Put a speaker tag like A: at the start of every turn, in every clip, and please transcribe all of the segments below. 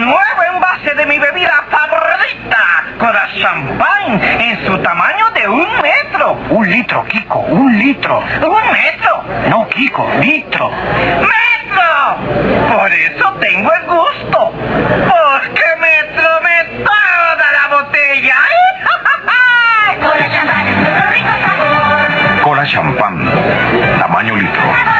A: nuevo envase de mi bebida favorita, con champán en su tamaño de un metro. Un litro, Kiko, un litro. Un metro. No, Kiko, litro. ¡Metro! Por eso tengo el gusto. Porque me toda la botella.
B: Cola champán, tamaño litro.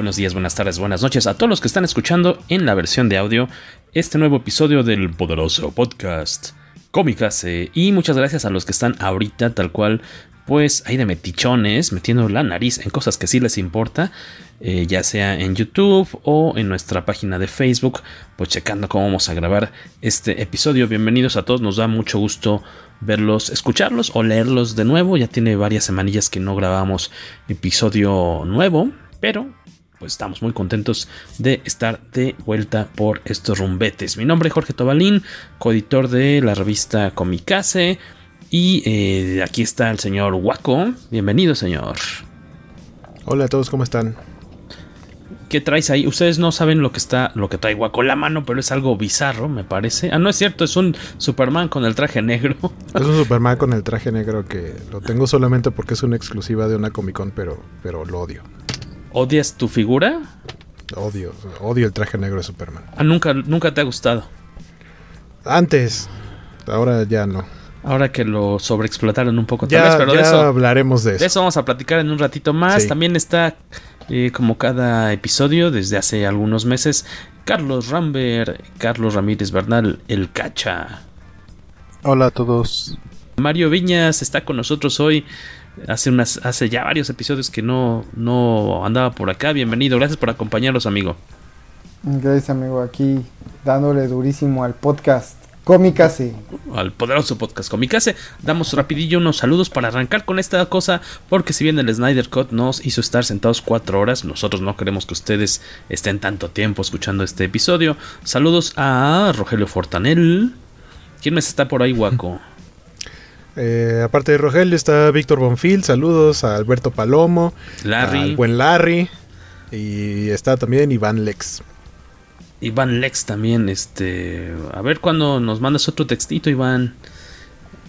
C: Buenos días, buenas tardes, buenas noches a todos los que están escuchando en la versión de audio este nuevo episodio del poderoso podcast Comicase. Y muchas gracias a los que están ahorita tal cual pues ahí de metichones, metiendo la nariz en cosas que sí les importa, eh, ya sea en YouTube o en nuestra página de Facebook, pues checando cómo vamos a grabar este episodio. Bienvenidos a todos, nos da mucho gusto verlos, escucharlos o leerlos de nuevo. Ya tiene varias semanillas que no grabamos episodio nuevo, pero pues estamos muy contentos de estar de vuelta por estos rumbetes. Mi nombre es Jorge Tobalín, coeditor de la revista Comicase. Y eh, aquí está el señor Waco. Bienvenido, señor.
D: Hola a todos, ¿cómo están?
C: ¿Qué traes ahí? Ustedes no saben lo que está, lo que trae Waco en la mano, pero es algo bizarro, me parece. Ah, no es cierto, es un Superman con el traje negro.
D: Es un Superman con el traje negro que lo tengo solamente porque es una exclusiva de una Comic Con, pero, pero lo odio.
C: ¿Odias tu figura?
D: Odio, odio el traje negro de Superman.
C: Ah, nunca, nunca te ha gustado.
D: Antes, ahora ya no.
C: Ahora que lo sobreexplotaron un poco,
D: ya,
C: tal vez, pero
D: ya
C: de eso
D: hablaremos de eso.
C: De eso vamos a platicar en un ratito más.
D: Sí.
C: También está, eh, como cada episodio, desde hace algunos meses, Carlos Rambert, Carlos Ramírez Bernal, el Cacha.
E: Hola a todos.
C: Mario Viñas está con nosotros hoy. Hace, unas, hace ya varios episodios que no, no andaba por acá. Bienvenido, gracias por acompañarnos, amigo.
F: Gracias, amigo. Aquí dándole durísimo al podcast. Comicase.
C: Al poderoso podcast Comicase. Damos rapidillo unos saludos para arrancar con esta cosa. Porque si bien el Snyder Cut nos hizo estar sentados cuatro horas, nosotros no queremos que ustedes estén tanto tiempo escuchando este episodio. Saludos a Rogelio Fortanel. ¿Quién más está por ahí, Guaco?
D: Eh, aparte de Rogelio está Víctor Bonfil, saludos a Alberto Palomo,
C: Larry.
D: al buen Larry y está también Iván Lex.
C: Iván Lex también, este, a ver cuando nos mandas otro textito, Iván.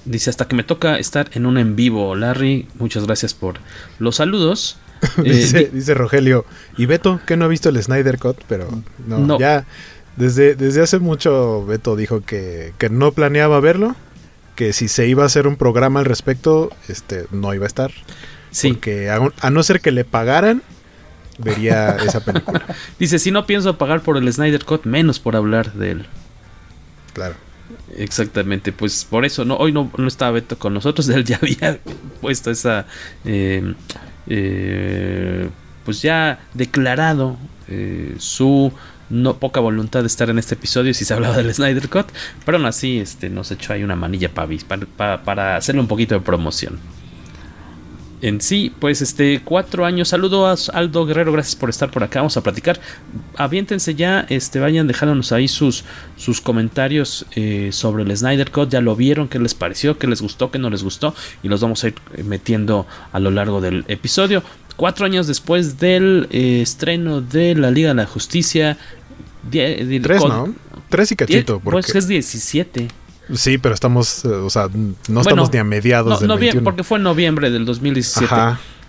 C: Dice hasta que me toca estar en un en vivo, Larry. Muchas gracias por los saludos.
D: dice,
C: Eh,
D: dice Rogelio y Beto que no ha visto el Snyder Cut, pero no,
C: No.
D: ya desde, desde hace mucho Beto dijo que, que no planeaba verlo, que si se iba a hacer un programa al respecto, este no iba a estar.
C: Sí.
D: Porque a, a no ser que le pagaran, vería esa película.
C: Dice, si no pienso pagar por el Snyder Cut, menos por hablar de él.
D: Claro.
C: Exactamente, pues por eso no hoy no, no estaba Beto con nosotros, él ya había puesto esa, eh, eh, pues ya declarado eh, su no poca voluntad de estar en este episodio si se hablaba del Snyder Cut, pero aún así este, nos echó ahí una manilla para, para, para hacerle un poquito de promoción. En sí, pues este, cuatro años. Saludo a Aldo Guerrero, gracias por estar por acá. Vamos a platicar. Aviéntense ya, este, vayan dejándonos ahí sus, sus comentarios eh, sobre el Snyder Cut. Ya lo vieron, qué les pareció, qué les gustó, qué no les gustó. Y los vamos a ir metiendo a lo largo del episodio. Cuatro años después del eh, estreno de la Liga de la Justicia. Die,
D: Tres, ¿no? Tres y cachito.
C: Die, pues es 17.
D: Sí, pero estamos, eh, o sea, no estamos ni a mediados
C: no, del Porque fue en noviembre del 2017.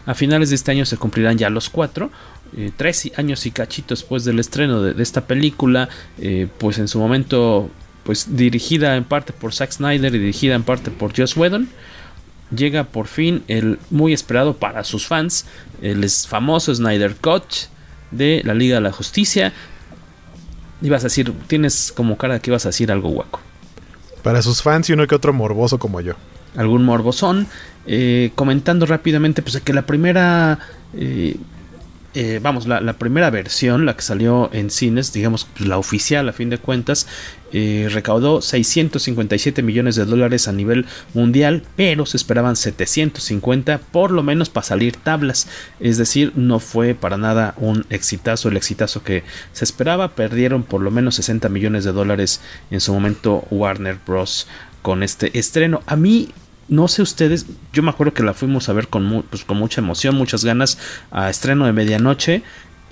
C: A finales de este año se cumplirán ya los cuatro. Eh, tres años y cachito después del estreno de, esta película, eh, pues en su momento, pues dirigida en parte por Zack Snyder y dirigida en parte por Joss Whedon, llega por fin el muy esperado para sus fans, el famoso Snyder Cut de la Liga de la Justicia. Ibas a decir, tienes como cara que ibas a decir algo guaco.
D: Para sus fans y uno que otro morboso como yo.
C: Algún morbosón. Eh, comentando rápidamente, pues que la primera eh, eh, vamos, la, primera versión, la que salió en cines, digamos pues, la oficial a fin de cuentas, eh, recaudó 657 millones de dólares a nivel mundial, pero se esperaban 750 por lo menos para salir tablas. Es decir, no fue para nada un exitazo, el exitazo que se esperaba. Perdieron por lo menos 60 millones de dólares en su momento Warner Bros. con este estreno. A mí no sé ustedes, yo me acuerdo que la fuimos a ver con, pues, con mucha emoción, muchas ganas a estreno de medianoche.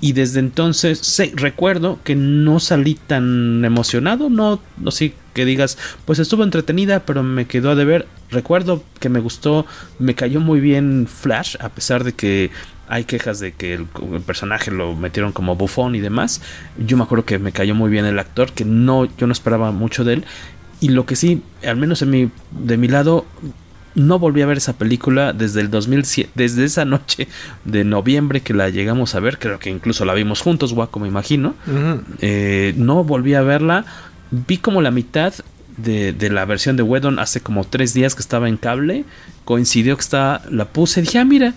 C: Y desde entonces recuerdo que no salí tan emocionado, no, no sé que digas, pues estuvo entretenida, pero me quedó a deber. Recuerdo que me gustó, me cayó muy bien Flash, a pesar de que hay quejas de que el, personaje lo metieron como bufón y demás. Yo me acuerdo que me cayó muy bien el actor, que no, yo no esperaba mucho de él. Y lo que sí, al menos en mi, de mi lado, no volví a ver esa película desde el 2007, desde esa noche de noviembre que la llegamos a ver, creo que incluso la vimos juntos, guaco, me imagino. Eh, no volví a verla, vi como la mitad de, la versión de Wedon hace como tres días que estaba en cable, coincidió que estaba, la puse, dije, ah, mira,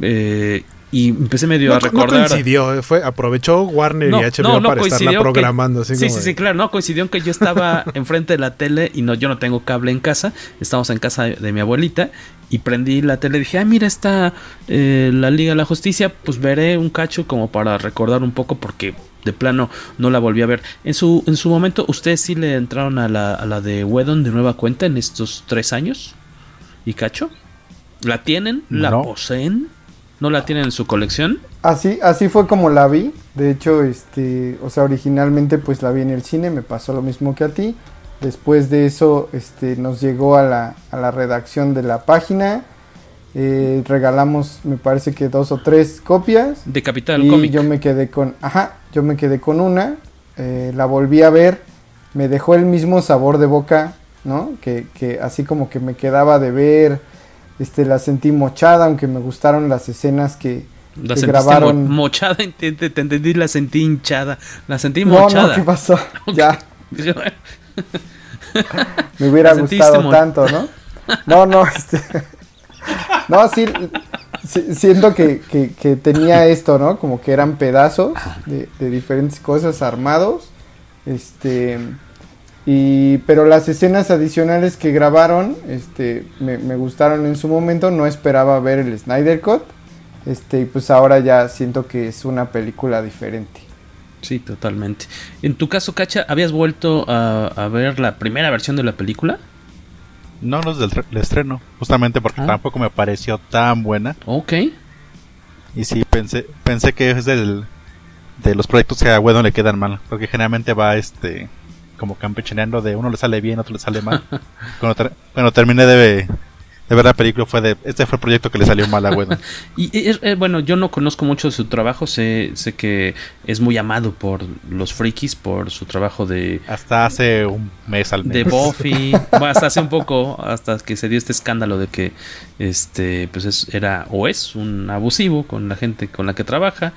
C: eh, y empecé medio a recordar.
D: No coincidió, fue, aprovechó Warner y HBO para estarla programando.
C: sí, sí, sí, claro, no, coincidió en que yo estaba enfrente de la tele y no, yo no tengo cable en casa, estamos en casa de, mi abuelita y prendí la tele y dije, ah, mira, está eh, la Liga de la Justicia, pues veré un cacho como para recordar un poco porque de plano no la volví a ver. En su, en su momento, ¿ustedes sí le entraron a la, a la de Wedon de nueva cuenta en estos tres años? ¿Y cacho? ¿La tienen? ¿La poseen? ¿No la tienen en su colección?
F: Así, así fue como la vi. De hecho, este, o sea, originalmente pues la vi en el cine, me pasó lo mismo que a ti. Después de eso, este, nos llegó a la, a la redacción de la página. Eh, regalamos, me parece que dos o tres copias.
C: De Capital
F: y yo me quedé con, ajá, yo me quedé con una. Eh, la volví a ver, me dejó el mismo sabor de boca, ¿no? Que, que así como que me quedaba de ver este, la sentí mochada, aunque me gustaron las escenas que,
C: la grabaron. mochada, te, entendí, la sentí hinchada. La sentí mochada.
F: No, ¿qué pasó? Ya. me hubiera gustado tanto, ¿no? No, no, este. No, sí, siento que, que, tenía esto, ¿no? Como que eran pedazos de, de diferentes cosas armados. Este y, pero las escenas adicionales que grabaron este, me, gustaron en su momento, no esperaba ver el Snyder Cut, este, y pues ahora ya siento que es una película diferente.
C: Sí, totalmente. En tu caso, Cacha, ¿habías vuelto a, ver la primera versión de la película?
E: No, no desde el, estreno, justamente porque ah. tampoco me pareció tan buena.
C: Ok.
E: Y sí, pensé, pensé que es del, de los proyectos que a Wedon le quedan mal, porque generalmente va este como campechaneando de uno le sale bien, otro le sale mal. cuando, terminé de, ver la película fue de este fue el proyecto que le salió mal a Wedon.
C: y eh, bueno, yo no conozco mucho de su trabajo, sé, sé que es muy amado por los frikis por su trabajo de
E: hasta hace un mes al
C: menos. De Buffy, hasta hace un poco, hasta que se dio este escándalo de que este pues era o es un abusivo con la gente con la que trabaja,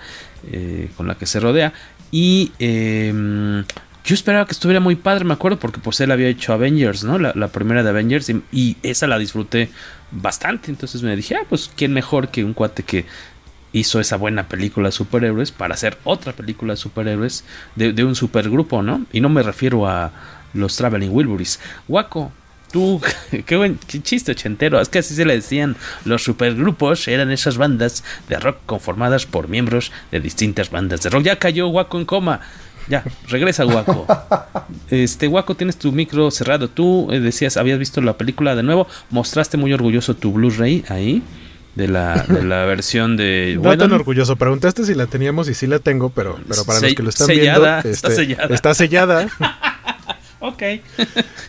C: eh, con la que se rodea y eh, yo esperaba que estuviera muy padre, me acuerdo, porque pues él había hecho Avengers, ¿no? La, primera de Avengers y, esa la disfruté bastante. Entonces me dije, ah, pues quién mejor que un cuate que hizo esa buena película de superhéroes para hacer otra película de superhéroes de, un supergrupo, ¿no? Y no me refiero a los Traveling Wilburys. Waco, tú, qué buen chiste ochentero. Es que así se le decían los supergrupos, eran esas bandas de rock conformadas por miembros de distintas bandas de rock. Ya cayó Waco en coma. Ya, regresa, Guaco. Este, Guaco, tienes tu micro cerrado. Tú eh, decías, habías visto la película de nuevo. Mostraste muy orgulloso tu Blu-ray ahí. De la, de la versión de.
D: No tan orgulloso. Preguntaste si la teníamos y sí la tengo, pero, pero para los que lo están viendo.
C: está
D: este,
C: sellada.
D: Está sellada.
C: ok.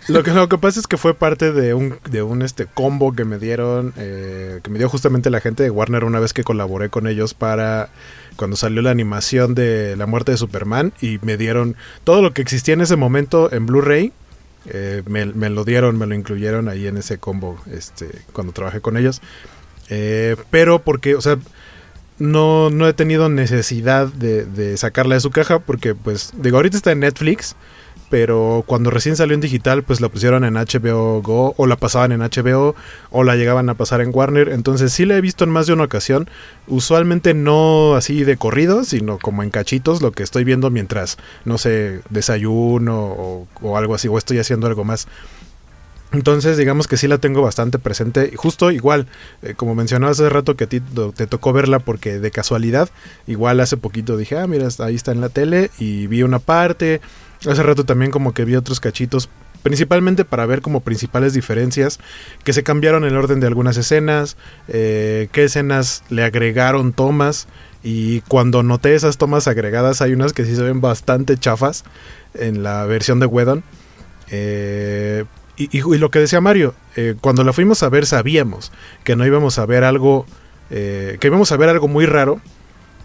D: lo, que, lo que pasa es que fue parte de un, de un este combo que me dieron, eh, que me dio justamente la gente de Warner una vez que colaboré con ellos para cuando salió la animación de la muerte de Superman y me dieron todo lo que existía en ese momento en Blu-ray. Eh, me, lo dieron, me lo incluyeron ahí en ese combo este, cuando trabajé con ellos. Eh, pero porque, o sea, no, no he tenido necesidad de, de, sacarla de su caja porque, pues, digo, ahorita está en Netflix, pero cuando recién salió en digital, pues la pusieron en HBO Go o la pasaban en HBO o la llegaban a pasar en Warner. Entonces sí la he visto en más de una ocasión. Usualmente no así de corrido, sino como en cachitos, lo que estoy viendo mientras, no sé, desayuno o, algo así, o estoy haciendo algo más. Entonces, digamos que sí la tengo bastante presente. Justo igual, eh, como mencionaba hace rato que a ti te tocó verla porque de casualidad, igual hace poquito dije, ah, mira, ahí está en la tele y vi una parte. Hace rato también como que vi otros cachitos, principalmente para ver como principales diferencias, que se cambiaron el orden de algunas escenas, eh, qué escenas le agregaron tomas. Y cuando noté esas tomas agregadas, hay unas que sí se ven bastante chafas en la versión de Wedon. Eh, y, lo que decía Mario, eh, cuando la fuimos a ver sabíamos que no íbamos a ver algo, eh, que íbamos a ver algo muy raro,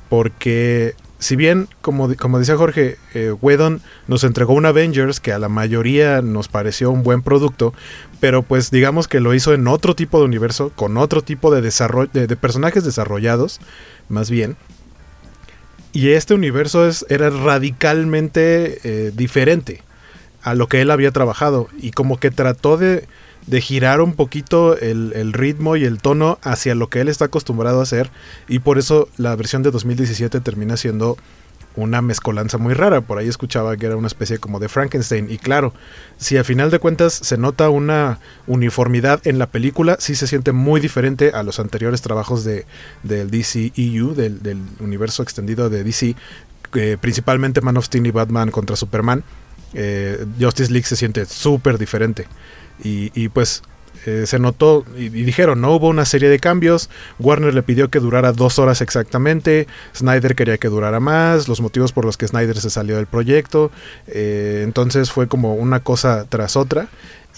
D: porque si bien, como, como decía Jorge, eh, Whedon nos entregó un Avengers que a la mayoría nos pareció un buen producto, pero pues digamos que lo hizo en otro tipo de universo, con otro tipo de, de, personajes desarrollados, más bien. Y este universo es, era radicalmente diferente a lo que él había trabajado y como que trató de, de girar un poquito el, el, ritmo y el tono hacia lo que él está acostumbrado a hacer y por eso la versión de 2017 termina siendo una mezcolanza muy rara. Por ahí escuchaba que era una especie como de Frankenstein. Y claro, si a final de cuentas se nota una uniformidad en la película, sí se siente muy diferente a los anteriores trabajos de, del DCEU, del, del universo extendido de DC, principalmente Man of Steel y Batman contra Superman eh, Justice League se siente súper diferente. Y, pues eh, se notó y, dijeron, no hubo una serie de cambios, Warner le pidió que durara dos horas exactamente, Snyder quería que durara más, los motivos por los que Snyder se salió del proyecto, eh, entonces fue como una cosa tras otra.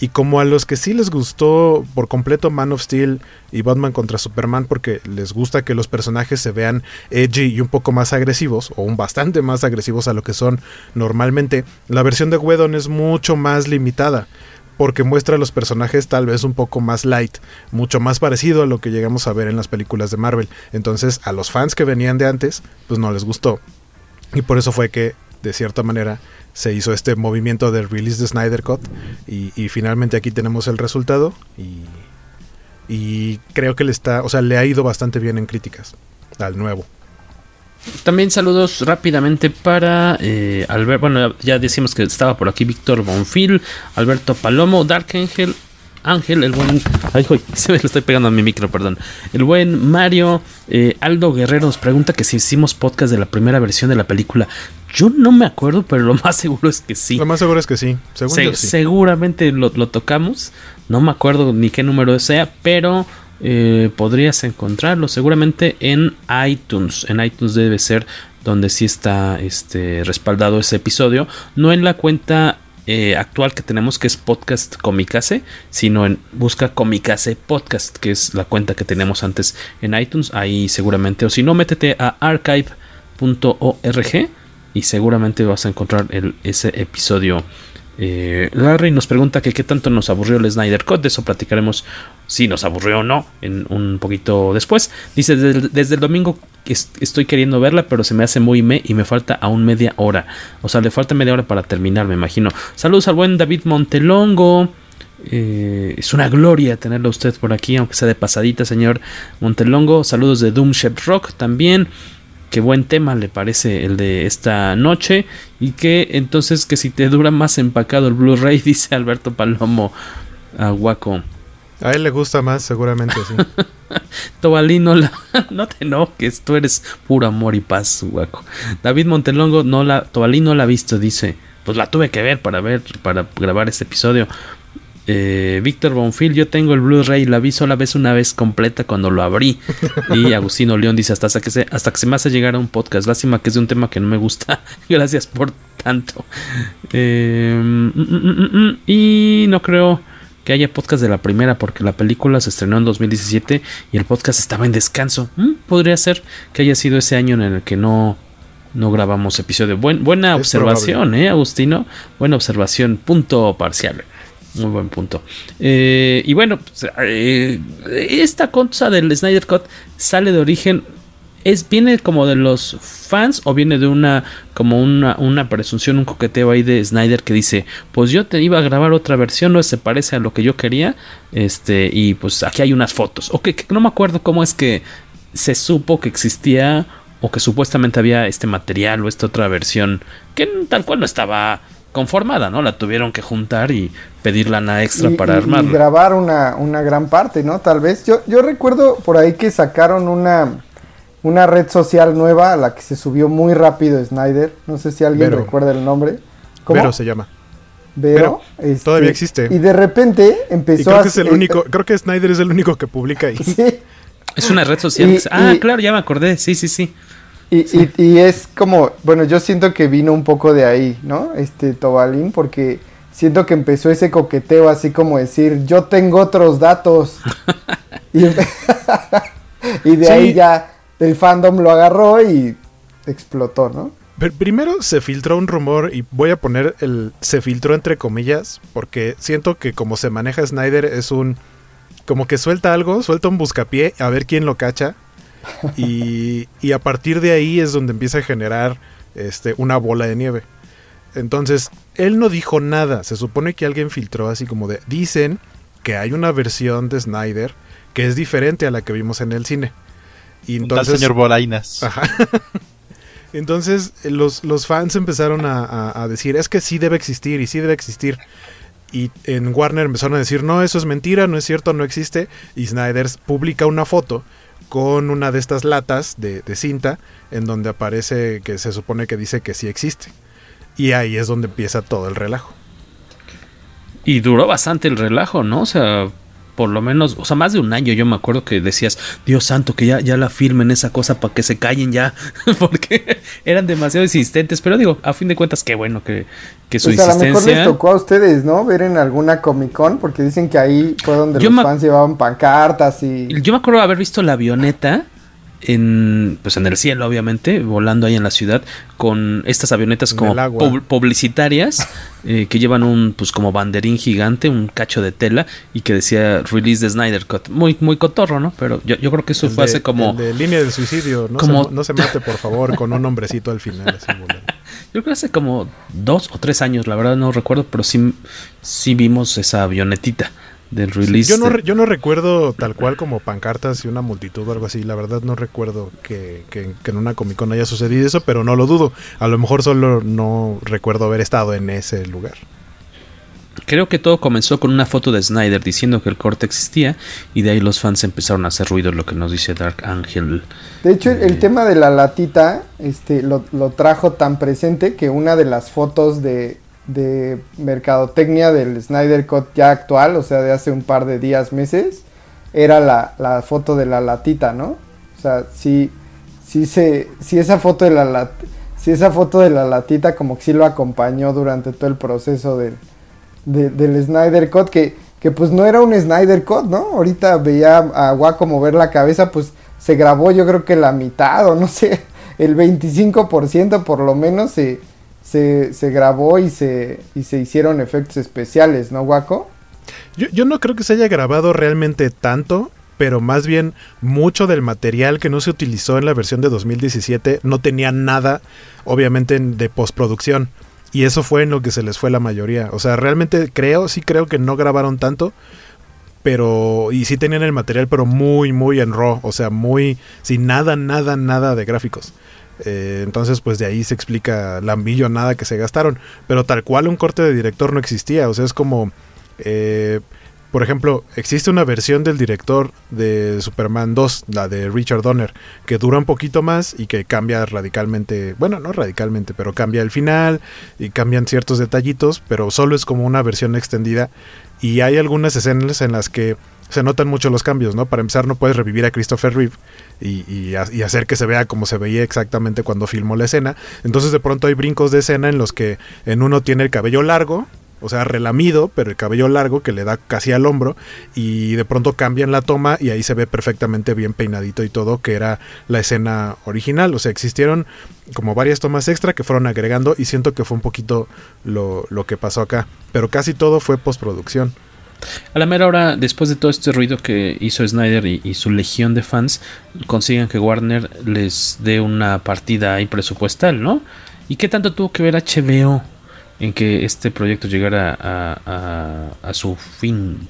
D: Y como a los que sí les gustó por completo Man of Steel y Batman contra Superman porque les gusta que los personajes se vean edgy y un poco más agresivos, o un bastante más agresivos a lo que son normalmente, la versión de Whedon es mucho más limitada porque muestra a los personajes tal vez un poco más light, mucho más parecido a lo que llegamos a ver en las películas de Marvel. Entonces a los fans que venían de antes, pues no les gustó. Y por eso fue que, de cierta manera, se hizo este movimiento de release de Snyder Cut y, finalmente aquí tenemos el resultado y, y, creo que le está, o sea, le ha ido bastante bien en críticas al nuevo.
C: También saludos rápidamente para eh, Albert, bueno, ya decimos que estaba por aquí Víctor Bonfil, Alberto Palomo, Dark Angel, Ángel, el buen. Ay, se me lo estoy pegando a mi micro, perdón. El buen Mario eh, Aldo Guerrero nos pregunta que si hicimos podcast de la primera versión de la película. Yo no me acuerdo, pero lo más seguro es que sí.
D: Lo más seguro es que sí.
C: Seguramente lo, tocamos. No me acuerdo ni qué número sea, pero eh, podrías encontrarlo seguramente en iTunes. En iTunes debe ser donde sí está este, respaldado ese episodio. No en la cuenta eh, actual que tenemos que es podcast Comicase, sino en busca Comicase Podcast, que es la cuenta que tenemos antes en iTunes. Ahí seguramente, o si no, métete a archive.org y seguramente vas a encontrar ese episodio. Eh, Larry nos pregunta que qué tanto nos aburrió el Snyder Cut, de eso platicaremos si nos aburrió o no en un poquito después. Dice, desde, el domingo estoy queriendo verla, pero se me hace muy me y me falta aún media hora. O sea, le falta media hora para terminar, me imagino. Saludos al buen David Montelongo. Eh, es una gloria tenerlo usted por aquí, aunque sea de pasadita, señor Montelongo. Saludos de Doom Rock también qué buen tema le parece el de esta noche y que entonces que si te dura más empacado el Blu-ray dice Alberto Palomo a Guaco.
D: A él le gusta más, seguramente sí.
C: Tobalino, la, no te enojes, tú eres puro amor y paz, Guaco. David Montelongo, no la, Tobalino la ha visto, dice. Pues la tuve que ver para ver, para grabar este episodio. Eh, Víctor Bonfil, yo tengo el Blu-ray, la vi sola vez una vez completa cuando lo abrí. Y Agustino León dice, hasta, que se, hasta que se me hace llegar a un podcast. Lástima que es de un tema que no me gusta. Gracias por tanto. Eh, mm, mm, mm, y no creo que haya podcast de la primera porque la película se estrenó en 2017 y el podcast estaba en descanso. podría ser que haya sido ese año en el que no, no grabamos episodio. buena observación, ¿eh, Agustino? Buena observación, punto parcial. Muy buen punto. Eh, y bueno, pues, eh, esta cosa del Snyder Cut sale de origen. Es, ¿Viene como de los fans o viene de una como una, una presunción, un coqueteo ahí de Snyder que dice, pues yo te iba a grabar otra versión, no se parece a lo que yo quería, este, y pues aquí hay unas fotos. O que, no me acuerdo cómo es que se supo que existía o que supuestamente había este material o esta otra versión que tal cual no estaba conformada, ¿no? La tuvieron que juntar y pedir lana extra para armar.
F: Y grabar una, una, gran parte, ¿no? Tal vez. Yo, yo recuerdo por ahí que sacaron una, una red social nueva a la que se subió muy rápido Snyder. No sé si alguien recuerda el nombre.
D: ¿Cómo? Vero se llama.
F: Vero.
D: Este, todavía existe.
F: Y de repente empezó
D: creo Que es el único, creo que Snyder es el único que publica ahí.
F: Sí.
C: Es una red social. ah, claro, ya me acordé. Sí, sí, sí.
F: Y, y, es como, bueno, yo siento que vino un poco de ahí, ¿no? Este Tobalín, porque siento que empezó ese coqueteo así como decir, yo tengo otros datos. y, de ahí ya el fandom lo agarró y explotó, ¿no?
D: primero se filtró un rumor y voy a poner el se filtró entre comillas porque siento que como se maneja Snyder es un como que suelta algo, suelta un buscapié a ver quién lo cacha y, a partir de ahí es donde empieza a generar este, una bola de nieve. Entonces, él no dijo nada. Se supone que alguien filtró así como de... Dicen que hay una versión de Snyder que es diferente a la que vimos en el cine.
E: Y entonces, señor Bolainas.
D: Entonces los, los, fans empezaron a, decir, es que sí debe existir y sí debe existir. Y en Warner empezaron a decir, no, eso es mentira, no es cierto, no existe. Y Snyder publica una foto con una de estas latas de, cinta en donde aparece que se supone que dice que sí existe. Y ahí es donde empieza todo el relajo.
C: Y duró bastante el relajo, ¿no? O sea, por lo menos, o sea, más de un año yo me acuerdo que decías, Dios santo, que ya, ya la firmen esa cosa para que se callen ya, porque eran demasiado insistentes, pero digo, a fin de cuentas, qué bueno que, que su insistencia... Pues a lo mejor les
F: tocó a ustedes, ¿no? Ver en alguna Comic Con, porque dicen que ahí fue donde los fans llevaban pancartas y...
C: Yo me acuerdo haber visto la avioneta en pues en el cielo obviamente volando ahí en la ciudad con estas avionetas como publicitarias eh, que llevan un pues como banderín gigante un cacho de tela y que decía release de Snyder Cut muy muy cotorro no pero yo, creo que eso fue hace como
D: de línea de suicidio no, se, no se mate por favor con un hombrecito al final
C: yo creo que hace como dos o tres años la verdad no recuerdo pero sí sí vimos esa avionetita del release.
D: yo, no, yo no recuerdo tal cual como pancartas y una multitud o algo así. La verdad no recuerdo que, que, en una Comic Con haya sucedido eso, pero no lo dudo. A lo mejor solo no recuerdo haber estado en ese lugar.
C: Creo que todo comenzó con una foto de Snyder diciendo que el corte existía y de ahí los fans empezaron a hacer ruido, lo que nos dice Dark Angel.
F: De hecho, el, el tema de la latita este, lo, lo trajo tan presente que una de las fotos de, de mercadotecnia del Snyder Cut ya actual, o sea, de hace un par de días, meses, era la, foto de la latita, ¿no? O sea, si, si, se, si esa foto de la si esa foto de la latita como que sí lo acompañó durante todo el proceso del, del Snyder Cut, que, que pues no era un Snyder Cut, ¿no? Ahorita veía a Waco mover la cabeza, pues se grabó yo creo que la mitad o no sé, el 25% por lo menos se se, se grabó y se, y se hicieron efectos especiales, ¿no, Waco?
D: Yo, yo no creo que se haya grabado realmente tanto, pero más bien mucho del material que no se utilizó en la versión de 2017 no tenía nada, obviamente, de postproducción. Y eso fue en lo que se les fue la mayoría. O sea, realmente creo, sí creo que no grabaron tanto. Pero, y sí tenían el material, pero muy, muy en raw. O sea, muy, sin nada, nada, nada de gráficos. Eh, entonces, pues de ahí se explica la millonada que se gastaron. Pero tal cual un corte de director no existía. O sea, es como... Eh, por ejemplo, existe una versión del director de Superman 2, la de Richard Donner, que dura un poquito más y que cambia radicalmente, bueno, no radicalmente, pero cambia el final y cambian ciertos detallitos, pero solo es como una versión extendida y hay algunas escenas en las que se notan mucho los cambios, ¿no? Para empezar, no puedes revivir a Christopher Reeve y, y, y, hacer que se vea como se veía exactamente cuando filmó la escena. Entonces, de pronto hay brincos de escena en los que en uno tiene el cabello largo, o sea, relamido, pero el cabello largo que le da casi al hombro y de pronto cambian la toma y ahí se ve perfectamente bien peinadito y todo, que era la escena original. O sea, existieron como varias tomas extra que fueron agregando y siento que fue un poquito lo, lo que pasó acá, pero casi todo fue postproducción.
C: A la mera hora, después de todo este ruido que hizo Snyder y, y, su legión de fans, consiguen que Warner les dé una partida presupuestal, ¿no? ¿Y qué tanto tuvo que ver HBO en que este proyecto llegara a, a, a su fin?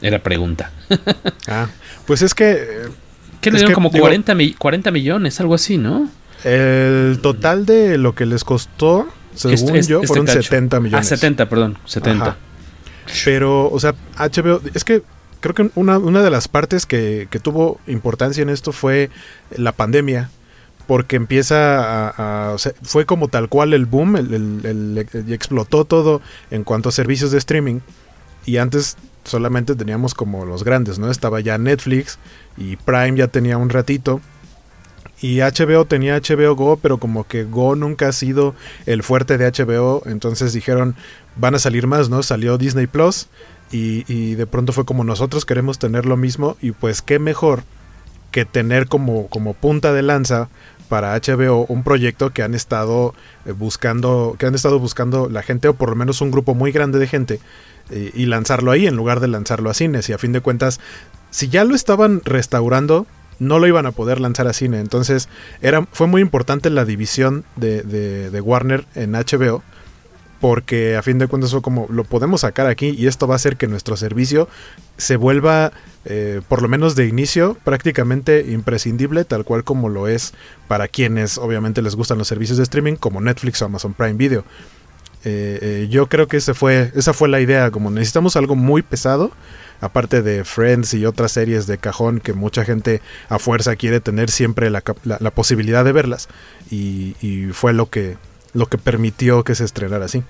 C: Era pregunta.
D: ah, pues es que...
C: ¿Qué le dieron? Como digo, 40, mi, 40 millones, algo así, ¿no?
D: El total de lo que les costó, según este, yo, este fueron cacho. 70 millones.
C: Ah, 70, perdón, 70. Ajá.
D: Pero, o sea, HBO, es que creo que una, una de las partes que, que, tuvo importancia en esto fue la pandemia. Porque empieza a. o sea, fue como tal cual el boom, el, explotó todo en cuanto a servicios de streaming. Y antes solamente teníamos como los grandes, ¿no? Estaba ya Netflix y Prime ya tenía un ratito. Y HBO tenía HBO Go, pero como que Go nunca ha sido el fuerte de HBO. Entonces dijeron, van a salir más, ¿no? Salió Disney Plus y, de pronto fue como nosotros queremos tener lo mismo y pues qué mejor que tener como, como punta de lanza para HBO un proyecto que han estado buscando, que han estado buscando la gente o por lo menos un grupo muy grande de gente eh, y lanzarlo ahí en lugar de lanzarlo a cines y a fin de cuentas si ya lo estaban restaurando no lo iban a poder lanzar a cine. Entonces era, fue muy importante la división de, de, Warner en HBO porque a fin de cuentas como lo podemos sacar aquí y esto va a hacer que nuestro servicio se vuelva eh, por lo menos de inicio prácticamente imprescindible tal cual como lo es para quienes obviamente les gustan los servicios de streaming como Netflix o Amazon Prime Video. Eh, eh, yo creo que ese fue esa fue la idea como necesitamos algo muy pesado aparte de Friends y otras series de cajón que mucha gente a fuerza quiere tener siempre la, posibilidad de verlas y, y fue lo que lo que permitió que se estrenara así.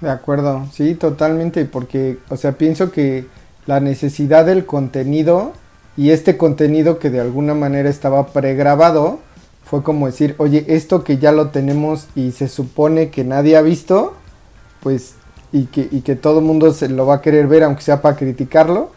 F: De acuerdo, sí, totalmente, porque, o sea, pienso que la necesidad del contenido y este contenido que de alguna manera estaba pregrabado fue como decir, oye, esto que ya lo tenemos y se supone que nadie ha visto, pues, y que, todo el mundo se lo va a querer ver, aunque sea para criticarlo,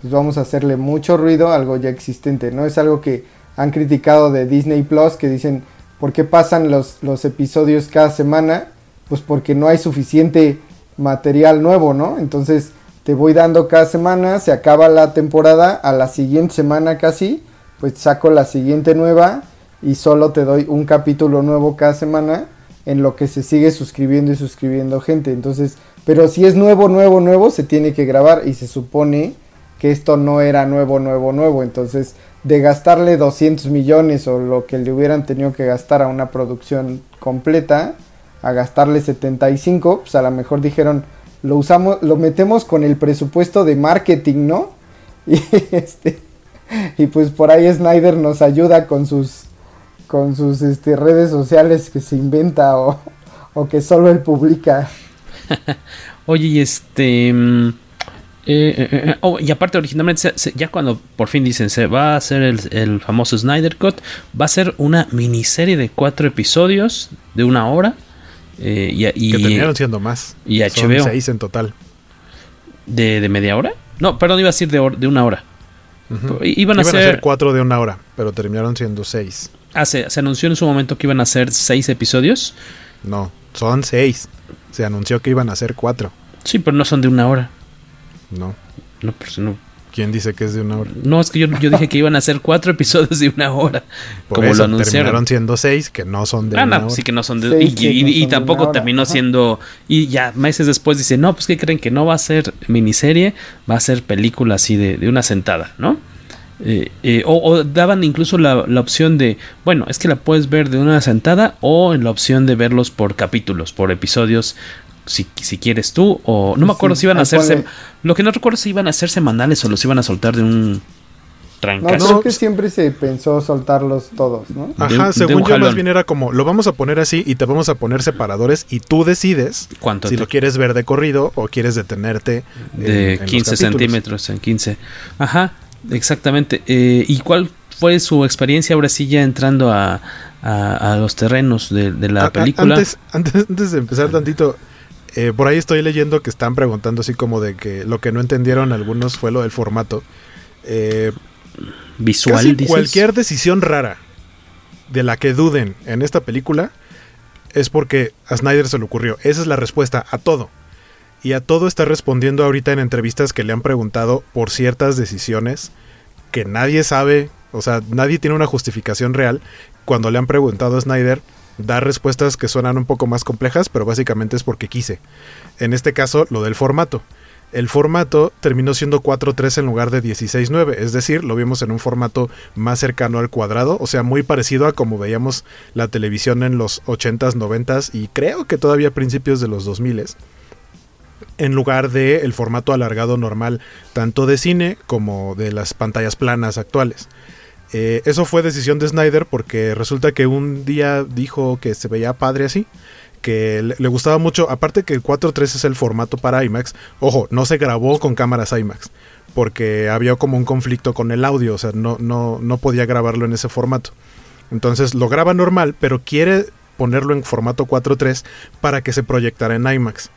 F: pues vamos a hacerle mucho ruido a algo ya existente, ¿no? Es algo que han criticado de Disney Plus, que dicen, ¿Por qué pasan los, los episodios cada semana? Pues porque no hay suficiente material nuevo, ¿no? Entonces te voy dando cada semana, se acaba la temporada, a la siguiente semana casi, pues saco la siguiente nueva y solo te doy un capítulo nuevo cada semana en lo que se sigue suscribiendo y suscribiendo gente. Entonces, pero si es nuevo, nuevo, nuevo, se tiene que grabar y se supone que esto no era nuevo, nuevo, nuevo. Entonces, de gastarle 200 millones o lo que le hubieran tenido que gastar a una producción completa, a gastarle 75, pues a lo mejor dijeron, lo usamos, lo metemos con el presupuesto de marketing, ¿no? Y este y pues por ahí Snyder nos ayuda con sus con sus este, redes sociales que se inventa o, o que solo él publica.
C: Oye, y este eh, eh, eh, oh, y aparte, originalmente, se, se, ya cuando por fin dicen se va a hacer el, el, famoso Snyder Cut, va a ser una miniserie de cuatro episodios de una hora. Eh, y, y,
D: que terminaron siendo más.
C: Y HBO.
D: Son seis en total.
C: ¿De, de media hora? No, perdón, iba a decir de, or, de una hora.
D: Uh -huh. Iban, a, iban ser... a, ser... cuatro de una hora, pero terminaron siendo seis.
C: Ah, se, se anunció en su momento que iban a ser seis episodios.
D: No, son seis. Se anunció que iban a ser cuatro.
C: Sí, pero no son de una hora.
D: No.
C: No, pues no.
D: ¿Quién dice que es de una hora?
C: No, es que yo, yo dije que iban a ser cuatro episodios de una hora.
D: Por como eso, lo anunciaron. Terminaron siendo seis, que no son de
C: ah,
D: una
C: no,
D: hora.
C: Sí, que no son de seis, Y, y, no y, y tampoco terminó siendo. Y ya meses después dice: No, pues que creen que no va a ser miniserie, va a ser película así de, de una sentada, ¿no? Eh, eh, o, o, daban incluso la, la, opción de, bueno, es que la puedes ver de una sentada o en la opción de verlos por capítulos, por episodios si, si quieres tú, o no me acuerdo si iban a hacerse. Lo que no recuerdo si iban a ser semanales o los iban a soltar de un
F: trancazo. No, creo que siempre se pensó soltarlos todos, ¿no?
D: Ajá, según yo más bien era como, lo vamos a poner así y te vamos a poner separadores y tú decides
C: ¿Cuánto
D: si lo quieres ver de corrido o quieres detenerte.
C: De 15 centímetros en 15. Ajá, exactamente. Eh, ¿Y cuál fue su experiencia ahora sí ya entrando a, a, los terrenos de, la película?
D: Antes, antes, antes de empezar tantito, eh, por ahí estoy leyendo que están preguntando así como de que lo que no entendieron algunos fue lo del formato. Eh,
C: Visual.
D: cualquier decisión rara de la que duden en esta película es porque a Snyder se le ocurrió. Esa es la respuesta a todo. Y a todo está respondiendo ahorita en entrevistas que le han preguntado por ciertas decisiones que nadie sabe, o sea, nadie tiene una justificación real. Cuando le han preguntado a Snyder, dar respuestas que suenan un poco más complejas, pero básicamente es porque quise. En este caso, lo del formato. El formato terminó siendo 4.3 en lugar de 16.9, es decir, lo vimos en un formato más cercano al cuadrado, o sea, muy parecido a como veíamos la televisión en los 80s, 90s y creo que todavía a principios de los 2000s en lugar de el formato alargado normal tanto de cine como de las pantallas planas actuales. Eh, eso fue decisión de Snyder porque resulta que un día dijo que se veía padre así, que le, gustaba mucho, aparte que el 4.3 es el formato para IMAX, ojo, no se grabó con cámaras IMAX, porque había como un conflicto con el audio, o sea, no, no, no podía grabarlo en ese formato. Entonces lo graba normal, pero quiere ponerlo en formato 4.3 para que se proyectara en IMAX.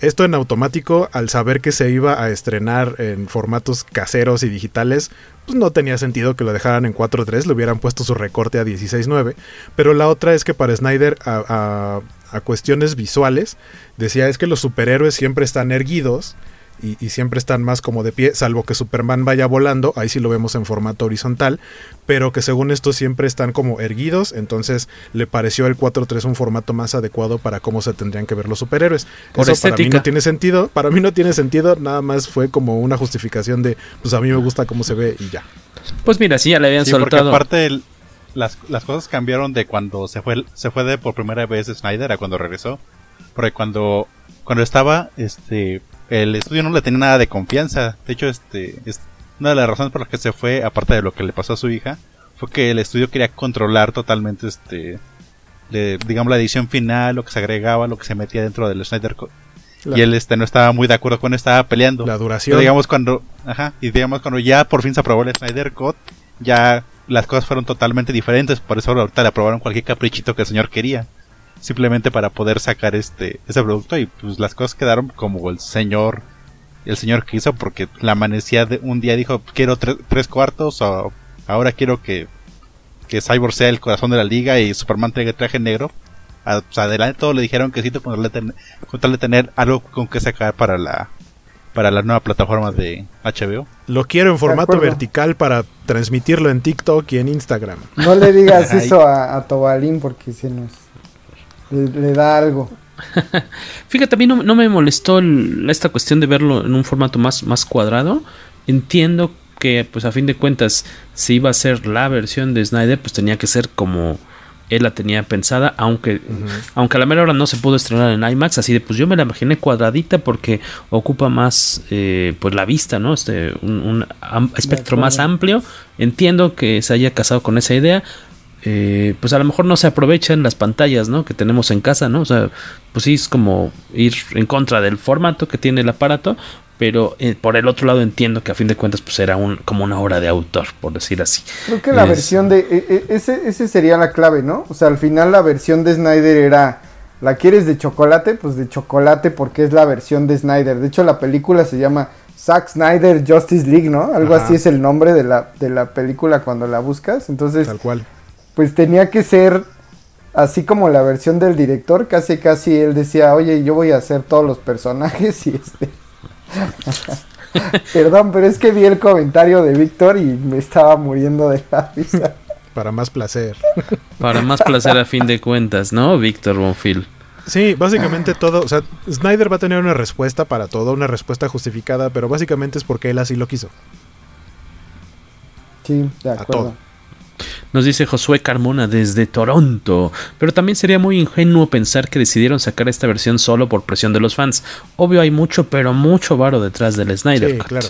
D: Esto en automático, al saber que se iba a estrenar en formatos caseros y digitales, pues no tenía sentido que lo dejaran en 4.3, le hubieran puesto su recorte a 16.9. Pero la otra es que para Snyder, a, a cuestiones visuales, decía es que los superhéroes siempre están erguidos y, siempre están más como de pie, salvo que Superman vaya volando, ahí sí lo vemos en formato horizontal, pero que según esto siempre están como erguidos, entonces le pareció el 4.3 un formato más adecuado para cómo se tendrían que ver los superhéroes. Eso para mí no tiene sentido, para mí no tiene sentido, nada más fue como una justificación de, pues a mí me gusta cómo se ve y ya.
C: Pues mira, sí, ya le habían soltado.
E: Porque aparte las, las cosas cambiaron de cuando se fue, se fue de por primera vez Snyder a cuando regresó. Porque cuando, cuando estaba, este, el estudio no le tenía nada de confianza. De hecho, este, es una de las razones por las que se fue, aparte de lo que le pasó a su hija, fue que el estudio quería controlar totalmente, este, digamos, la edición final, lo que se agregaba, lo que se metía dentro del Snyder Cut. Y él este no estaba muy de acuerdo con estaba peleando.
D: La duración.
E: digamos cuando, ajá, y digamos cuando ya por fin se aprobó el Snyder Cut, ya las cosas fueron totalmente diferentes, por eso ahorita le aprobaron cualquier caprichito que el señor quería simplemente para poder sacar este ese producto y pues las cosas quedaron como el señor el señor quiso porque la amanecía de un día dijo quiero tres cuartos o ahora quiero que que Cyborg sea el corazón de la liga y Superman tenga traje negro a, pues, adelante todo le dijeron que sí con tal de tener algo con que sacar para la para la nueva plataforma de HBO.
D: Lo quiero en formato vertical para transmitirlo en TikTok y en Instagram.
F: No le digas eso a, a Tobalín porque se nos le, da algo.
C: Fíjate, a mí no, me molestó esta cuestión de verlo en un formato más, más cuadrado. Entiendo que, pues a fin de cuentas, si iba a ser la versión de Snyder, pues tenía que ser como él la tenía pensada, aunque, aunque a la mera hora no se pudo estrenar en IMAX, así de pues yo me la imaginé cuadradita porque ocupa más eh, pues la vista, ¿no? Este, un, espectro más amplio. Entiendo que se haya casado con esa idea, eh, pues a lo mejor no se aprovechan las pantallas, ¿no? Que tenemos en casa, ¿no? O sea, pues sí es como ir en contra del formato que tiene el aparato, pero eh, por el otro lado entiendo que a fin de cuentas pues era un, como una obra de autor, por decir así.
F: Creo que la versión de... E, e, ese, ese sería la clave, ¿no? O sea, al final la versión de Snyder era... ¿La quieres de chocolate? Pues de chocolate porque es la versión de Snyder. De hecho, la película se llama Zack Snyder Justice League, ¿no? Algo así es el nombre de la, de la película cuando la buscas. Entonces,
D: Tal cual
F: pues tenía que ser así como la versión del director, casi casi él decía, oye, yo voy a hacer todos los personajes y este... Perdón, pero es que vi el comentario de Víctor y me estaba muriendo de la risa.
D: Para más placer.
C: Para más placer a fin de cuentas, ¿no, Víctor Bonfil?
D: Sí, básicamente todo, o sea, Snyder va a tener una respuesta para todo, una respuesta justificada, pero básicamente es porque él así lo quiso.
F: Sí, de acuerdo.
C: Nos dice Josué Carmona desde Toronto. Pero también sería muy ingenuo pensar que decidieron sacar esta versión solo por presión de los fans. Obvio hay mucho, pero mucho varo detrás del Snyder.
D: Sí, claro.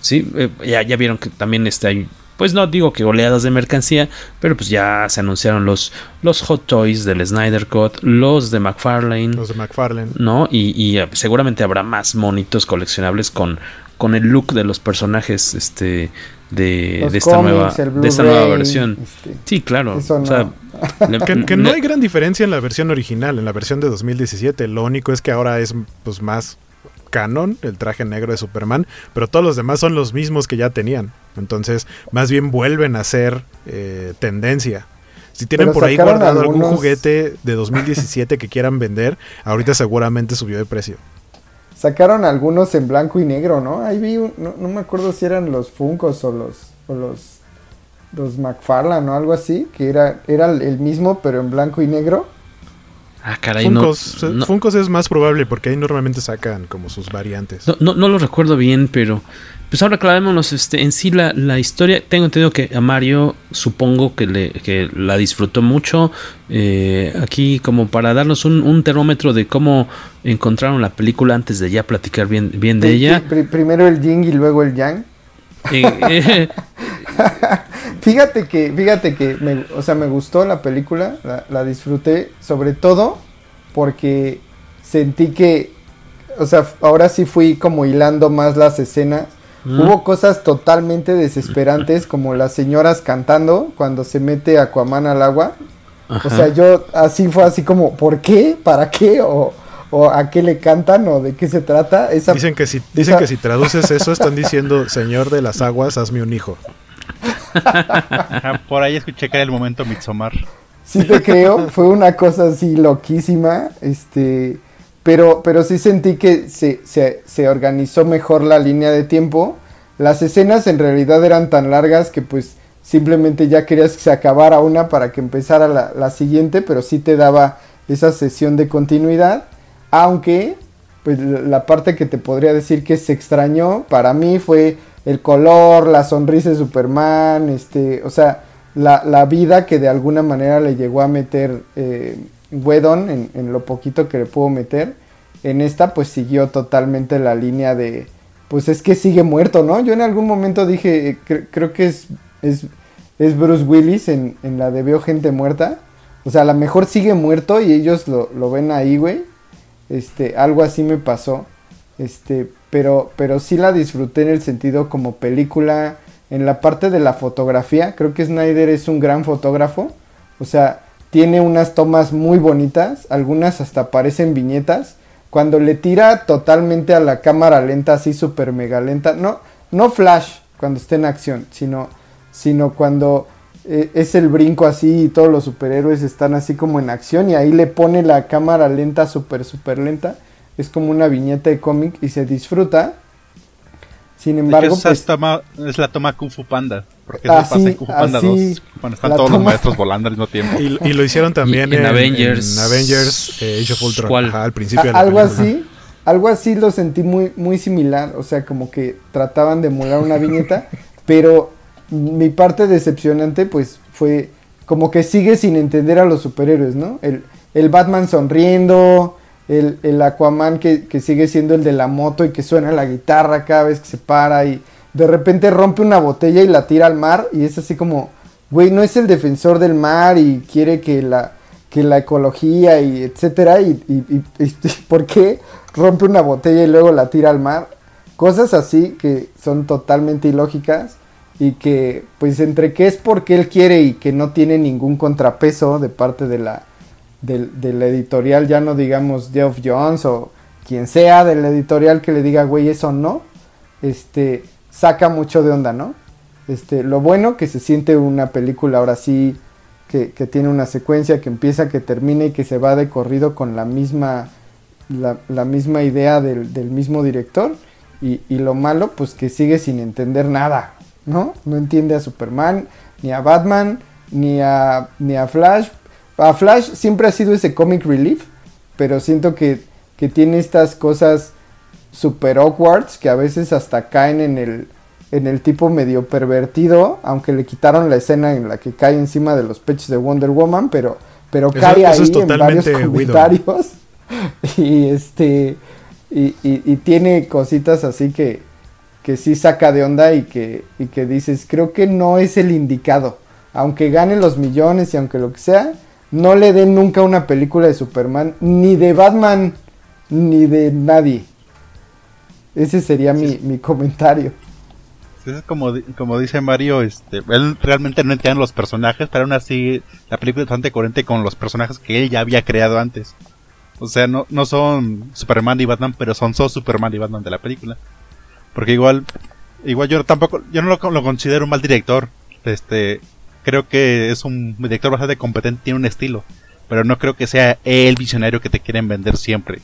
C: Sí, eh, ya, ya vieron que también está ahí pues no digo que oleadas de mercancía, pero pues ya se anunciaron los, los Hot Toys del Snyder Cut, los de McFarlane.
D: Los de McFarlane.
C: ¿No? Y, y eh, seguramente habrá más monitos coleccionables con, con el look de los personajes este de, de esta nueva de esta nueva versión. Este, sí, claro. O sea,
D: que, que no hay gran diferencia en la versión original, en la versión de 2017. Lo único es que ahora es pues más canon, el traje negro de Superman, pero todos los demás son los mismos que ya tenían. Entonces, más bien vuelven a ser eh, tendencia. Si tienen por ahí guardado algún juguete de 2017 que quieran vender, ahorita seguramente subió de precio.
F: Sacaron algunos en blanco y negro, ¿no? Ahí vi, no, me acuerdo si eran los Funkos o los, o los, los McFarlane o algo así, que era, era el mismo pero en blanco y negro.
C: Ah, caray,
D: Funkos, no, Funkos es más probable porque ahí normalmente sacan como sus variantes.
C: No, no, lo recuerdo bien, pero pues ahora clavémonos este, en sí la, la, historia. Tengo entendido que a Mario supongo que, le, que la disfrutó mucho. Eh, aquí como para darnos un, un, termómetro de cómo encontraron la película antes de ya platicar bien, bien de ella.
F: primero el yin y luego el yang. Eh, eh, fíjate que, fíjate que, me, o sea, me gustó la película, la, disfruté, sobre todo porque sentí que, o sea, ahora sí fui como hilando más las escenas. Mm. Hubo cosas totalmente desesperantes, como las señoras cantando cuando se mete Aquaman al agua. O sea, yo así fue así como, ¿por qué? ¿Para qué? O, o a qué le cantan o de qué se trata.
D: dicen que si, dicen que si traduces eso están diciendo, Señor de las aguas, hazme un hijo.
E: Por ahí escuché que era el momento Mitsomar.
F: Sí te creo, fue una cosa así loquísima, este, pero, pero sí sentí que se, se, organizó mejor la línea de tiempo. Las escenas en realidad eran tan largas que pues simplemente ya querías que se acabara una para que empezara la, la siguiente, pero sí te daba esa sesión de continuidad. Aunque, pues la parte que te podría decir que se extrañó para mí fue el color, la sonrisa de Superman, este, o sea, la, la vida que de alguna manera le llegó a meter eh, Wedon en, lo poquito que le pudo meter. En esta, pues siguió totalmente la línea de, pues es que sigue muerto, ¿no? Yo en algún momento dije, eh, creo que es, es, es Bruce Willis en, en, la de Veo Gente Muerta. O sea, a lo mejor sigue muerto y ellos lo, lo ven ahí, güey. Este, algo así me pasó. Este, pero, pero sí la disfruté en el sentido como película. En la parte de la fotografía, creo que Snyder es un gran fotógrafo. O sea, tiene unas tomas muy bonitas, algunas hasta parecen viñetas. Cuando le tira totalmente a la cámara lenta, así súper mega lenta, no, no flash cuando esté en acción, sino, sino cuando eh, es el brinco así y todos los superhéroes están así como en acción y ahí le pone la cámara lenta, súper, súper lenta. Es como una viñeta de cómic y se disfruta. Sin embargo,
E: pues, es la toma Kung Fu Panda. Porque eso pasa en Kung Fu Panda 2. Cuando están todos los maestros volando al mismo tiempo.
D: Y, lo hicieron también en, Avengers. En Avengers eh, Age of Ultron. al principio de
F: la Algo así. Algo así lo sentí muy, muy similar. O sea, como que trataban de emular una viñeta. pero mi parte decepcionante pues fue como que sigue sin entender a los superhéroes, ¿no? El, el Batman sonriendo, el, el Aquaman que, que, sigue siendo el de la moto y que suena la guitarra cada vez que se para y de repente rompe una botella y la tira al mar y es así como, güey, no es el defensor del mar y quiere que la, que la ecología y etcétera y, y, y, ¿por qué rompe una botella y luego la tira al mar? Cosas así que son totalmente ilógicas y que pues entre que es porque él quiere y que no tiene ningún contrapeso de parte de la del, editorial, ya no digamos Geoff Jones o quien sea del editorial que le diga, güey, eso no, este, saca mucho de onda, ¿no? Este, lo bueno que se siente una película ahora sí, que, que tiene una secuencia que empieza, que termina y que se va de corrido con la misma, la, la misma idea del, del mismo director. Y, y, lo malo, pues que sigue sin entender nada. ¿no? No entiende a Superman, ni a Batman, ni a, ni a Flash. A Flash siempre ha sido ese comic relief, pero siento que, que tiene estas cosas super awkward que a veces hasta caen en el, en el tipo medio pervertido, aunque le quitaron la escena en la que cae encima de los pechos de Wonder Woman, pero, pero cae ahí en varios comentarios. y este y, y, tiene cositas así que, que sí saca de onda y que, y que dices, creo que no es el indicado. Aunque gane los millones y aunque lo que sea, no le den nunca una película de Superman, ni de Batman, ni de nadie. Ese sería mi, mi comentario.
E: Es como, como dice Mario, este, él realmente no entiende los personajes, pero aún así la película es bastante coherente con los personajes que él ya había creado antes. O sea, no, no son Superman y Batman, pero son so Superman y Batman de la película. Porque igual, igual yo tampoco, yo no lo, lo considero un mal director. Este, creo que es un director bastante competente, tiene un estilo. Pero no creo que sea el visionario que te quieren vender siempre.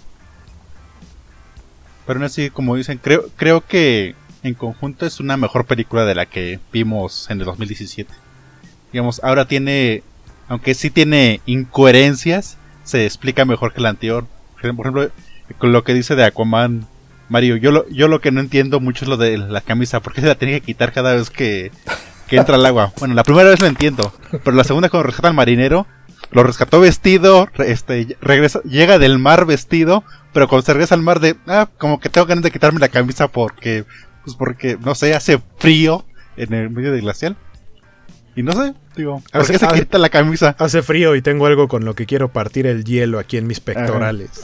E: Pero aún así, como dicen, creo, creo que en conjunto es una mejor película de la que vimos en el 2017. Digamos, ahora tiene, aunque sí tiene incoherencias, se explica mejor que la anterior. Por ejemplo, con lo que dice de Aquaman, Mario, yo lo, yo lo que no entiendo mucho es lo de la camisa, ¿por qué se la tiene que quitar cada vez que, que entra al agua? Bueno, la primera vez lo entiendo, pero la segunda cuando rescata al marinero, lo rescató vestido, este, regresa, llega del mar vestido, pero cuando se regresa al mar de, ah, como que tengo ganas de quitarme la camisa porque pues porque, no sé, hace frío en el medio del glacial. Y no sé, digo, ¿por qué se quita la camisa?
D: Hace frío y tengo algo con lo que quiero partir el hielo aquí en mis pectorales.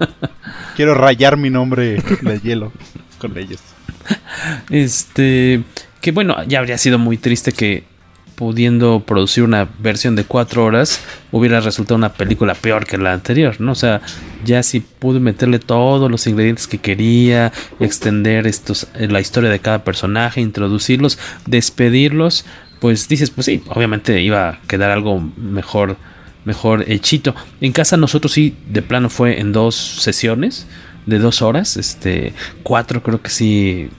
E: quiero rayar mi nombre de hielo con ellos.
C: Este, que bueno, ya habría sido muy triste que pudiendo producir una versión de cuatro horas, hubiera resultado una película peor que la anterior, ¿no? O sea, ya si pude meterle todos los ingredientes que quería, extender estos, eh, la historia de cada personaje, introducirlos, despedirlos, pues dices, pues sí, obviamente iba a quedar algo mejor, mejor hechito. En casa nosotros sí, de plano fue en dos sesiones de dos horas, este, cuatro creo que sí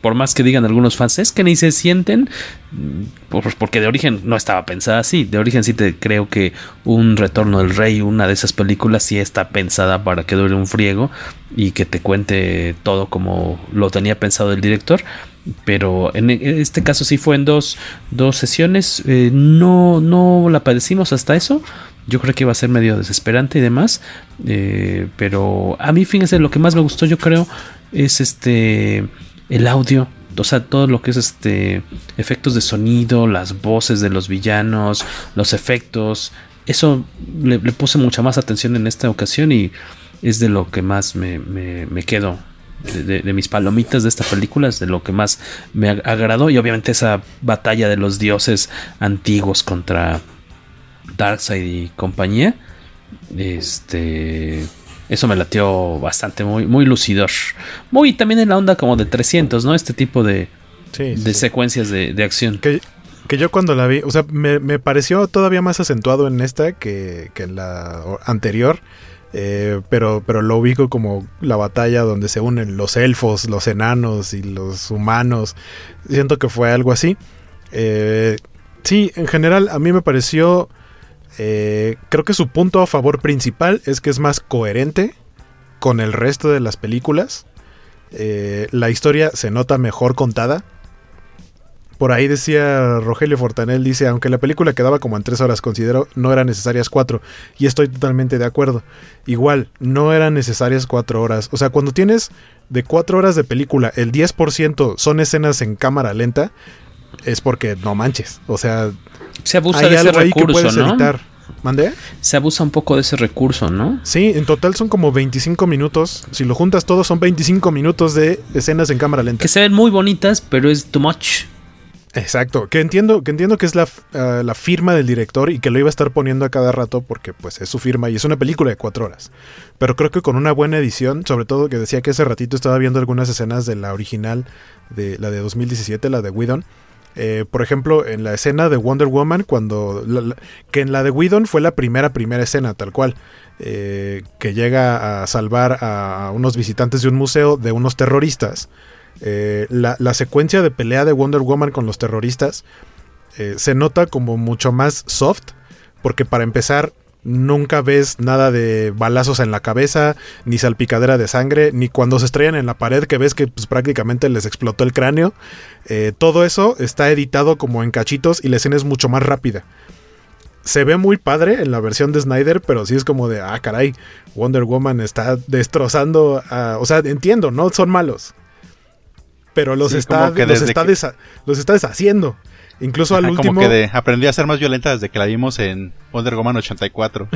C: por más que digan algunos fans, es que ni se sienten, mm, porque de origen no estaba pensada así. De origen sí te creo que un Retorno del Rey, una de esas películas, sí está pensada para que dure un friego y que te cuente todo como lo tenía pensado el director. Pero en este caso sí fue en dos, dos sesiones. Eh, no, no la padecimos hasta eso. Yo creo que iba a ser medio desesperante y demás. Eh, pero a mí, fíjense, lo que más me gustó, yo creo, es este el audio, o sea, todo lo que es este efectos de sonido, las voces de los villanos, los efectos, eso le, puse mucha más atención en esta ocasión y es de lo que más me, me, quedo. De, mis palomitas de esta película es de lo que más me agradó y obviamente esa batalla de los dioses antiguos contra Darkseid y compañía este eso me latió bastante, muy, muy lucidor. Muy también en la onda como de 300, ¿no? Este tipo de, de secuencias de, acción.
D: Que, que, yo cuando la vi, o sea, me, pareció todavía más acentuado en esta que, que en la anterior. Eh, pero, pero lo ubico como la batalla donde se unen los elfos, los enanos y los humanos. Siento que fue algo así. Eh, sí, en general a mí me pareció eh, creo que su punto a favor principal es que es más coherente con el resto de las películas. Eh, la historia se nota mejor contada. Por ahí decía Rogelio Fortanel, dice, aunque la película quedaba como en tres horas, considero no eran necesarias cuatro. Y estoy totalmente de acuerdo. Igual, no eran necesarias cuatro horas. O sea, cuando tienes de cuatro horas de película, el 10% son escenas en cámara lenta, es porque no manches. O sea,
C: se abusa de ese recurso, ¿no? ¿Mande? Se abusa un poco de ese recurso, ¿no?
D: Sí, en total son como 25 minutos. Si lo juntas todo, son 25 minutos de escenas en cámara lenta.
C: Que se ven muy bonitas, pero es too much.
D: Exacto, que entiendo, que entiendo que es la, eh, la, firma del director y que lo iba a estar poniendo a cada rato porque pues es su firma y es una película de cuatro horas. Pero creo que con una buena edición, sobre todo que decía que ese ratito estaba viendo algunas escenas de la original, de la de 2017, la de Whedon, eh, por ejemplo, en la escena de Wonder Woman, cuando. que en la de Whedon fue la primera, primera escena, tal cual. Eh, que llega a salvar a unos visitantes de un museo de unos terroristas. Eh, la, secuencia de pelea de Wonder Woman con los terroristas se nota como mucho más soft. Porque para empezar, nunca ves nada de balazos en la cabeza, ni salpicadera de sangre, ni cuando se estrellan en la pared que ves que pues, prácticamente les explotó el cráneo. Eh, todo eso está editado como en cachitos y la escena es mucho más rápida. Se ve muy padre en la versión de Snyder, pero sí es como de, ah, caray, Wonder Woman está destrozando, a, o sea, entiendo, no son malos, pero los, está, los, está, los está deshaciendo. Incluso al último.
E: Como que aprendió a ser más violenta desde que la vimos en Wonder Woman 84.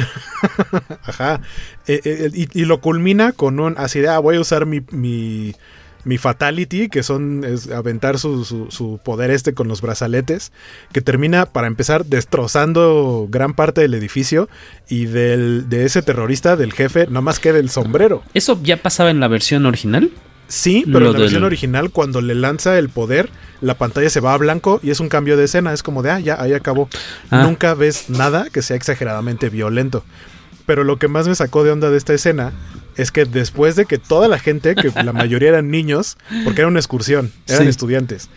D: Ajá. Eh, eh, y, lo culmina con un. Así de, ah, voy a usar mi, mi, mi Fatality, que son. Es aventar su, su, poder este con los brazaletes. Que termina, para empezar, destrozando gran parte del edificio. Y del, de ese terrorista, del jefe, nada más queda el sombrero.
C: ¿Eso ya pasaba en la versión original?
D: Sí, pero en la versión original, cuando le lanza el poder, la pantalla se va a blanco y es un cambio de escena. Es como de, ah, ya, ahí acabó. Ah. Nunca ves nada que sea exageradamente violento. Pero lo que más me sacó de onda de esta escena es que después de que toda la gente, que la mayoría eran niños, porque era una excursión, eran estudiantes,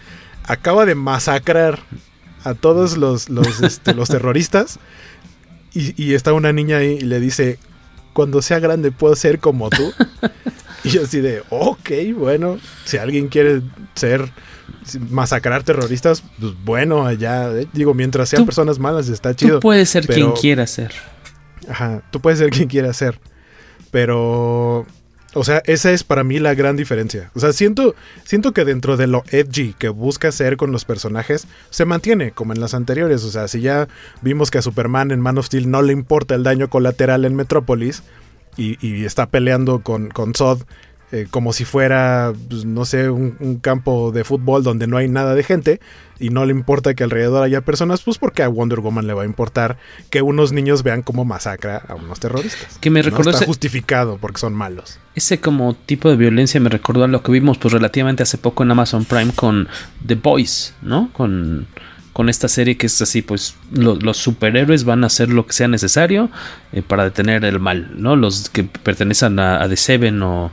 D: acaba de masacrar a todos los, los, este, los terroristas y, y está una niña ahí y le dice, cuando sea grande puedo ser como tú. Y yo así de, ok, bueno, si alguien quiere ser, masacrar terroristas, pues bueno, allá, eh, digo, mientras sean personas malas está chido.
C: Tú puedes ser quien quiera ser.
D: Ajá, tú puedes ser quien quiera ser. Pero, o sea, esa es para mí la gran diferencia. O sea, siento, siento que dentro de lo edgy que busca ser con los personajes, se mantiene como en las anteriores. O sea, si ya vimos que a Superman en Man of Steel no le importa el daño colateral en Metrópolis, y, está peleando con, con Zod eh, como si fuera, pues, no sé, un, campo de fútbol donde no hay nada de gente y no le importa que alrededor haya personas, pues porque a Wonder Woman le va a importar que unos niños vean cómo masacra a unos terroristas.
C: Que me recordó
D: está justificado porque son malos.
C: Ese como tipo de violencia me recordó a lo que vimos pues relativamente hace poco en Amazon Prime con The Boys, ¿no? Con con esta serie que es así, pues los superhéroes van a hacer lo que sea necesario eh, para detener el mal, ¿no? Los que pertenecen a, The Seven o,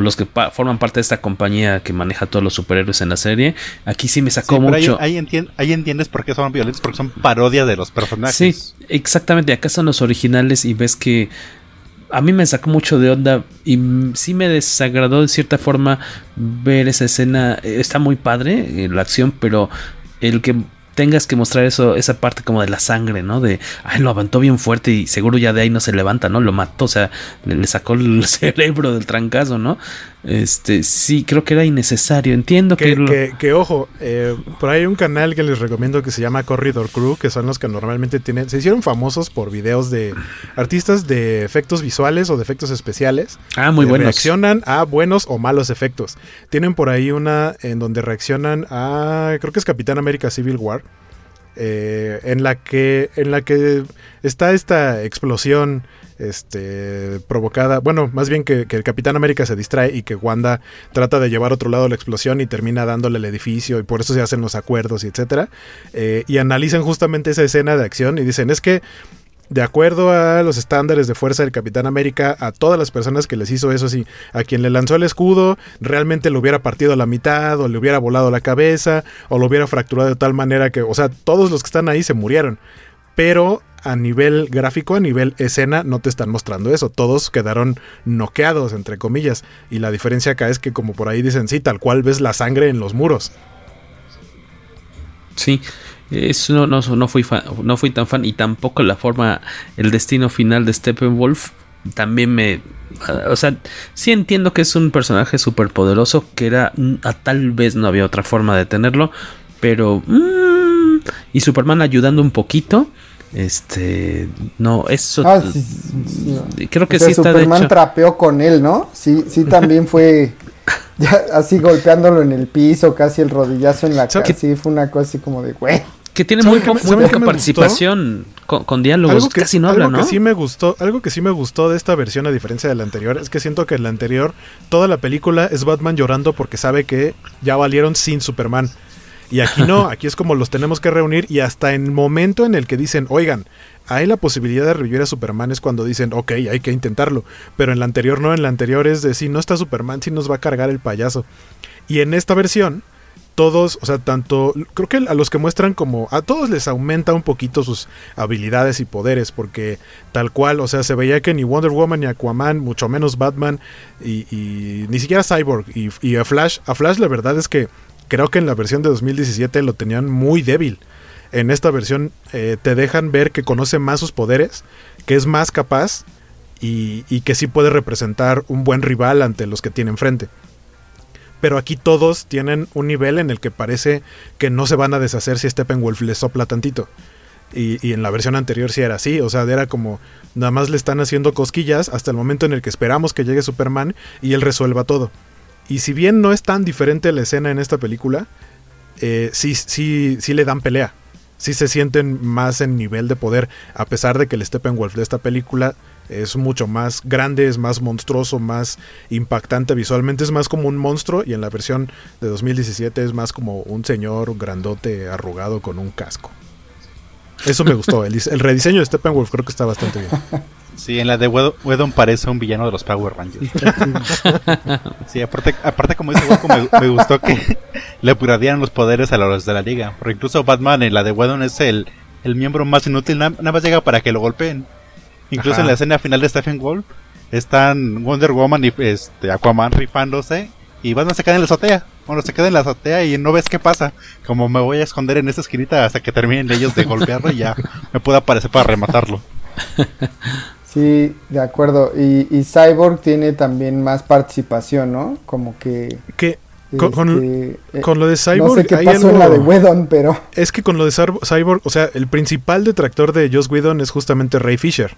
C: los que forman parte de esta compañía que maneja todos los superhéroes en la serie. Aquí sí me sacó mucho.
E: Ahí, ahí, entiendes por qué son violentos, porque son parodias de los personajes.
C: Sí, exactamente. Acá son los originales y ves que a mí me sacó mucho de onda y sí me desagradó de cierta forma ver esa escena. Está muy padre eh, la acción, pero el que tengas que mostrar eso, esa parte como de la sangre, ¿no? De, ay, lo avantó bien fuerte y seguro ya de ahí no se levanta, ¿no? Lo mató, o sea, le, sacó el cerebro del trancazo, ¿no? Este, sí, creo que era innecesario, entiendo
D: que... Que, ojo, eh, por ahí hay un canal que les recomiendo que se llama Corridor Crew, que son los que normalmente tienen, se hicieron famosos por videos de artistas de efectos visuales o de efectos especiales.
C: Ah, muy buenos.
D: Reaccionan a buenos o malos efectos. Tienen por ahí una en donde reaccionan a, creo que es Capitán América Civil War eh, en la que en la que está esta explosión este, provocada, bueno, más bien que, el Capitán América se distrae y que Wanda trata de llevar a otro lado la explosión y termina dándole el edificio y por eso se hacen los acuerdos y etcétera, eh, y analizan justamente esa escena de acción y dicen es que de acuerdo a los estándares de fuerza del Capitán América, a todas las personas que les hizo eso, a quien le lanzó el escudo, realmente lo hubiera partido a la mitad, o le hubiera volado la cabeza, o lo hubiera fracturado de tal manera que, o sea, todos los que están ahí se murieron. Pero a nivel gráfico, a nivel escena, no te están mostrando eso. Todos quedaron noqueados, entre comillas. Y la diferencia acá es que, como por ahí dicen, sí, tal cual ves la sangre en los muros.
C: Sí, eso no, no, fui no fui tan fan y tampoco la forma, el destino final de Steppenwolf también me... O sea, sí entiendo que es un personaje súper poderoso, que era... A, tal vez no había otra forma de tenerlo, pero... Mm, y Superman ayudando un poquito. Este, no, eso. Ah, creo que sí está
F: Superman trapeó con él, ¿no? Sí, sí, también fue así golpeándolo en el piso, casi el rodillazo en la cara. Sí, fue una cosa así como de, güey.
C: Que tiene muy, poca participación con, diálogos, algo que, casi no habla, ¿no?
D: Que sí me gustó, algo que sí me gustó de esta versión, a diferencia de la anterior, es que siento que en la anterior toda la película es Batman llorando porque sabe que ya valieron sin Superman. Y aquí no, aquí es como los tenemos que reunir y hasta en el momento en el que dicen, oigan, hay la posibilidad de revivir a Superman es cuando dicen, ok, hay que intentarlo. Pero en la anterior no, en la anterior es de, si no está Superman, si nos va a cargar el payaso. Y en esta versión todos, o sea, tanto, creo que a los que muestran como, a todos les aumenta un poquito sus habilidades y poderes, porque tal cual, o sea, se veía que ni Wonder Woman ni Aquaman, mucho menos Batman, y, ni siquiera Cyborg, y, a Flash, a Flash la verdad es que creo que en la versión de 2017 lo tenían muy débil. En esta versión eh, te dejan ver que conoce más sus poderes, que es más capaz y, y que sí puede representar un buen rival ante los que tiene enfrente pero aquí todos tienen un nivel en el que parece que no se van a deshacer si Steppenwolf les sopla tantito. Y, en la versión anterior sí era así, o sea, era como nada más le están haciendo cosquillas hasta el momento en el que esperamos que llegue Superman y él resuelva todo. Y si bien no es tan diferente la escena en esta película, eh, sí, sí, sí le dan pelea. Sí se sienten más en nivel de poder, a pesar de que el Steppenwolf de esta película es mucho más grande, es más monstruoso, más impactante visualmente, es más como un monstruo y en la versión de 2017 es más como un señor grandote arrugado con un casco. Eso me gustó, el, rediseño de Steppenwolf creo que está bastante bien.
E: Sí, en la de Wedon parece un villano de los Power Rangers. sí, aparte, aparte como dice Goku, me, gustó que le upgradearan los poderes a los de la liga. Porque incluso Batman en la de Wedon es el, el miembro más inútil, nada más llega para que lo golpeen. Incluso en la escena final de Stephen Wolf están Wonder Woman y este, Aquaman rifándose y Batman se queda en la azotea. Bueno, se queda en la azotea y no ves qué pasa. Como me voy a esconder en esa esquinita hasta que terminen ellos de golpearlo y ya me puedo aparecer para rematarlo.
F: Sí, de acuerdo. Y, y, Cyborg tiene también más participación, ¿no? Como que...
D: Que con, este, con, lo de Cyborg.
F: No sé qué pasó en la de Whedon, pero.
D: Es que con lo de Cyborg, o sea, el principal detractor de Joss Whedon es justamente Ray Fisher.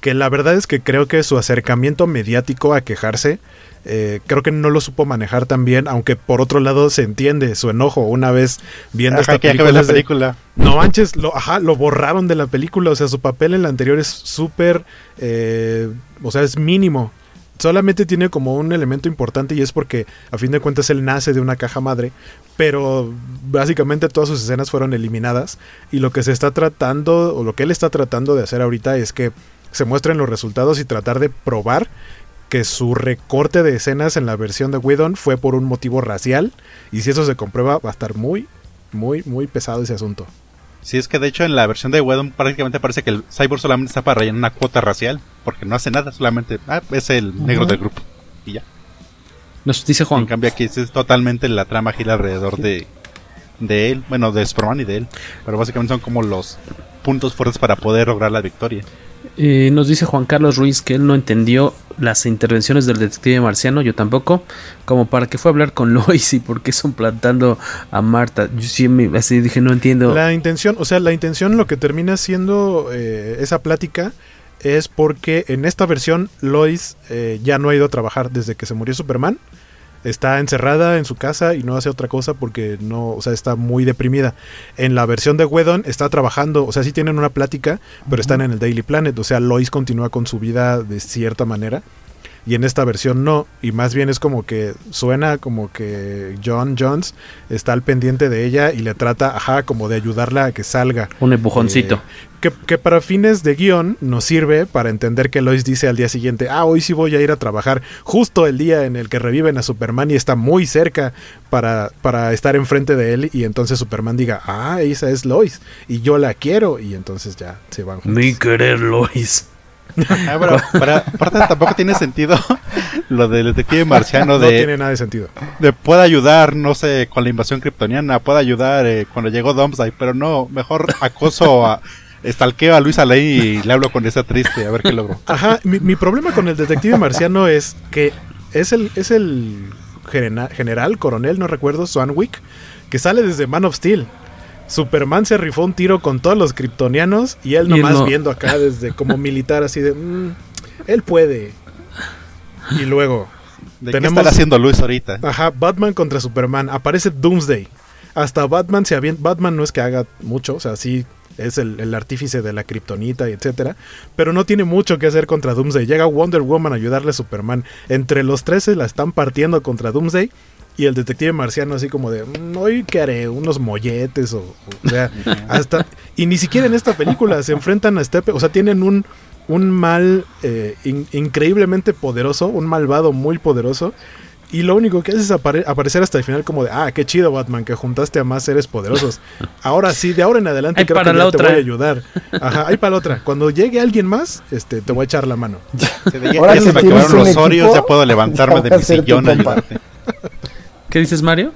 D: Que la verdad es que creo que su acercamiento mediático a quejarse. Eh, creo que no lo supo manejar tan bien, aunque por otro lado se entiende su enojo una vez viendo esta película.
E: La película.
D: no manches, lo, ajá, lo borraron de la película, o sea, su papel en la anterior es súper, eh, o sea, es mínimo solamente tiene como un elemento importante y es porque a fin de cuentas él nace de una caja madre, pero básicamente todas sus escenas fueron eliminadas y lo que se está tratando o lo que él está tratando de hacer ahorita es que se muestren los resultados y tratar de probar que su recorte de escenas en la versión de Whedon fue por un motivo racial y si eso se comprueba va a estar muy muy muy pesado ese asunto.
E: Sí, es que de hecho en la versión de Wedon prácticamente parece que el Cyborg solamente está para rellenar una cuota racial, porque no hace nada, solamente ah, es el negro del grupo y ya.
C: Nos dice Juan.
E: En cambio aquí es totalmente la trama gira alrededor de, de él, bueno, de Superman y de él, pero básicamente son como los puntos fuertes para poder lograr la victoria.
C: Eh, nos dice Juan Carlos Ruiz que él no entendió las intervenciones del detective marciano, yo tampoco, como para que fue a hablar con Lois y por qué son plantando a Marta. Yo sí me, así dije, no entiendo.
D: La intención, o sea, la intención lo que termina siendo eh, esa plática es porque en esta versión Lois eh, ya no ha ido a trabajar desde que se murió Superman está encerrada en su casa y no hace otra cosa porque no, o sea, está muy deprimida. En la versión de Wedon está trabajando, o sea, sí tienen una plática, pero están en el Daily Planet, o sea, Lois continúa con su vida de cierta manera y en esta versión no, y más bien es como que suena como que John Jones está al pendiente de ella y le trata, ajá, como de ayudarla a que salga.
C: Un empujoncito.
D: Eh, que, para fines de guion nos sirve para entender que Lois dice al día siguiente, ah, hoy sí voy a ir a trabajar justo el día en el que reviven a Superman y está muy cerca para, para estar enfrente de él y entonces Superman diga, ah, esa es Lois y yo la quiero y entonces ya se van.
C: Mi querer Lois.
E: Ah, para, aparte tampoco tiene sentido lo del detective marciano de...
D: No tiene nada de sentido.
E: De puede ayudar, no sé, con la invasión kryptoniana, puede ayudar eh, cuando llegó Domsday, pero no, mejor acoso a... Estalqueo a Luisa Ley y le hablo con esa triste, a ver qué logro.
D: Ajá, mi, problema con el detective marciano es que es el, es el general, coronel, no recuerdo, Swanwick, que sale desde Man of Steel. Superman se rifó un tiro con todos los kryptonianos y él nomás viendo acá desde como militar así de mm, él puede. Y luego
E: ¿De tenemos qué haciendo Luis ahorita.
D: Ajá, Batman contra Superman, aparece Doomsday. Hasta Batman se avienta, Batman no es que haga mucho, o sea, sí es el, el artífice de la kriptonita y etcétera, pero no tiene mucho que hacer contra Doomsday. Llega Wonder Woman a ayudarle a Superman. Entre los tres se la están partiendo contra Doomsday y el detective marciano así como de, mm, hoy qué haré, unos molletes o, o sea, hasta... Y ni siquiera en esta película se enfrentan a Steppe, o sea, tienen un, un mal eh, increíblemente poderoso, un malvado muy poderoso. y lo único que haces es aparecer hasta el final como de, ah, qué chido Batman, que juntaste a más seres poderosos. Ahora sí, de ahora en adelante creo que ya te voy a ayudar. Ajá, ahí para la otra. Cuando llegue alguien más, este, te voy a echar la mano.
E: ahora se me acabaron los orios, ya puedo levantarme de mi sillón
C: ¿Qué dices, Mario?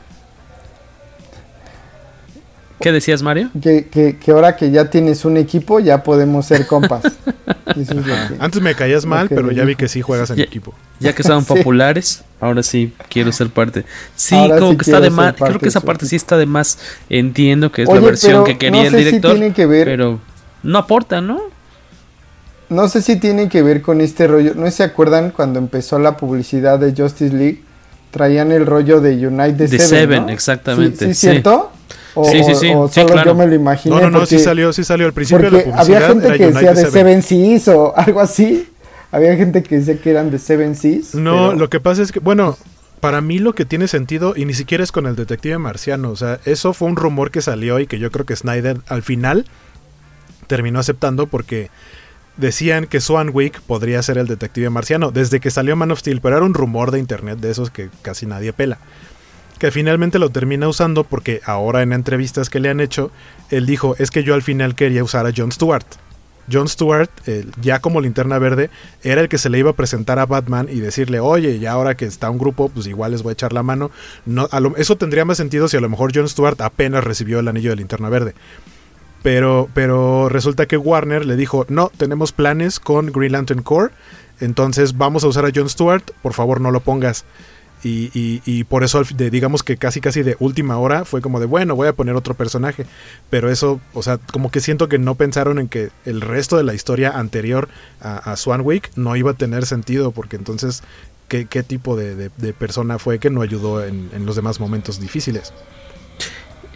C: ¿Qué decías, Mario?
F: Que, que, que, ahora que ya tienes un equipo, ya podemos ser compas.
D: Antes me caías mal, pero ya vi que sí juegas en equipo.
C: Ya que estaban populares, ahora sí quiero ser parte. Sí, como que está de más. Creo que esa parte sí está de más. Entiendo que es la versión que quería el director. pero no aporta, ¿no?
F: No sé si tiene que ver con este rollo. ¿No se acuerdan cuando empezó la publicidad de Justice League? Traían el rollo de United
C: The Seven. exactamente.
F: ¿Sí, cierto?
C: sí, sí, sí.
F: O solo yo me lo imaginé.
D: No, no, no, sí salió, sí salió al principio de la publicidad.
F: Había gente que decía de Seven Seas o algo así. Había gente que decía que eran de Seven Seas.
D: No, lo que pasa es que, bueno, para mí lo que tiene sentido, y ni siquiera es con el detective marciano, o sea, eso fue un rumor que salió y que yo creo que Snyder al final terminó aceptando porque decían que Swanwick podría ser el detective marciano desde que salió Man of Steel, pero era un rumor de internet de esos que casi nadie pela que finalmente lo termina usando porque ahora en entrevistas que le han hecho, él dijo, es que yo al final quería usar a Jon Stewart. Jon Stewart, ya como linterna verde, era el que se le iba a presentar a Batman y decirle, oye, ya ahora que está un grupo, pues igual les voy a echar la mano. No, eso tendría más sentido si a lo mejor Jon Stewart apenas recibió el anillo de linterna verde. Pero, pero resulta que Warner le dijo, no, tenemos planes con Green Lantern Corps, entonces vamos a usar a Jon Stewart, por favor no lo pongas. Y, por eso, digamos que casi casi de última hora fue como de, bueno, voy a poner otro personaje. Pero eso, o sea, como que siento que no pensaron en que el resto de la historia anterior a, Swanwick no iba a tener sentido, porque entonces, ¿qué, tipo de, persona fue que no ayudó en, los demás momentos difíciles?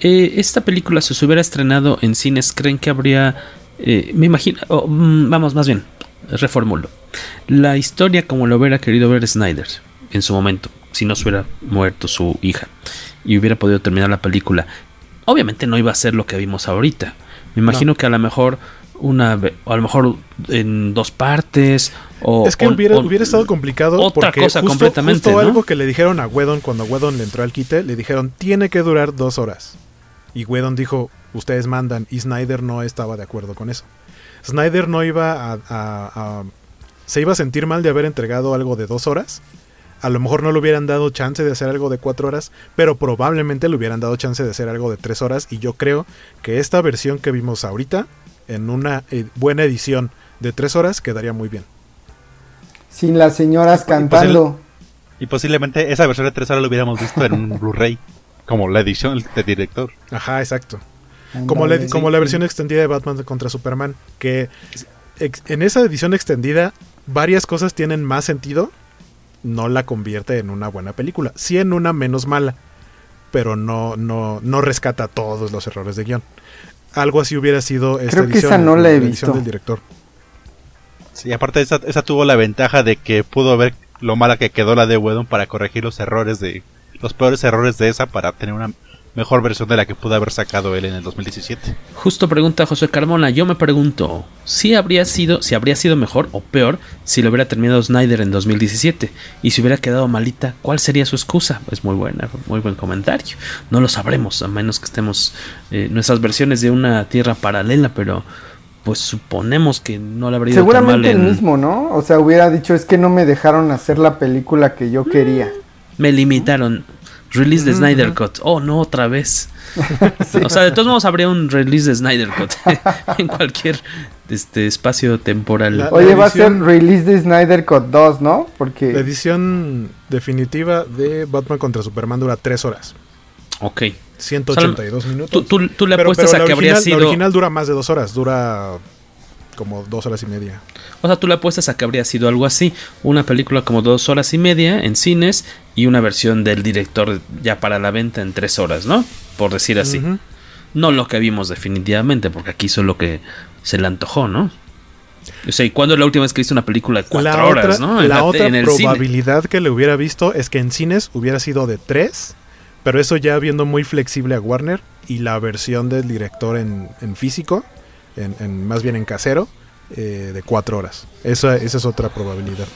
C: Eh, esta película, si se hubiera estrenado en cines, ¿creen que habría... Eh, me imagino... Mm, vamos, más bien, reformulo. La historia como lo hubiera querido ver Snyder en su momento si no se hubiera muerto su hija y hubiera podido terminar la película. Obviamente no iba a ser lo que vimos ahorita. Me imagino que a lo mejor una a lo mejor en dos partes o
D: es que hubiera, hubiera, estado complicado
C: otra
D: porque
C: cosa completamente
D: algo que le dijeron a Wedon cuando Wedon le entró al quite le dijeron tiene que durar dos horas y Wedon dijo ustedes mandan y Snyder no estaba de acuerdo con eso Snyder no iba a se iba a sentir mal de haber entregado algo de dos horas a lo mejor no le hubieran dado chance de hacer algo de cuatro horas, pero probablemente le hubieran dado chance de hacer algo de tres horas. Y yo creo que esta versión que vimos ahorita, en una eh, buena edición de tres horas, quedaría muy bien.
F: Sin las señoras cantando.
E: Y, posiblemente esa versión de tres horas lo hubiéramos visto en un Blu-ray, como la edición de director.
D: Ajá, exacto. Como, la, como la versión extendida de Batman contra Superman, que en esa edición extendida varias cosas tienen más sentido no la convierte en una buena película. Sí en una menos mala, pero no, no, no rescata todos los errores de guion. Algo así hubiera sido
F: esta Creo que esa no la he visto.
D: del director.
E: Sí, aparte esa, esa tuvo la ventaja de que pudo ver lo mala que quedó la de Wedon para corregir los errores de los peores errores de esa para tener una mejor versión de la que pudo haber sacado él en el 2017.
C: Justo pregunta José Carmona, yo me pregunto, si habría sido, si habría sido mejor o peor si lo hubiera terminado Snyder en 2017 y si hubiera quedado malita, ¿cuál sería su excusa? Es muy buena, muy buen comentario. No lo sabremos a menos que estemos eh, nuestras versiones de una tierra paralela, pero pues suponemos que no le habría
F: ido Seguramente tan mal el mismo, ¿no? O sea, hubiera dicho es que no me dejaron hacer la película que yo quería.
C: Me limitaron. Release de Snyder Cut. Oh, no, otra vez. O sea, de todos modos habría un release de Snyder Cut en cualquier este espacio temporal.
F: Oye, va a ser release de Snyder Cut 2, ¿no? Porque
D: la edición definitiva de Batman contra Superman dura 3 horas.
C: Ok.
D: 182 minutos.
C: Tú, tú, le apuestas a que habría sido.
D: La original dura más de 2 horas, dura como 2 horas y media.
C: O sea, tú le apuestas a que habría sido algo así. Una película como dos horas y media en cines y una versión del director ya para la venta en tres horas, ¿no? Por decir así. No lo que vimos definitivamente, porque aquí hizo lo que se le antojó, ¿no? O sea, ¿y cuándo es la última vez que hizo una película de cuatro horas, no?
D: la, otra probabilidad que le hubiera visto es que en cines hubiera sido de tres, pero eso ya viendo muy flexible a Warner y la versión del director en, físico, en, más bien en casero, eh, de cuatro horas. Esa, esa es otra probabilidad.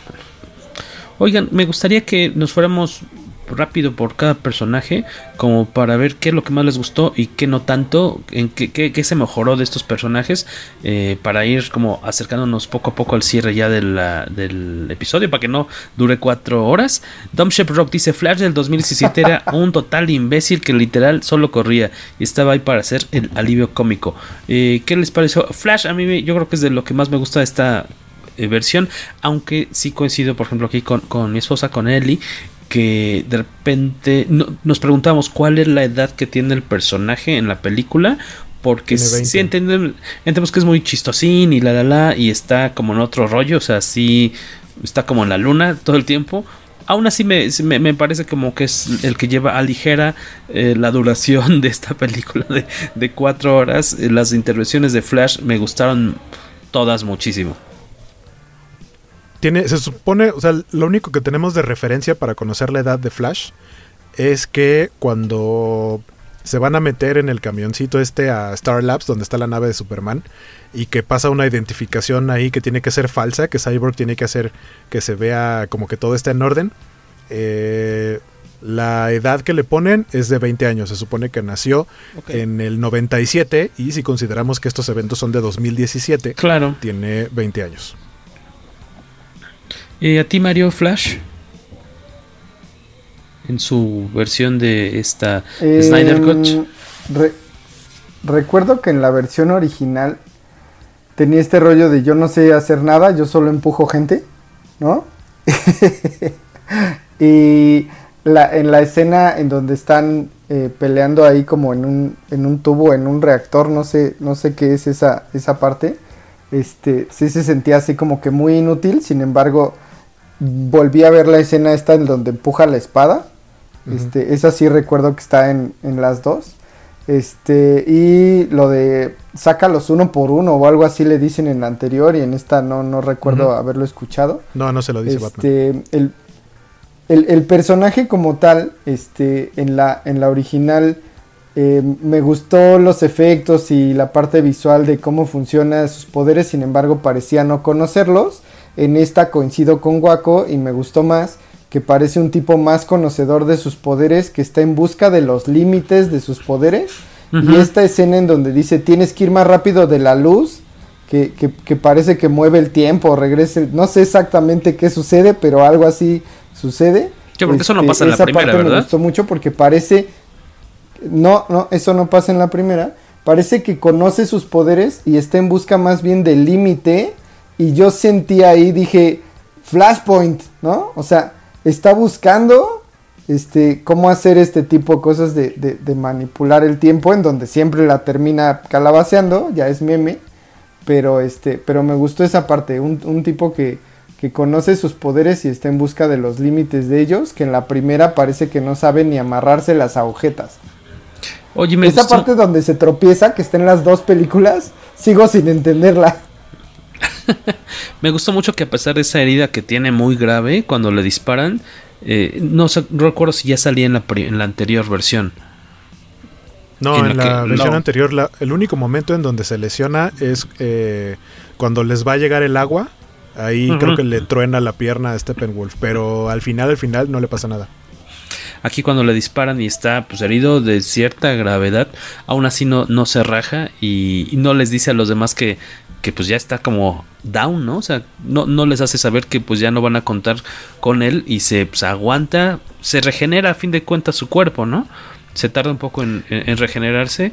C: Oigan, me gustaría que nos fuéramos rápido por cada personaje como para ver qué es lo que más les gustó y qué no tanto, en qué, qué, se mejoró de estos personajes eh, para ir como acercándonos poco a poco al cierre ya del episodio para que no dure cuatro horas. Dom Shep Rock dice Flash del 2017 era un total imbécil que literal solo corría y estaba ahí para hacer el alivio cómico. Eh, ¿Qué les pareció? Flash a mí yo creo que es de lo que más me gusta de esta eh, versión, aunque sí coincido por ejemplo aquí con, con mi esposa, con Ellie, que de repente nos preguntamos cuál es la edad que tiene el personaje en la película. Porque sí entendemos, entendemos, que es muy chistosín y la la la y está como en otro rollo, o sea, sí está como en la luna todo el tiempo. Aún así me, me, parece como que es el que lleva a ligera eh, la duración de esta película de, de cuatro horas. Las intervenciones de Flash me gustaron todas muchísimo
D: se supone, o sea, lo único que tenemos de referencia para conocer la edad de Flash es que cuando se van a meter en el camioncito este a Star Labs, donde está la nave de Superman, y que pasa una identificación ahí que tiene que ser falsa, que Cyborg tiene que hacer que se vea como que todo está en orden. Eh, la edad que le ponen es de 20 años. Se supone que nació en el 97 y si consideramos que estos eventos son de 2017,
C: claro.
D: tiene 20 años.
C: ¿Y a ti, Mario Flash? En su versión de esta Snyder Cut. Em,
F: recuerdo que en la versión original tenía este rollo de yo no sé hacer nada, yo solo empujo gente, ¿no? y en la escena en donde están eh, peleando ahí como en un, en un tubo, en un reactor, no sé, no sé qué es esa, esa parte. Este, sí se sentía así como que muy inútil, sin embargo, volví a ver la escena esta en donde empuja la espada. Este, esa sí recuerdo que está en, las dos. Este, y lo de sácalos uno por uno o algo así le dicen en la anterior y en esta no, no recuerdo haberlo escuchado.
D: No, no se lo dice
F: este, El, el, personaje como tal, este, en la, en la original, eh, me gustó los efectos y la parte visual de cómo funcionan sus poderes, sin embargo parecía no conocerlos. En esta coincido con Waco y me gustó más que parece un tipo más conocedor de sus poderes, que está en busca de los límites de sus poderes. Y esta escena en donde dice tienes que ir más rápido de la luz, que, que, parece que mueve el tiempo, regrese, no sé exactamente qué sucede, pero algo así sucede.
C: Yo porque eso no pasa en la primera, parte
F: Me gustó mucho porque parece, no, no, eso no pasa en la primera. Parece que conoce sus poderes y está en busca más bien del límite y yo sentí ahí, dije, Flashpoint, ¿no? O sea, está buscando este, cómo hacer este tipo de cosas de, de, manipular el tiempo, en donde siempre la termina calabaceando, ya es meme, pero, este, pero me gustó esa parte, un, un tipo que, que conoce sus poderes y está en busca de los límites de ellos, que en la primera parece que no sabe ni amarrarse las agujetas.
C: Oye, me
F: Esa parte donde se tropieza, que está en las dos películas, sigo sin entenderla.
C: Me gustó mucho que a pesar de esa herida que tiene muy grave cuando le disparan, eh, no, recuerdo si ya salía en la, en la anterior versión.
D: No, en, la, versión anterior, el único momento en donde se lesiona es eh, cuando les va a llegar el agua. Ahí creo que le truena la pierna a Steppenwolf, pero al final, al final no le pasa nada.
C: Aquí cuando le disparan y está pues herido de cierta gravedad, aún así no, no se raja y, no les dice a los demás que, que pues ya está como down, ¿no? O sea, no, no les hace saber que pues ya no van a contar con él y se pues, aguanta, se regenera a fin de cuentas su cuerpo, ¿no? Se tarda un poco en, regenerarse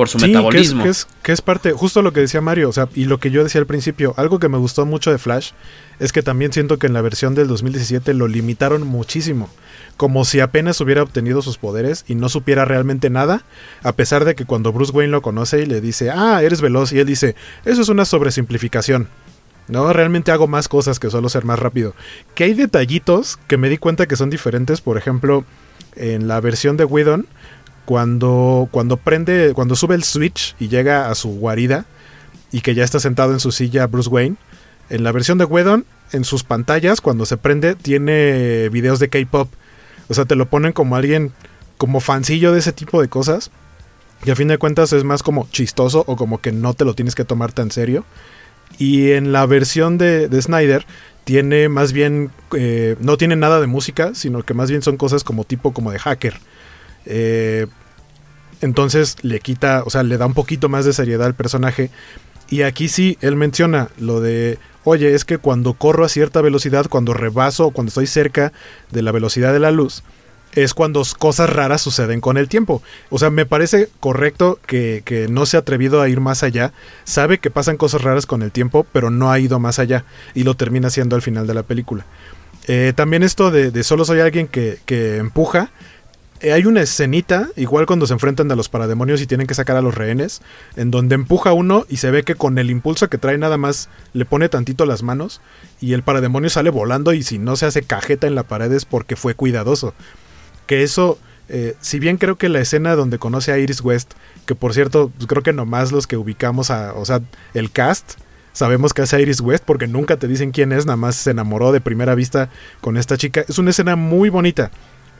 C: por su metabolismo.
D: Que es, que es, parte, justo lo que decía Mario, o sea, y lo que yo decía al principio, algo que me gustó mucho de Flash es que también siento que en la versión del 2017 lo limitaron muchísimo como si apenas hubiera obtenido sus poderes y no supiera realmente nada, a pesar de que cuando Bruce Wayne lo conoce y le dice, ah, eres veloz, y él dice, eso es una sobresimplificación. No, realmente hago más cosas que solo ser más rápido. Que hay detallitos que me di cuenta que son diferentes, por ejemplo, en la versión de Whedon, cuando, cuando prende, cuando sube el switch y llega a su guarida y que ya está sentado en su silla Bruce Wayne, en la versión de Whedon, en sus pantallas, cuando se prende, tiene videos de K-pop o sea, te lo ponen como alguien, como fancillo de ese tipo de cosas. Y a fin de cuentas es más como chistoso o como que no te lo tienes que tomar tan serio. Y en la versión de, Snyder tiene más bien, eh, no tiene nada de música, sino que más bien son cosas como tipo como de hacker. Eh, entonces le quita, o sea, le da un poquito más de seriedad al personaje. Y aquí sí, él menciona lo de, oye, es que cuando corro a cierta velocidad, cuando rebaso cuando estoy cerca de la velocidad de la luz, es cuando cosas raras suceden con el tiempo. O sea, me parece correcto que, que, no se ha atrevido a ir más allá. Sabe que pasan cosas raras con el tiempo, pero no ha ido más allá. Y lo termina haciendo al final de la película. Eh, también esto de, solo soy alguien que empuja. Eh, hay una escenita, igual cuando se enfrentan a los parademonios y tienen que sacar a los rehenes, en donde empuja uno y se ve que con el impulso que trae nada más le pone tantito las manos y el parademonio sale volando y si no se hace cajeta en la pared es porque fue cuidadoso que eso, eh, si bien creo que la escena donde conoce a Iris West, que por cierto, pues creo que nomás los que ubicamos a, o sea, el cast, sabemos que es Iris West porque nunca te dicen quién es, nada más se enamoró de primera vista con esta chica. Es una escena muy bonita,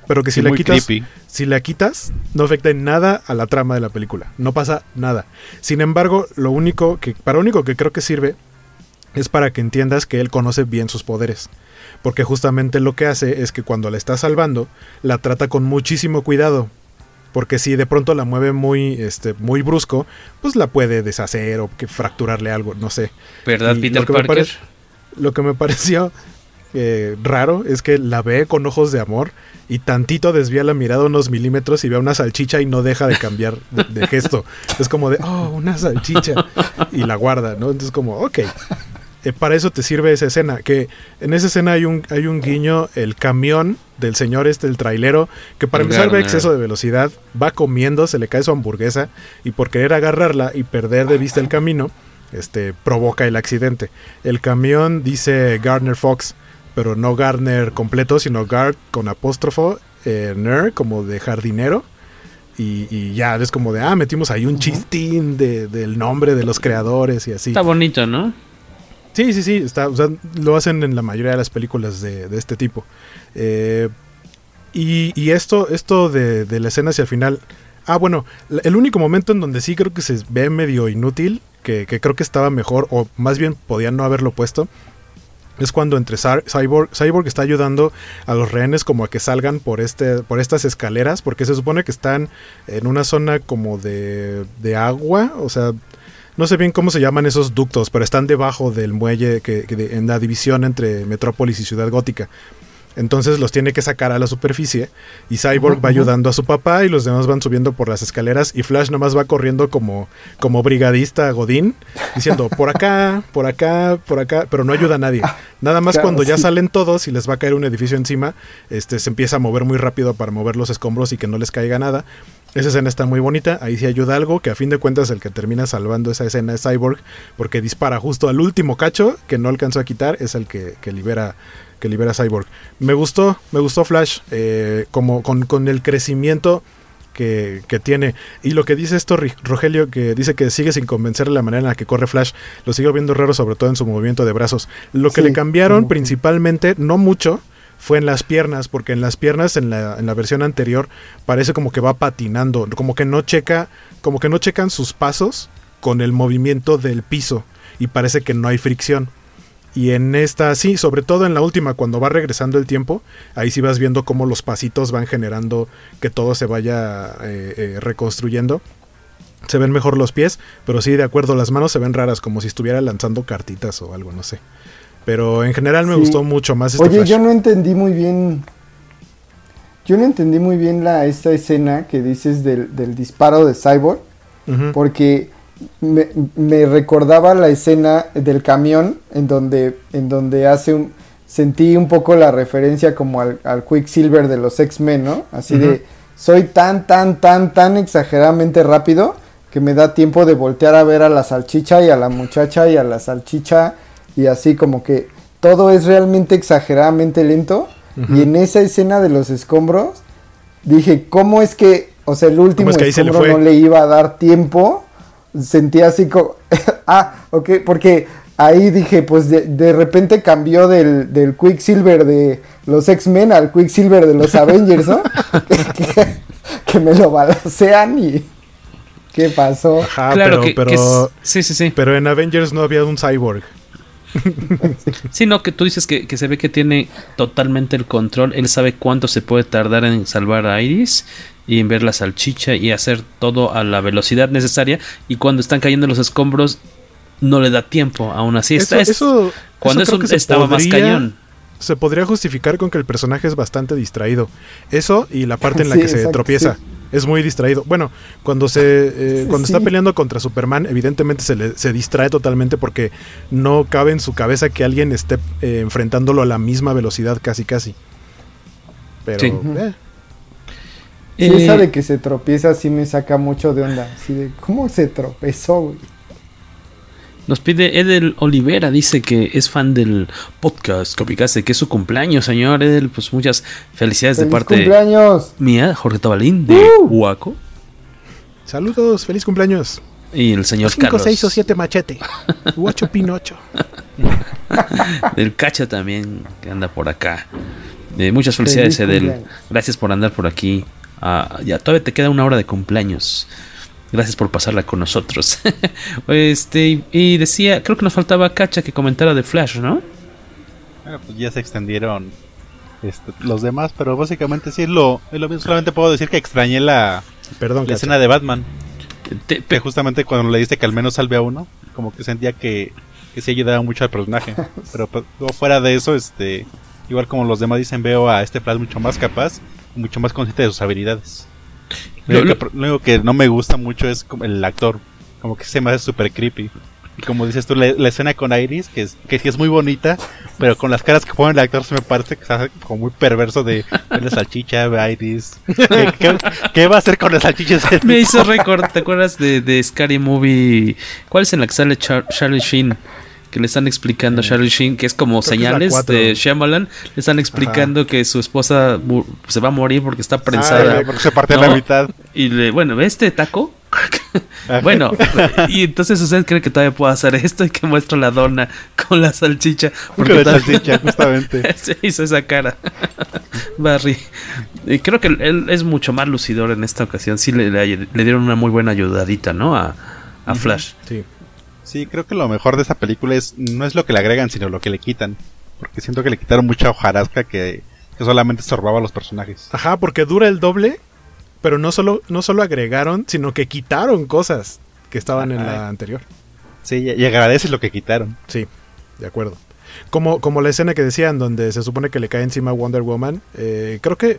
D: pero que si sí, la quitas, creepy. si la quitas, no afecta en nada a la trama de la película. No pasa nada. Sin embargo, lo único que, para lo único que creo que sirve es para que entiendas que él conoce bien sus poderes porque justamente lo que hace es que cuando la está salvando, la trata con muchísimo cuidado. Porque si de pronto la mueve muy, este, muy brusco, pues la puede deshacer o que fracturarle algo, no sé.
C: ¿Verdad,
D: Y
C: Peter
D: lo que me
C: Parker?
D: pare- lo que me pareció eh, raro es que la ve con ojos de amor y tantito desvía la mirada unos milímetros y ve una salchicha y no deja de cambiar de, de gesto. Es como de, oh, una salchicha. Y la guarda, ¿no? Entonces como, ok. Eh, para eso te sirve esa escena. Que en esa escena hay un, hay un guiño, el camión del señor este, el trailero, que para empezar ve exceso de velocidad, va comiendo, se le cae su hamburguesa y por querer agarrarla y perder de vista el camino, este, provoca el accidente. El camión dice Gardner Fox, pero no Gardner completo, sino Gard con apóstrofo, eh, Ner como de jardinero. Y, y ya es como de, ah, metimos ahí un chistín de- del nombre de los creadores y así.
C: Está bonito, ¿no?
D: Sí, sí, sí, está, o sea, lo hacen en la mayoría de las películas de, de este tipo. Eh, y, y esto, esto de, de la escena hacia el final. Ah, bueno, el único momento en donde sí creo que se ve medio inútil, que, que creo que estaba mejor, o más bien podían no haberlo puesto, es cuando entre Cy- Cyborg, Cyborg está ayudando a los rehenes como a que salgan por este por estas escaleras porque se supone que están en una zona como de, de agua, o sea, no sé bien cómo se llaman esos ductos, pero están debajo del muelle que, en la división entre Metrópolis y Ciudad Gótica. Entonces los tiene que sacar a la superficie y Cyborg va ayudando a su papá y los demás van subiendo por las escaleras y Flash nomás va corriendo como, como brigadista Godín diciendo por acá, por acá, por acá, pero no ayuda a nadie. Nada más
F: Claro,
D: cuando ya salen todos y les va a caer un edificio encima, este se empieza a mover muy rápido para mover los escombros y que no les caiga nada. Esa escena está muy bonita, ahí sí ayuda algo, que a fin de cuentas el que termina salvando esa escena es Cyborg, porque dispara justo al último cacho que no alcanzó a quitar, es el que, que libera que libera Cyborg. Me gustó, me gustó Flash, eh, como con, con el crecimiento que, que tiene. Y lo que dice esto Rogelio, que dice que sigue sin convencer la manera en la que corre Flash, lo sigo viendo raro, sobre todo en su movimiento de brazos. Lo que
F: Sí,
D: le cambiaron principalmente, no mucho, fue en las piernas, porque en las piernas en la, en la versión anterior parece como que va patinando, como que no checa, como que no checan sus pasos con el movimiento del piso y parece que no hay fricción. Y en esta, sí, sobre todo en la última, cuando va regresando el tiempo, ahí sí vas viendo cómo los pasitos van generando que todo se vaya eh, eh, reconstruyendo. Se ven mejor los pies, pero sí, de acuerdo, las manos se ven raras, como si estuviera lanzando cartitas o algo, no sé. Pero en general me
F: Sí.
D: gustó mucho más este
F: Oye,
D: Flash.
F: yo no entendí muy bien. Yo no entendí muy bien la, esta escena que dices del, del disparo de Cyborg. Porque me, me recordaba la escena del camión en donde, en donde hace un. Sentí un poco la referencia como al, al Quicksilver de los X-Men, ¿no? Así de. Soy tan, tan, tan, tan exageradamente rápido que me da tiempo de voltear a ver a la salchicha y a la muchacha y a la salchicha y así como que todo es realmente exageradamente lento. Y en esa escena de los escombros dije, ¿cómo es que, o sea, el último
D: es que ahí se le
F: escombro no le iba a dar tiempo? Sentí así como, ah, ok, porque ahí dije, pues de, de repente cambió del, del Quicksilver de los X-Men al Quicksilver de los Avengers, ¿no? que, que- que me lo balancean y... ¿Qué pasó?
D: Ajá,
C: Claro
D: pero,
C: que-
D: pero,
C: que es- sí, sí, sí.
D: pero en Avengers no había un cyborg.
C: sí, no, que tú dices que, que, se ve que tiene totalmente el control. Él sabe cuánto se puede tardar en salvar a Iris y en ver la salchicha y hacer todo a la velocidad necesaria. Y cuando están cayendo los escombros, no le da tiempo. Aún así,
D: eso,
C: está,
D: eso,
C: cuando eso, estaba más cañón
D: se podría justificar con que el personaje es bastante distraído. Eso y la parte en la que se tropieza. Es muy distraído. Bueno, cuando se eh, cuando está peleando contra Superman, evidentemente se, le, se distrae totalmente porque no cabe en su cabeza que alguien esté eh, enfrentándolo a la misma velocidad casi casi. Pero
F: sí. Eh. esa de que se tropieza sí me saca mucho de onda. Así de, ¿cómo se tropezó, güey?
C: Nos pide Edel Olivera, dice que es fan del podcast Copicase, que es su cumpleaños, señor Edel. Pues muchas felicidades de parte
F: cumpleaños!
C: mía, Jorge Tabalín, de
D: ¡Uh!
C: Huaco.
D: Saludos, feliz cumpleaños.
C: Y el señor
D: 5,
C: Carlos.
D: 6 o 7 machete. Huacho Pinocho.
C: del Cacha también, que anda por acá. Eh, muchas felicidades, feliz Edel. Cumpleaños. Gracias por andar por aquí. Ah, ya todavía te queda una hora de cumpleaños. Gracias por pasarla con nosotros. este, y decía, creo que nos faltaba Cacha que comentara de Flash, ¿no?
E: Bueno, pues ya se extendieron este, los demás, pero básicamente sí es lo, es lo mismo. Solamente puedo decir que extrañé la,
D: Perdón,
E: la escena de Batman. Te, que justamente cuando le diste que al menos salve a uno, como que sentía que, que sí ayudaba mucho al personaje. pero, pero fuera de eso, este, igual como los demás dicen, veo a este Flash mucho más capaz, mucho más consciente de sus habilidades. Lo, único, que, lo único que no me gusta mucho es el actor. Como que se me hace súper creepy. Y como dices tú, la, la, escena con Iris, que, es, que sí es muy bonita, pero con las caras que pone el actor se me parece que está como muy perverso de la salchicha, Iris. ¿Qué, qué, qué va a hacer con la salchicha?
C: Me hizo recordar, ¿te acuerdas de, de, Scary Movie? ¿Cuál es en la que sale Char Charlie Sheen? Que le están explicando a Charlie Sheen que es como Creo señales es de Shyamalan le están explicando Ajá. que su esposa se va a morir porque está prensada
E: ah, porque se parte ¿no? la mitad.
C: Y le bueno ¿ve este taco bueno y entonces usted cree que todavía puedo hacer esto y que muestro la dona con la salchicha
E: porque con la salchicha justamente.
C: Se hizo esa cara. Barry y creo que él es mucho más lucidor en esta ocasión. Sí le, le, le dieron una muy buena ayudadita no a, a Flash.
D: sí
E: Sí, creo que lo mejor de esa película es no es lo que le agregan, sino lo que le quitan. Porque siento que le quitaron mucha hojarasca que, que solamente estorbaba a los personajes.
D: Ajá, porque dura el doble, pero no solo, no solo agregaron, sino que quitaron cosas que estaban Ajá. en la anterior.
E: Sí, y agradeces lo que quitaron.
D: Sí, de acuerdo. Como, como la escena que decían, donde se supone que le cae encima Wonder Woman. Eh, creo que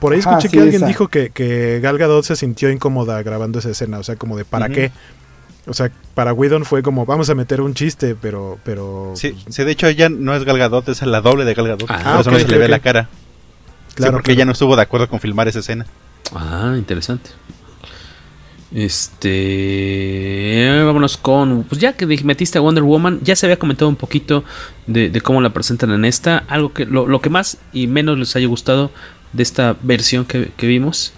D: por ahí escuché Ajá, sí, que alguien esa. dijo que, que Gal Gadot se sintió incómoda grabando esa escena. O sea, como de ¿para uh -huh. qué? O sea, para Whedon fue como, vamos a meter un chiste, pero... pero
E: sí, sí, de hecho ella no es Galgadot, es la doble de Galgadot. Ah, por eso okay, no se le ve okay. la cara. Claro, sí, porque claro. ella no estuvo de acuerdo con filmar esa escena.
C: Ah, interesante. Este. Vámonos con. Pues ya que metiste a Wonder Woman, ya se había comentado un poquito de, de cómo la presentan en esta. Algo que. Lo, lo, que más y menos les haya gustado de esta versión que, que vimos.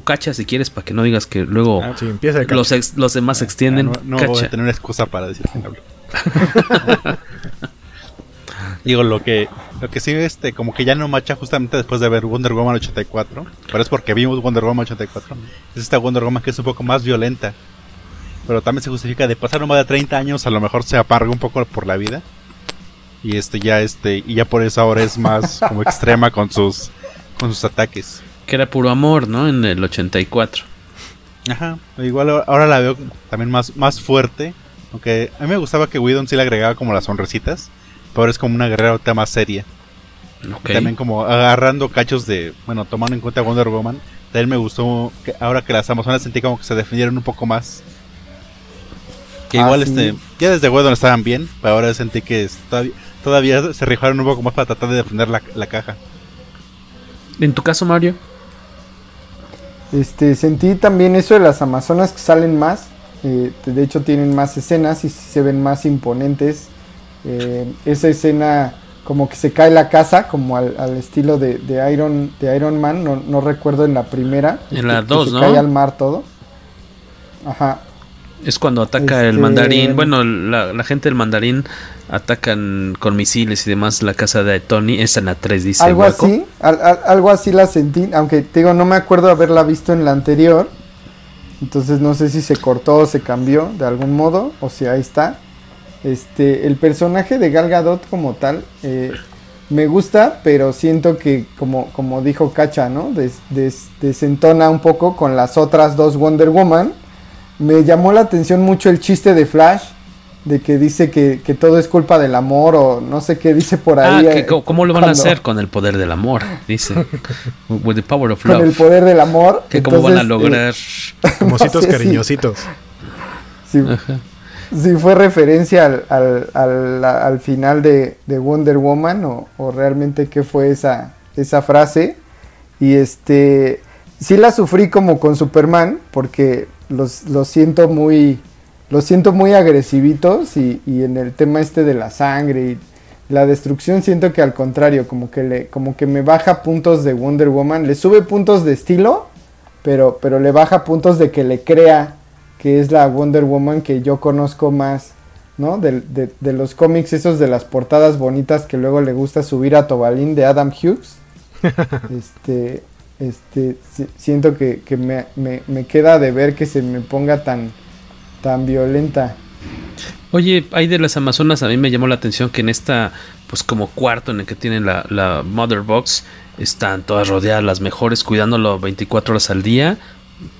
C: Cacha si quieres, para que no digas que luego
D: ah, sí,
C: los, ex, los demás se extienden.
E: Ah, no, no voy a tener una excusa para decir que hablo. Digo, lo que, lo que sí, este, como que ya no macha justamente después de ver Wonder Woman 84, pero es porque vimos Wonder Woman 84, es esta Wonder Woman que es un poco más violenta, pero también se justifica de pasar más de 30 años, a lo mejor se aparga un poco por la vida, y este ya, este, y ya por eso ahora es más como extrema con sus, con sus ataques.
C: Que era puro amor, ¿no? En el 84.
E: Ajá, igual ahora la veo también más, más fuerte, aunque a mí me gustaba que Whedon sí le agregaba como las sonrisitas, pero es como una guerrera más seria. Okay. También como agarrando cachos de, bueno, tomando en cuenta Wonder Woman, también me gustó que ahora que las Amazonas sentí como que se defendieron un poco más. Que ah, igual sí. este, ya desde Whedon estaban bien, pero ahora sentí que todavía, todavía se rifaron un poco más para tratar de defender la, la caja.
C: En tu caso, Mario.
F: Este, sentí también eso de las Amazonas que salen más. Eh, de hecho, tienen más escenas y se ven más imponentes eh, esa escena como que se cae la casa, como al, al estilo de, de, Iron, de Iron Man, no, no, recuerdo en la primera.
C: En la 2,
F: ¿no?
C: Se
F: cae al mar todo. Ajá.
C: Es cuando ataca este... el mandarín, bueno, la, la, gente del mandarín atacan con misiles y demás la casa de Tony, esa en la 3 dice.
F: Algo así, al, al, algo así la sentí, aunque te digo, no me acuerdo haberla visto en la anterior. Entonces no sé si se cortó o se cambió de algún modo, o si ahí está. Este, el personaje de Gal Gadot como tal eh, me gusta, pero siento que como, como dijo Cacha, ¿no? desentona un poco con las otras dos Wonder Woman. Me llamó la atención mucho el chiste de Flash, de que dice que, todo es culpa del amor o no sé qué dice por ahí.
C: Ah, que, ¿cómo lo van a hacer con el poder del amor? Dice. With the power of love.
F: Con el poder del amor.
C: Que cómo van a lograr.
D: Como cariñositos.
F: Sí. Si fue referencia al, al, al, final de, Wonder Woman o, realmente qué fue esa, esa frase. Y este, sí la sufrí como con Superman porque los, los siento muy, los siento muy agresivitos y, y, en el tema este de la sangre y la destrucción siento que al contrario, como que, le, como que me baja puntos de Wonder Woman, le sube puntos de estilo, pero, pero le baja puntos de que le crea que es la Wonder Woman que yo conozco más, ¿no? De, de, los cómics esos de las portadas bonitas que luego le gusta subir a Tobalín de Adam Hughes. este, este, siento que, me, me, queda de ver que se me ponga tan, tan violenta.
C: Oye, hay de las Amazonas, a mí me llamó la atención que en esta, pues como cuarto en el que tienen la, la Mother Box, están todas rodeadas las mejores, cuidándolo 24 horas al día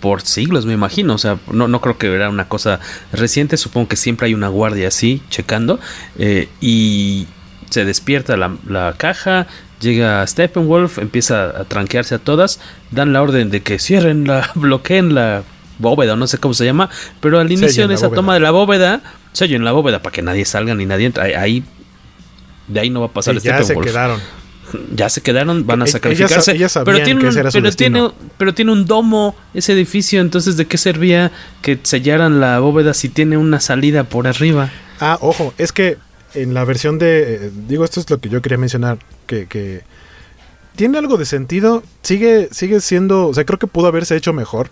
C: por siglos, me imagino. O sea, no, no creo que era una cosa reciente. Supongo que siempre hay una guardia así, checando. Eh, y se despierta la, caja. Llega Steppenwolf, empieza a tranquearse a todas. Dan la orden de que cierren la, bloqueen la bóveda, no sé cómo se llama. Pero al inicio de esa toma de la bóveda, sello en la bóveda para que nadie salga ni nadie entre. Ahí, de ahí no va a pasar
D: ya se quedaron
C: ya se quedaron, van a sacrificarse. pero, tiene un, pero, tiene, un domo ese edificio, entonces ¿de qué servía que sellaran la bóveda si tiene una salida por arriba?
D: Ah, ojo, es que en la versión de... Eh, digo, esto es lo que yo quería mencionar, que, que tiene algo de sentido, sigue, sigue siendo, o sea, creo que pudo haberse hecho mejor,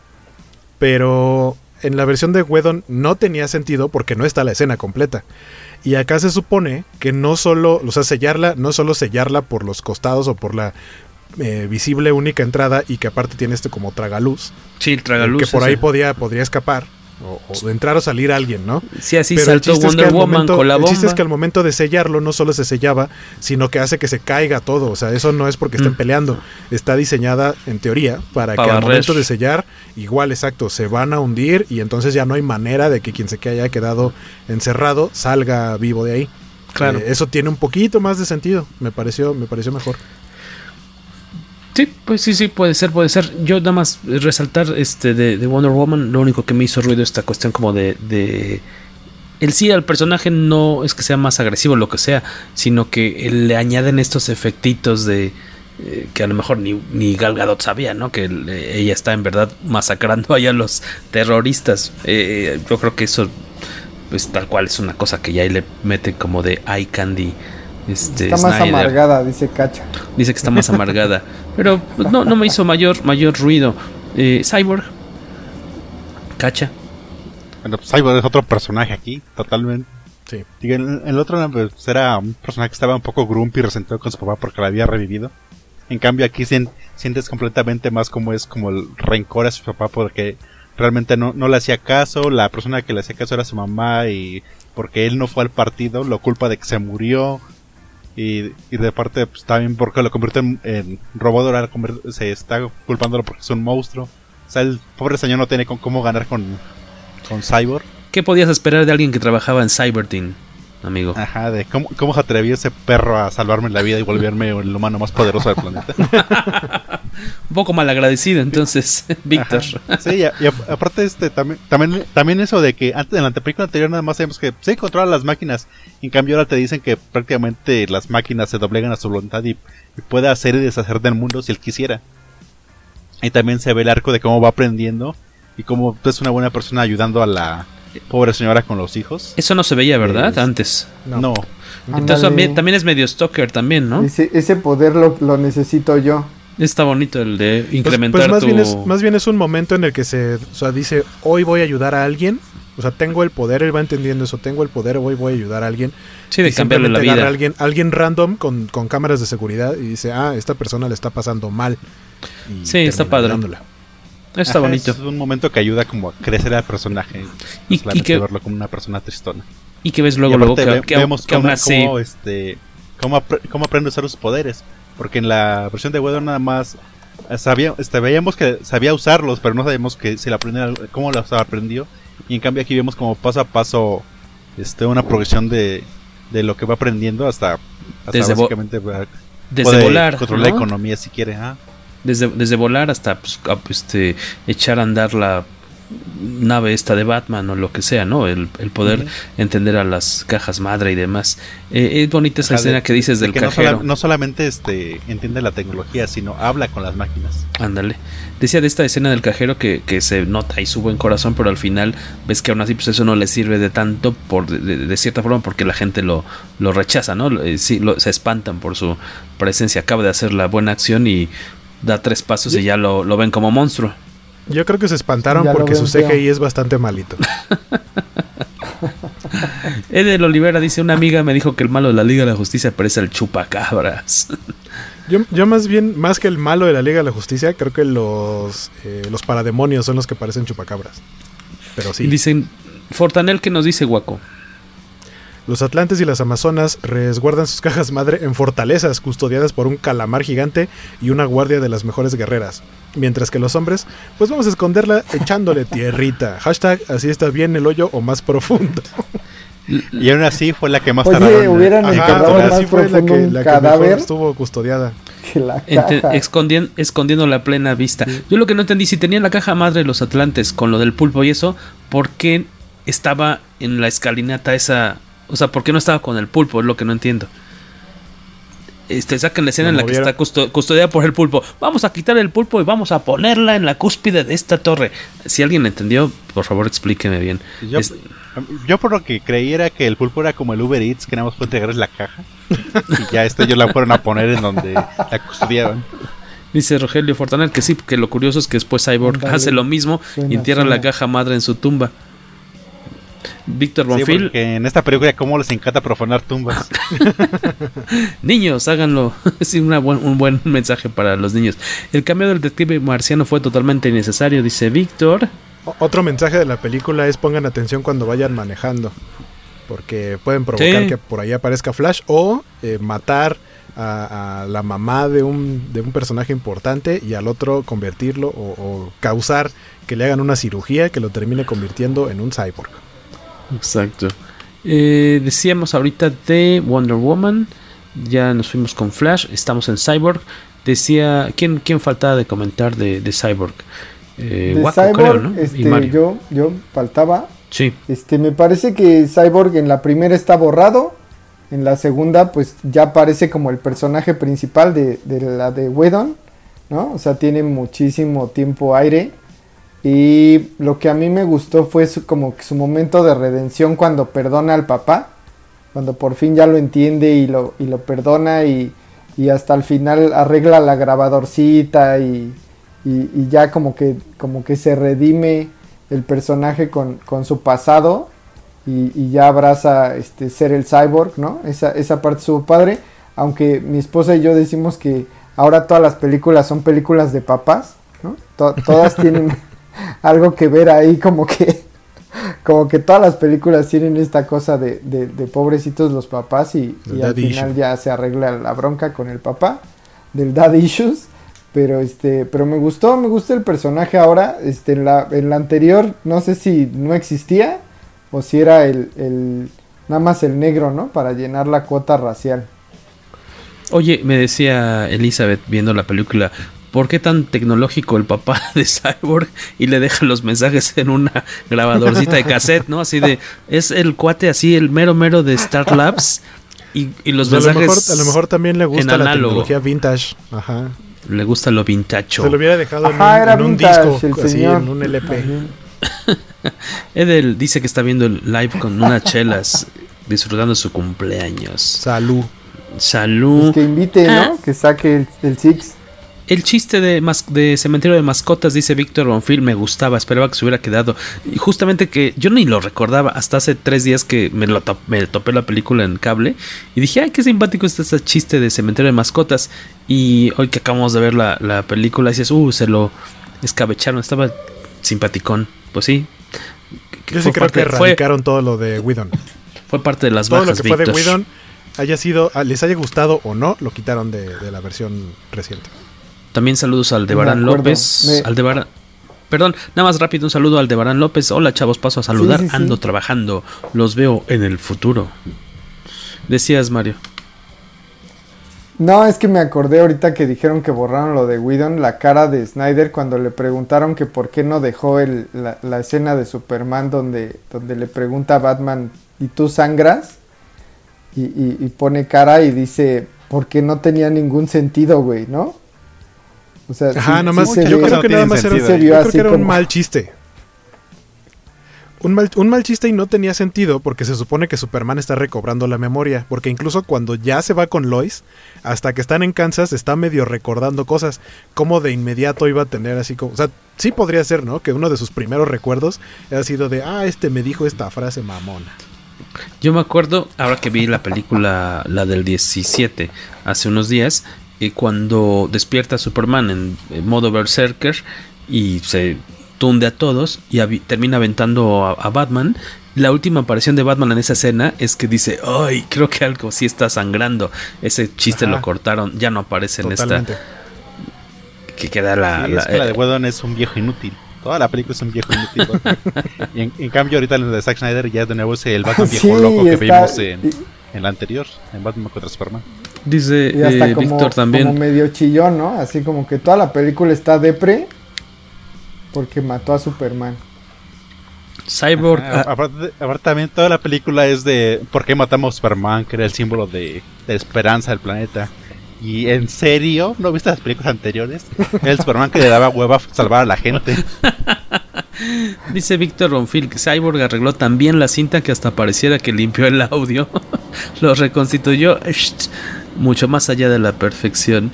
D: pero en la versión de Wedon no tenía sentido porque no está la escena completa. Y acá se supone que no solo, o sea, sellarla, no solo sellarla por los costados o por la eh, visible única entrada y que aparte tiene este como tragaluz.
C: Sí, el tragaluz.
D: Que por ahí podía, podría escapar o, entrar o salir alguien, ¿no?
C: Sí, así saltó Wonder Woman con la bomba.
D: El chiste es que al momento de sellarlo no solo se sellaba, sino que hace que se caiga todo. O sea, eso no es porque estén mm. peleando. Está diseñada, en teoría, para, que al momento de sellar, igual, exacto, se van a hundir y entonces ya no hay manera de que quien se haya quedado encerrado salga vivo de ahí. Claro. Eh, eso tiene un poquito más de sentido. Me pareció, me pareció mejor.
C: Sí, pues sí, sí, puede ser, puede ser. Yo nada más resaltar este de, Wonder Woman, lo único que me hizo ruido esta cuestión como de, de el sí al personaje no es que sea más agresivo lo que sea, sino que le añaden estos efectitos de eh, que a lo mejor ni, ni Gal Gadot sabía, ¿no? Que ella está en verdad masacrando allá a los terroristas. Eh, yo creo que eso, pues tal cual es una cosa que ya ahí le mete como de eye candy este,
F: está más amargada, dice Cacha.
C: Dice que está más amargada. Pero pues, no, no me hizo mayor, mayor ruido. Eh, Cyborg. Cacha.
E: Bueno, pues, Cyborg es otro personaje aquí, totalmente. Sí. el, el, otro pues, era un personaje que estaba un poco grumpy y resentido con su papá porque la había revivido. En cambio aquí sientes completamente más como es como el rencor a su papá porque realmente no, no le hacía caso, la persona que le hacía caso era su mamá y porque él no fue al partido, lo culpa de que se murió, y, y de parte pues, también porque lo convierte en, robot, ahora se está culpándolo porque es un monstruo. O sea, el pobre señor no tiene con, cómo ganar con, con Cyborg.
C: ¿Qué podías esperar de alguien que trabajaba en Cyberteam, amigo?
E: Ajá, de cómo, cómo se atrevió ese perro a salvarme la vida y volverme el humano más poderoso del planeta.
C: Un poco mal agradecido entonces, Víctor.
E: Sí, y, aparte este también, también también eso de que antes en la película anterior nada más sabemos que sí controlan las máquinas, en cambio ahora te dicen que prácticamente las máquinas se doblegan a su voluntad y, puede hacer y deshacer del mundo si él quisiera. Y también se ve el arco de cómo va aprendiendo y cómo es una buena persona ayudando a la pobre señora con los hijos.
C: Eso no se veía, ¿verdad? Antes.
E: No.
C: Entonces también, es medio stalker también, ¿no?
F: Ese, ese poder lo, lo necesito yo.
C: Está bonito el de
D: pues,
C: incrementar
D: pues, más Bien es, más bien es un momento en el que se o sea, dice, hoy voy a ayudar a alguien. O sea, tengo el poder, él va entendiendo eso, tengo el poder, hoy voy a ayudar a alguien.
C: Sí, de cambiarle la vida.
D: A alguien, alguien random con, con, cámaras de seguridad y dice, ah, esta persona le está pasando mal.
C: sí, está padre. Está bonito.
E: Es un momento que ayuda como a crecer al personaje. Y, y que verlo como una persona tristona.
C: y que ves luego, luego que,
E: que, vemos que cómo, así... cómo, este, cómo, cómo, aprende a usar sus poderes. Porque en la versión de Wedo nada más sabía, este, veíamos que sabía usarlos, pero no sabíamos que si la cómo los aprendió. Y en cambio aquí vemos como paso a paso este, una progresión de, de lo que va aprendiendo hasta, hasta
C: desde
E: básicamente
C: desde volar,
E: controlar la economía si quiere.
C: Desde, desde volar hasta pues, este, echar a andar la nave esta de Batman o lo que sea, ¿no? El, poder entender a las cajas madre y demás. Eh, es bonita esa escena que dices del cajero.
E: No, solamente este entiende la tecnología, sino habla con las máquinas.
C: Ándale. Decía de esta escena del cajero que, se nota y su buen corazón, pero al final ves que aún así pues eso no le sirve de tanto por de, cierta forma porque la gente lo, lo rechaza, ¿no? Eh, sí, se espantan por su presencia. Acaba de hacer la buena acción y da tres pasos y ya lo, lo ven como monstruo.
D: Yo creo que se espantaron porque su CGI es bastante malito.
C: Edel Olivera dice, una amiga me dijo que el malo de la Liga de la Justicia parece el chupacabras.
D: Yo, yo más bien, más que el malo de la Liga de la Justicia, creo que los, eh, los parademonios son los que parecen chupacabras. Pero sí.
C: Dicen, Fortanel que nos dice Guaco.
D: Los Atlantes y las Amazonas resguardan sus cajas madre en fortalezas custodiadas por un calamar gigante y una guardia de las mejores guerreras. Mientras que los hombres, pues vamos a esconderla echándole tierrita. Hashtag así está bien el hoyo o más profundo.
E: Y aún así fue la que más
F: Oye, tardaron. hubieran encontrado más
D: así fue la que, la cadáver. estuvo custodiada.
C: escondiendo, escondiendo la plena vista. Yo lo que no entendí, si tenían la caja madre de los Atlantes con lo del pulpo y eso, ¿por qué estaba en la escalinata esa? O sea, ¿por qué no estaba con el pulpo? Es lo que no entiendo este, sacan la escena en la que está custodiada por el pulpo. Vamos a quitar el pulpo y vamos a ponerla en la cúspide de esta torre. Si alguien entendió, por favor explíqueme bien.
E: Yo, por lo que creí era que el pulpo era como el Uber Eats, que nada más fue entregarles la caja. y ya esto ellos la fueron a poner en donde la custodiaban.
C: Dice Rogelio Fortanel que sí, que lo curioso es que después Cyborg hace lo mismo y entierra la caja madre en su tumba. Víctor Bonfil.
E: en esta película, ¿cómo les encanta profanar tumbas?
C: niños, háganlo. Es un buen mensaje para los niños. El cambio del detective marciano fue totalmente innecesario, dice Víctor.
D: Otro mensaje de la película es pongan atención cuando vayan manejando. Porque pueden provocar que por ahí aparezca Flash o eh, matar a, la mamá de un, de un personaje importante y al otro convertirlo o causar que le hagan una cirugía que lo termine convirtiendo en un cyborg.
C: Exacto. Eh, decíamos ahorita de Wonder Woman. Ya nos fuimos con Flash. Estamos en Cyborg. Decía. ¿Quién, quién faltaba de comentar de, Cyborg?
F: Eh, Cyborg, este, yo, yo faltaba.
C: Sí.
F: Este, me parece que Cyborg en la primera está borrado. En la segunda, pues ya aparece como el personaje principal de, de la de Wedon. ¿No? O sea, tiene muchísimo tiempo aire. Y lo que a mí me gustó fue su, como su momento de redención cuando perdona al papá, cuando por fin ya lo entiende y lo, y lo perdona y, hasta el final arregla la grabadorcita y, y, ya como que, como que se redime el personaje con, su pasado y, ya abraza este, ser el cyborg, ¿no? Esa, esa parte su padre, aunque mi esposa y yo decimos que ahora todas las películas son películas de papás, ¿no? todas tienen algo que ver ahí como que como que todas las películas tienen esta cosa de, de, pobrecitos los papás y, al final ya se arregla la bronca con el papá del dad issues. Pero este pero me gustó me gusta el personaje ahora. Este en la, en la anterior no sé si no existía o si era el, el nada más el negro no para llenar la cuota racial.
C: Oye, me decía Elizabeth viendo la película, ¿por qué tan tecnológico el papá de Cyborg y le deja los mensajes en una grabadorcita de cassette, ¿no? Así de, es el cuate así, el mero mero de Star Labs y, los mensajes...
D: A lo, mejor, a lo mejor también le gusta la tecnología vintage, ajá.
C: Le gusta lo vintage.
D: Se lo hubiera dejado en, un, disco, así, en un LP.
C: Edel dice que está viendo el live con unas chelas, disfrutando su cumpleaños.
D: Salud.
C: Salud.
F: Pues que invite, ¿no? Ah. Que saque el, el Six.
C: El chiste de, de Cementerio de Mascotas, dice Víctor Bonfil, me gustaba, esperaba que se hubiera quedado. Y justamente que yo ni lo recordaba hasta hace tres días que me, lo me topé la película en cable y dije, ay, qué simpático está ese chiste de Cementerio de Mascotas. Y hoy que acabamos de ver la, película, dices, uh, se lo escabecharon, estaba simpaticón. Pues sí.
D: Yo sí creo que erradicaron todo lo de Whedon
C: fue parte de las
D: Todo
C: bajas,
D: lo que fue de Whedon haya sido, ah, les haya gustado o no, lo quitaron de, de la versión reciente.
C: También saludos al Aldebarán López. Me... Aldebarán. Perdón, nada más rápido un saludo al Aldebarán López. Hola chavos, paso a saludar. Sí, sí, sí. Ando trabajando. Los veo en el futuro. Decías, Mario.
F: No, es que me acordé ahorita que dijeron que borraron lo de Whedon, la cara de Snyder cuando le preguntaron que por qué no dejó el, la, la, escena de Superman donde, donde le pregunta a Batman, ¿y tú sangras? Y, y, y pone cara y dice, porque no tenía ningún sentido, güey, ¿no?
D: O sea, Ajá, sí, nomás, sí yo creo que nada más era, yo creo que era un mal chiste. Un mal, un mal, chiste y no tenía sentido porque se supone que Superman está recobrando la memoria. Porque incluso cuando ya se va con Lois, hasta que están en Kansas, está medio recordando cosas. Como de inmediato iba a tener así como. O sea, sí podría ser, ¿no? Que uno de sus primeros recuerdos ha sido de, ah, este me dijo esta frase mamona.
C: Yo me acuerdo, ahora que vi la película, la del 17, hace unos días, y cuando despierta Superman en, en modo Berserker y se tunde a todos y a, termina aventando a, a, Batman. La última aparición de Batman en esa escena es que dice, ay, creo que algo sí está sangrando. Ese chiste Ajá. lo cortaron, ya no aparece Totalmente. en esta. Que queda la...
E: Sí,
C: la,
E: es que la de Whedon es un viejo inútil. Toda la película es un viejo inútil. y en, en, cambio ahorita en la de Zack Snyder ya de nuevo es el Batman viejo sí, loco que está, vimos en, en, la anterior, en Batman contra Superman.
C: Dice
F: y hasta
C: eh,
F: como,
C: Víctor también.
F: Como medio chillón, ¿no? Así como que toda la película está depre porque mató a Superman.
C: Cyborg.
E: Ah, aparte, aparte, también toda la película es de por qué matamos a Superman, que era el símbolo de, de esperanza del planeta. Y en serio, ¿no viste las películas anteriores? El Superman que le daba hueva a salvar a la gente.
C: Dice Víctor Ronfil que Cyborg arregló también la cinta que hasta pareciera que limpió el audio. Lo reconstituyó mucho más allá de la perfección.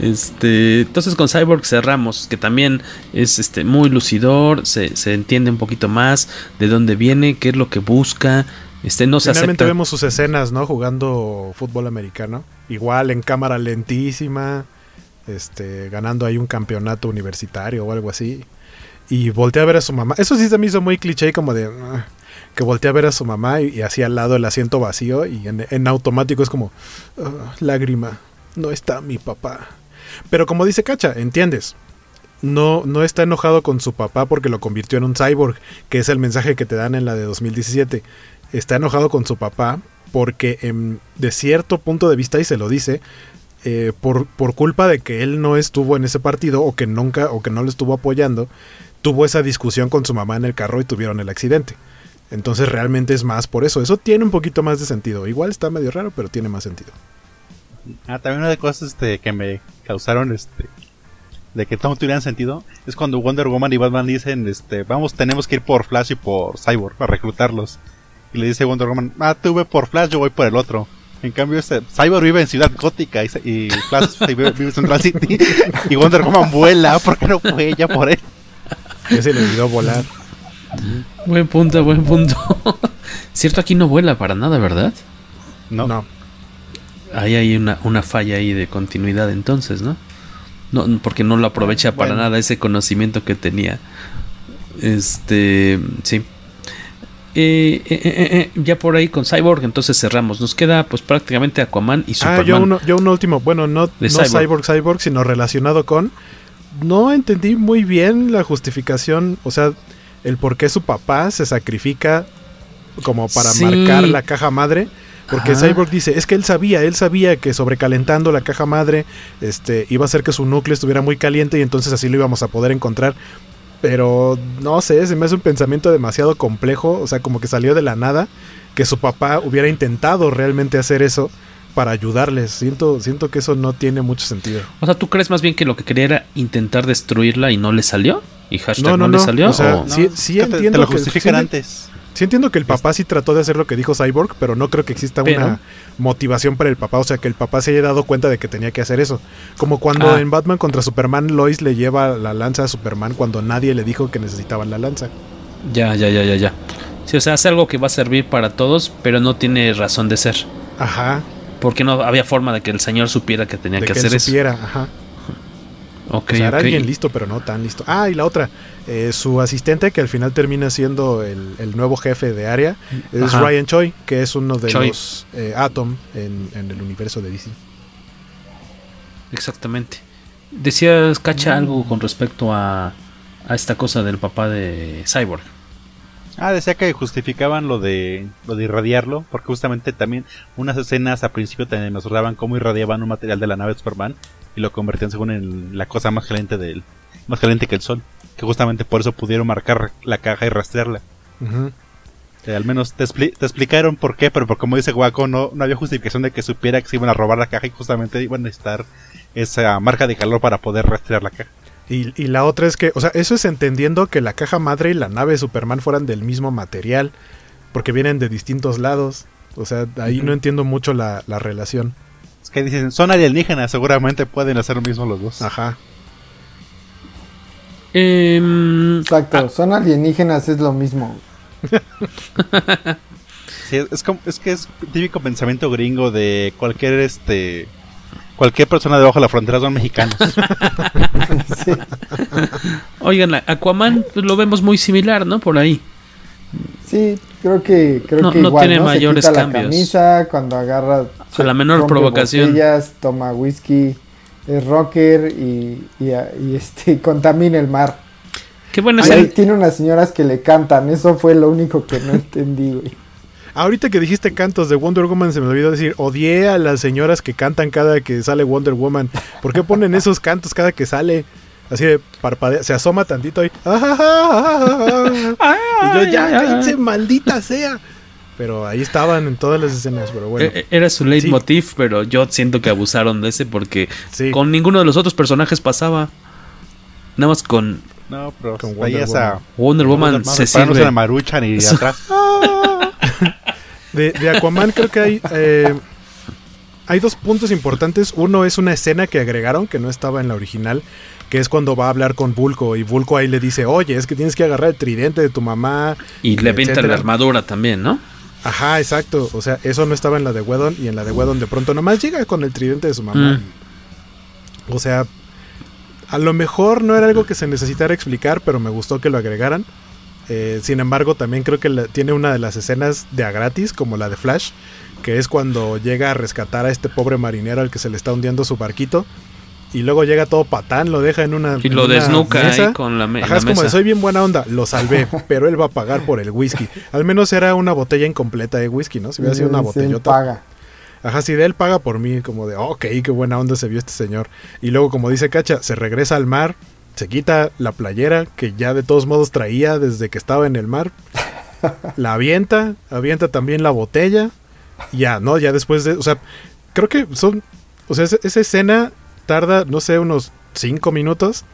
C: Este, entonces con Cyborg cerramos, que también es este muy lucidor, se, se entiende un poquito más de dónde viene, qué es lo que busca. Este no se
D: Finalmente
C: acepta.
D: vemos sus escenas, ¿no? Jugando fútbol americano. Igual en cámara lentísima. Este, ganando ahí un campeonato universitario o algo así. Y voltea a ver a su mamá. Eso sí se me hizo muy cliché, como de. Uh, que voltea a ver a su mamá y, y al lado el asiento vacío. Y en, automático es como. Uh, lágrima. No está mi papá. Pero como dice Cacha, entiendes. No, no está enojado con su papá porque lo convirtió en un cyborg, que es el mensaje que te dan en la de 2017 está enojado con su papá porque en, de cierto punto de vista, y se lo dice, eh, por, por, culpa de que él no estuvo en ese partido o que nunca o que no lo estuvo apoyando, tuvo esa discusión con su mamá en el carro y tuvieron el accidente. Entonces realmente es más por eso. Eso tiene un poquito más de sentido. Igual está medio raro, pero tiene más sentido.
E: Ah, también una de las cosas este, que me causaron este de que todo tuvieran sentido es cuando Wonder Woman y Batman dicen este vamos tenemos que ir por Flash y por Cyborg para reclutarlos y le dice Wonder Woman, ah, tú ve por Flash, yo voy por el otro. En cambio, este, Cyborg vive en Ciudad Gótica y, y Flash vive, vive en Central City. y Wonder Woman vuela, ¿por qué no fue ella por él?
D: Ya se le olvidó volar.
C: Buen punto, buen punto. Cierto, aquí no vuela para nada, ¿verdad?
D: No. no.
C: Ahí hay una, una falla ahí de continuidad entonces, ¿no? No, porque no lo aprovecha para bueno. nada ese conocimiento que tenía. Este, sí. Eh, eh, eh, ya por ahí con Cyborg, entonces cerramos. Nos queda pues prácticamente Aquaman y Superman.
D: Ah, yo uno, yo un último, bueno, no, no Cyborg. Cyborg, Cyborg, sino relacionado con. No entendí muy bien la justificación, o sea, el por qué su papá se sacrifica como para sí. marcar la caja madre. Porque Ajá. Cyborg dice, es que él sabía, él sabía que sobrecalentando la caja madre este, iba a hacer que su núcleo estuviera muy caliente y entonces así lo íbamos a poder encontrar. Pero no sé, se me hace un pensamiento demasiado complejo, o sea, como que salió de la nada, que su papá hubiera intentado realmente hacer eso para ayudarles. Siento, siento que eso no tiene mucho sentido.
C: O sea, ¿tú crees más bien que lo que quería era intentar destruirla y no le salió? ¿Y hashtag no, no, no, no. le salió?
D: O sea, o... sí, sí entiendo
E: te, te lo justifican
D: que,
E: antes.
D: Sí entiendo que el papá sí trató de hacer lo que dijo Cyborg, pero no creo que exista pero, una motivación para el papá, o sea, que el papá se haya dado cuenta de que tenía que hacer eso. Como cuando ah. en Batman contra Superman Lois le lleva la lanza a Superman cuando nadie le dijo que necesitaban la lanza.
C: Ya, ya, ya, ya, ya. Sí, o sea, hace algo que va a servir para todos, pero no tiene razón de ser.
D: Ajá.
C: Porque no había forma de que el señor supiera que tenía
D: de
C: que,
D: que
C: hacer
D: él supiera,
C: eso.
D: Ajá. O sea, era alguien listo, pero no tan listo. Ah, y la otra, eh, su asistente, que al final termina siendo el, nuevo jefe de área, es Ryan Choi, que es uno de los eh, Atom en, el universo de DC.
C: Exactamente. Decías, Cacha, algo con respecto a, a esta cosa del papá de Cyborg.
E: Ah, decía que justificaban lo de lo de irradiarlo, porque justamente también unas escenas a principio también mostraban cómo irradiaban un material de la nave de Superman y lo convertían según en la cosa más caliente del más caliente que el sol, que justamente por eso pudieron marcar la caja y rastrearla. Eh, al menos te, explicaron por qué, pero por como dice Guaco, no, no había justificación de que supiera que se iban a robar la caja y justamente iban a necesitar esa marca de calor para poder rastrear la caja.
D: Y, la otra es que, o sea, eso es entendiendo que la caja madre y la nave de Superman fueran del mismo material, porque vienen de distintos lados. O sea, ahí no entiendo mucho la, relación.
E: Es que dicen, son alienígenas, seguramente pueden hacer lo mismo los dos.
D: Ajá.
F: Em, Exacto, ah. son alienígenas, es lo mismo.
E: es, como, es que es típico pensamiento gringo de cualquier este cualquier persona debajo de la frontera son mexicanos.
C: Oigan, Aquaman pues, lo vemos muy similar, ¿no? Por ahí.
F: Sí, creo que creo
C: no,
F: que
C: no tiene mayores Se cambios.
F: La camisa, cuando agarra
C: a la menor provocación.
F: Botellas, toma whisky, es rocker y, y, este contamina el mar.
C: Qué bueno
F: es Tiene unas señoras que le cantan, eso fue lo único que no entendí, güey.
D: Ahorita que dijiste cantos de Wonder Woman, se me olvidó decir, odié a las señoras que cantan cada que sale Wonder Woman. ¿Por qué ponen esos cantos cada que sale? Así de parpadea, se asoma tantito y... y yo ya, cállense, maldita sea. Pero ahí estaban en todas las escenas, pero bueno.
C: E-, e-, era su leitmotiv, pero yo siento que abusaron de ese porque con ninguno de los otros personajes pasaba. Nada más con...
E: No, pero
C: con Wonder, Woman. Wonder Woman se sirve.
E: la marucha ni atrás.
D: De, Aquaman creo que hay... Eh, hay dos puntos importantes. Uno es una escena que agregaron que no estaba en la original, que es cuando va a hablar con Vulco y Vulco ahí le dice, oye, es que tienes que agarrar el tridente de tu mamá.
C: Y le pinta la armadura también, ¿no?
D: Ajá, exacto. O sea, eso no estaba en la de Wedon y en la de Wedon de pronto nomás llega con el tridente de su mamá. Mm. O sea, a lo mejor no era algo que se necesitara explicar, pero me gustó que lo agregaran. Eh, sin embargo, también creo que tiene una de las escenas de a gratis, como la de Flash, que es cuando llega a rescatar a este pobre marinero al que se le está hundiendo su barquito. Y luego llega todo patán, lo deja en una.
C: Y lo desnuca ahí con la,
D: Ajá, es como de soy bien buena onda, lo salvé, pero él va a pagar por el whisky. Al menos era una botella incompleta de whisky, ¿no? Si hubiera sido una botellota.
F: paga.
D: Ajá, si de él paga por mí, como de, ok, qué buena onda se vio este señor. Y luego, como dice Cacha, se regresa al mar, se quita la playera que ya de todos modos traía desde que estaba en el mar, la avienta, avienta también la botella, ya, ¿no? Ya después de, o sea, creo que son, o sea, esa, escena tarda, no sé, unos 5 minutos,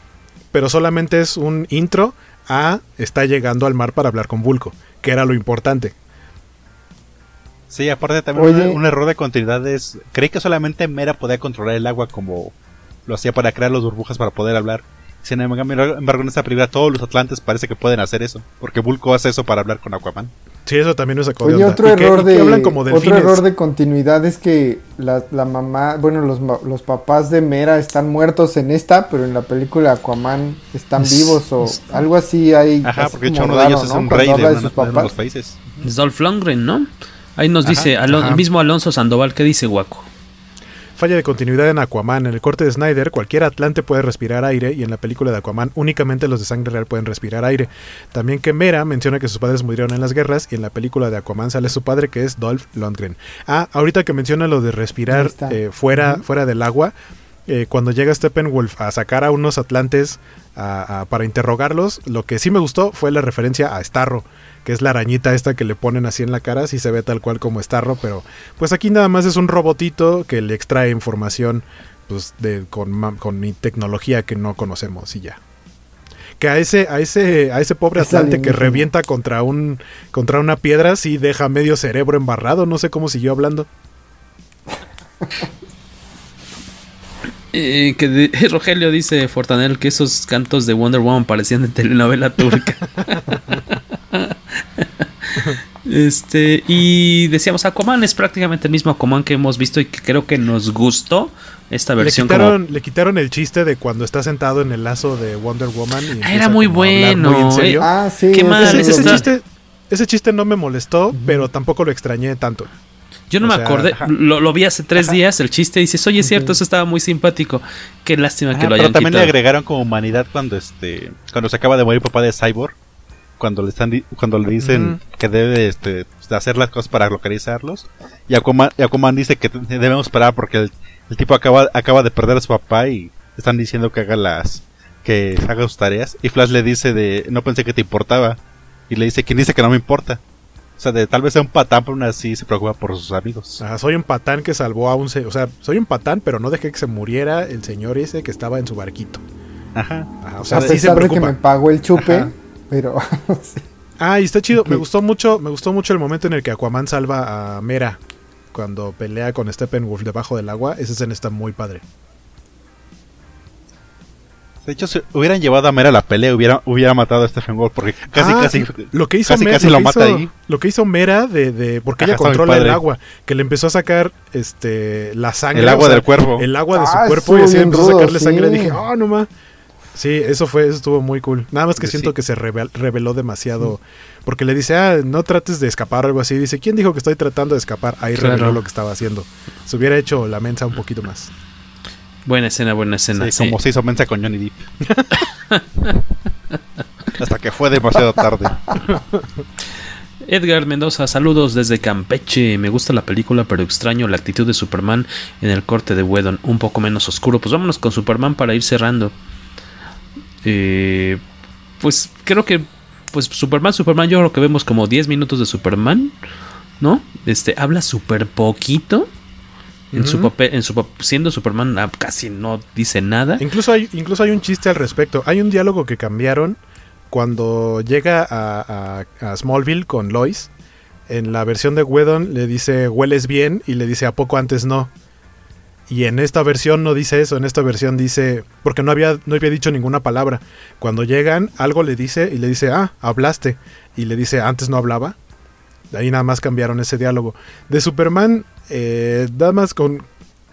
D: pero solamente es un intro a está llegando al mar para hablar con Vulco, que era lo importante.
E: Sí, aparte también un, un, error de continuidad es, creí que solamente Mera podía controlar el agua como lo hacía para crear las burbujas para poder hablar. Sin embargo, en esta película todos los atlantes parece que pueden hacer eso, porque Bulko hace eso para hablar con Aquaman.
D: Sí, eso también es sacó
F: Oye, otro error de otro error de continuidad es que la, mamá, bueno, los, los, papás de Mera están muertos en esta, pero en la película Aquaman están vivos o algo así hay.
E: Ajá, porque de hecho uno de ellos es un rey de, de, sus los países.
C: Es Dolph Lundgren, ¿no? Ahí nos dice el mismo Alonso Sandoval, ¿qué dice Guaco?
D: Falla de continuidad en Aquaman. En el corte de Snyder, cualquier atlante puede respirar aire y en la película de Aquaman únicamente los de sangre real pueden respirar aire. También que Mera menciona que sus padres murieron en las guerras y en la película de Aquaman sale su padre que es Dolph Lundgren. Ah, ahorita que menciona lo de respirar eh, fuera, fuera del agua. Eh, cuando llega Steppenwolf a sacar a unos atlantes para interrogarlos, lo que sí me gustó fue la referencia a Starro que es la arañita esta que le ponen así en la cara, si se ve tal cual como Starro, pero pues aquí nada más es un robotito que le extrae información pues de con, con tecnología que no conocemos y ya. Que a ese, a ese, a ese pobre Atlante que revienta contra un contra una piedra sí deja medio cerebro embarrado, no sé cómo siguió hablando.
C: Eh, que Rogelio dice Fortanel que esos cantos de Wonder Woman parecían de telenovela turca. Este, y decíamos, Aquaman es prácticamente el mismo Aquaman que hemos visto y que creo que nos gustó esta versión.
D: Le quitaron, le quitaron el chiste de cuando está sentado en el lazo de Wonder Woman. Y
C: ah, era muy bueno.
D: Muy en serio.
F: Ah, sí.
D: Qué mal. Ese, ese, chiste, ese chiste no me molestó, pero tampoco lo extrañé tanto.
C: Yo no o me sea, acordé, lo, lo, vi hace tres ajá. días el chiste y dices, oye, es cierto, eso estaba muy simpático. Qué lástima ajá, que lo hayan
E: Pero también
C: quitado.
E: le agregaron como humanidad cuando este cuando se acaba de morir papá de Cyborg, cuando le están cuando le dicen que debe este, hacer las cosas para localizarlos. Y Aquaman, y Aquaman dice que debemos parar porque el, el, tipo acaba acaba de perder a su papá y están diciendo que haga las que haga sus tareas. Y Flash le dice de no pensé que te importaba y le dice quién dice que no me importa o sea, de tal vez sea un patán, pero aún así se preocupa por sus amigos.
D: Ah, soy un patán que salvó a un... O sea, soy un patán, pero no dejé que se muriera el señor ese que estaba en su barquito.
E: Ajá.
D: Ajá o sea,
F: a pesar sí se preocupa. de que me pagó el chupe, Ajá. pero...
D: sí. Ah, y está chido. Okay. Me gustó mucho me gustó mucho el momento en el que Aquaman salva a Mera cuando pelea con Steppenwolf debajo del agua. Esa escena está muy padre.
E: De hecho, si hubieran llevado a Mera a la pelea, hubiera, hubiera matado a Stephen Wolf porque casi, ah, casi,
D: lo que hizo
E: casi,
D: Mera,
E: casi
D: lo,
E: mata
D: hizo,
E: ahí.
D: Lo que hizo Mera de, de porque Ajá, ella controla el agua, que le empezó a sacar este la sangre.
E: El agua
D: o sea,
E: del cuerpo.
D: El agua de su
F: Ah,
D: cuerpo y así empezó a sacarle
F: rudo,
D: sangre.
F: sí.
D: Dije, oh, no más. Sí, eso fue, eso estuvo muy cool. Nada más que
E: Sí.
D: siento que se revel- reveló demasiado. Porque le dice, ah, no trates de escapar o algo así. Dice, ¿quién dijo que estoy tratando de escapar? Ahí
C: Claro.
D: reveló lo que estaba haciendo. Se hubiera hecho la mensa un poquito más.
C: Buena escena, buena escena.
E: Sí,
C: sí.
E: Como se hizo mensa con Johnny Depp. Hasta que fue demasiado tarde.
C: Edgar Mendoza, saludos desde Campeche. Me gusta la película, pero extraño la actitud de Superman en el corte de Whedon, un poco menos oscuro. Pues vámonos con Superman para ir cerrando. Eh, pues creo que pues Superman, Superman, yo creo que vemos como 10 minutos de Superman, ¿no? Este habla súper poquito. En su papel, en su siendo Superman ah, casi no dice nada.
D: Incluso hay, incluso hay un chiste al respecto. Hay un diálogo que cambiaron cuando llega a, a- a Smallville con Lois. En la versión de Whedon le dice hueles bien y le dice a poco antes no. Y en esta versión no dice eso, en esta versión dice, porque no había, no había dicho ninguna palabra. Cuando llegan, algo le dice y le dice, ah, hablaste. Y le dice, antes no hablaba. Ahí nada más cambiaron ese diálogo. De Superman, eh, nada más con,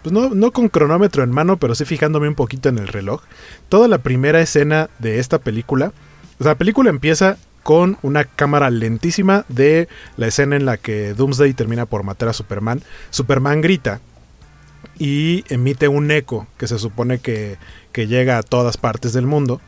D: pues no, no con cronómetro en mano, pero sí fijándome un poquito en el reloj. Toda la primera escena de esta película, o sea, la película empieza con una cámara lentísima de la escena en la que Doomsday termina por matar a Superman. Superman grita y emite un eco que se supone que, que llega a todas partes del mundo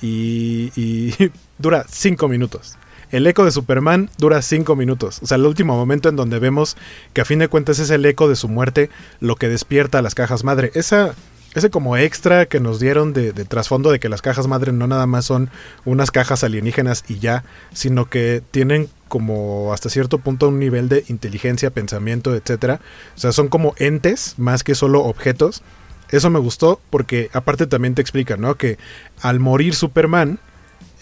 D: y, y dura 5 minutos. El eco de Superman dura 5 minutos. O sea, el último momento en donde vemos que a fin de cuentas es el eco de su muerte lo que despierta a las cajas madre. Esa, ese como extra que nos dieron de, trasfondo de que las cajas madre no nada más son unas cajas alienígenas y ya, sino que tienen como hasta cierto punto un nivel de inteligencia, pensamiento, etcétera. O sea, son como entes más que solo objetos. Eso me gustó porque aparte también te explica, ¿no? Que al morir Superman,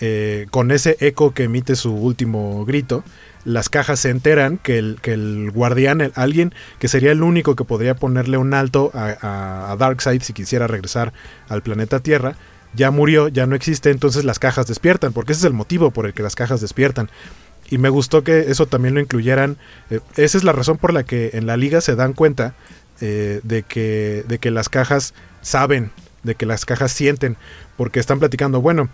D: eh, con ese eco que emite su último grito, las cajas se enteran que el, guardián, alguien que sería el único que podría ponerle un alto a Darkseid si quisiera regresar al planeta Tierra, ya murió, ya no existe, entonces las cajas despiertan, porque ese es el motivo por el que las cajas despiertan. Y me gustó que eso también lo incluyeran. eh, esa es la razón por la que en la liga se dan cuenta eh, de, que, de que las cajas saben, de que las cajas sienten, porque están platicando, bueno,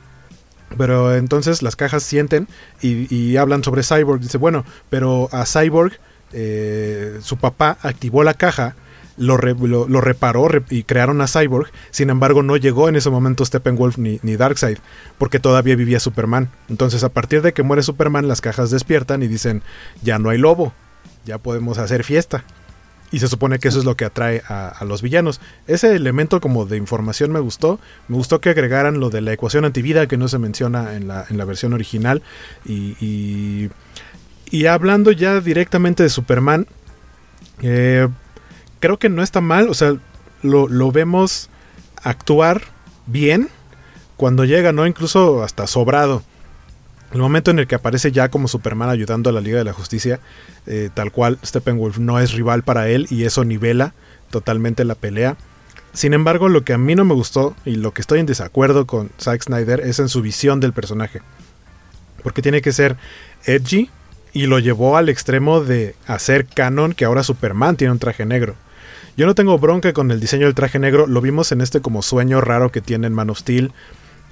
D: pero entonces las cajas sienten y, y hablan sobre Cyborg. Dice, bueno, pero a Cyborg eh, su papá activó la caja, lo, lo, reparó re- y crearon a Cyborg. Sin embargo, no llegó en ese momento Steppenwolf ni, ni Darkseid, porque todavía vivía Superman. Entonces, a partir de que muere Superman, las cajas despiertan y dicen, ya no hay lobo, ya podemos hacer fiesta. Y se supone que eso es lo que atrae a, los villanos. Ese elemento como de información me gustó. Me gustó que agregaran lo de la ecuación antivida que no se menciona en la, en la versión original. Y, y, y hablando ya directamente de Superman, eh, creo que no está mal. O sea, lo, lo vemos actuar bien cuando llega, ¿no? Incluso hasta sobrado. El momento en el que aparece ya como Superman ayudando a la Liga de la Justicia, eh, tal cual Steppenwolf no es rival para él y eso nivela totalmente la pelea. Sin embargo, lo que a mí no me gustó y lo que estoy en desacuerdo con Zack Snyder es en su visión del personaje. Porque tiene que ser edgy, y lo llevó al extremo de hacer canon que ahora Superman tiene un traje negro. Yo no tengo bronca con el diseño del traje negro, lo vimos en este como sueño raro que tiene en Man of Steel.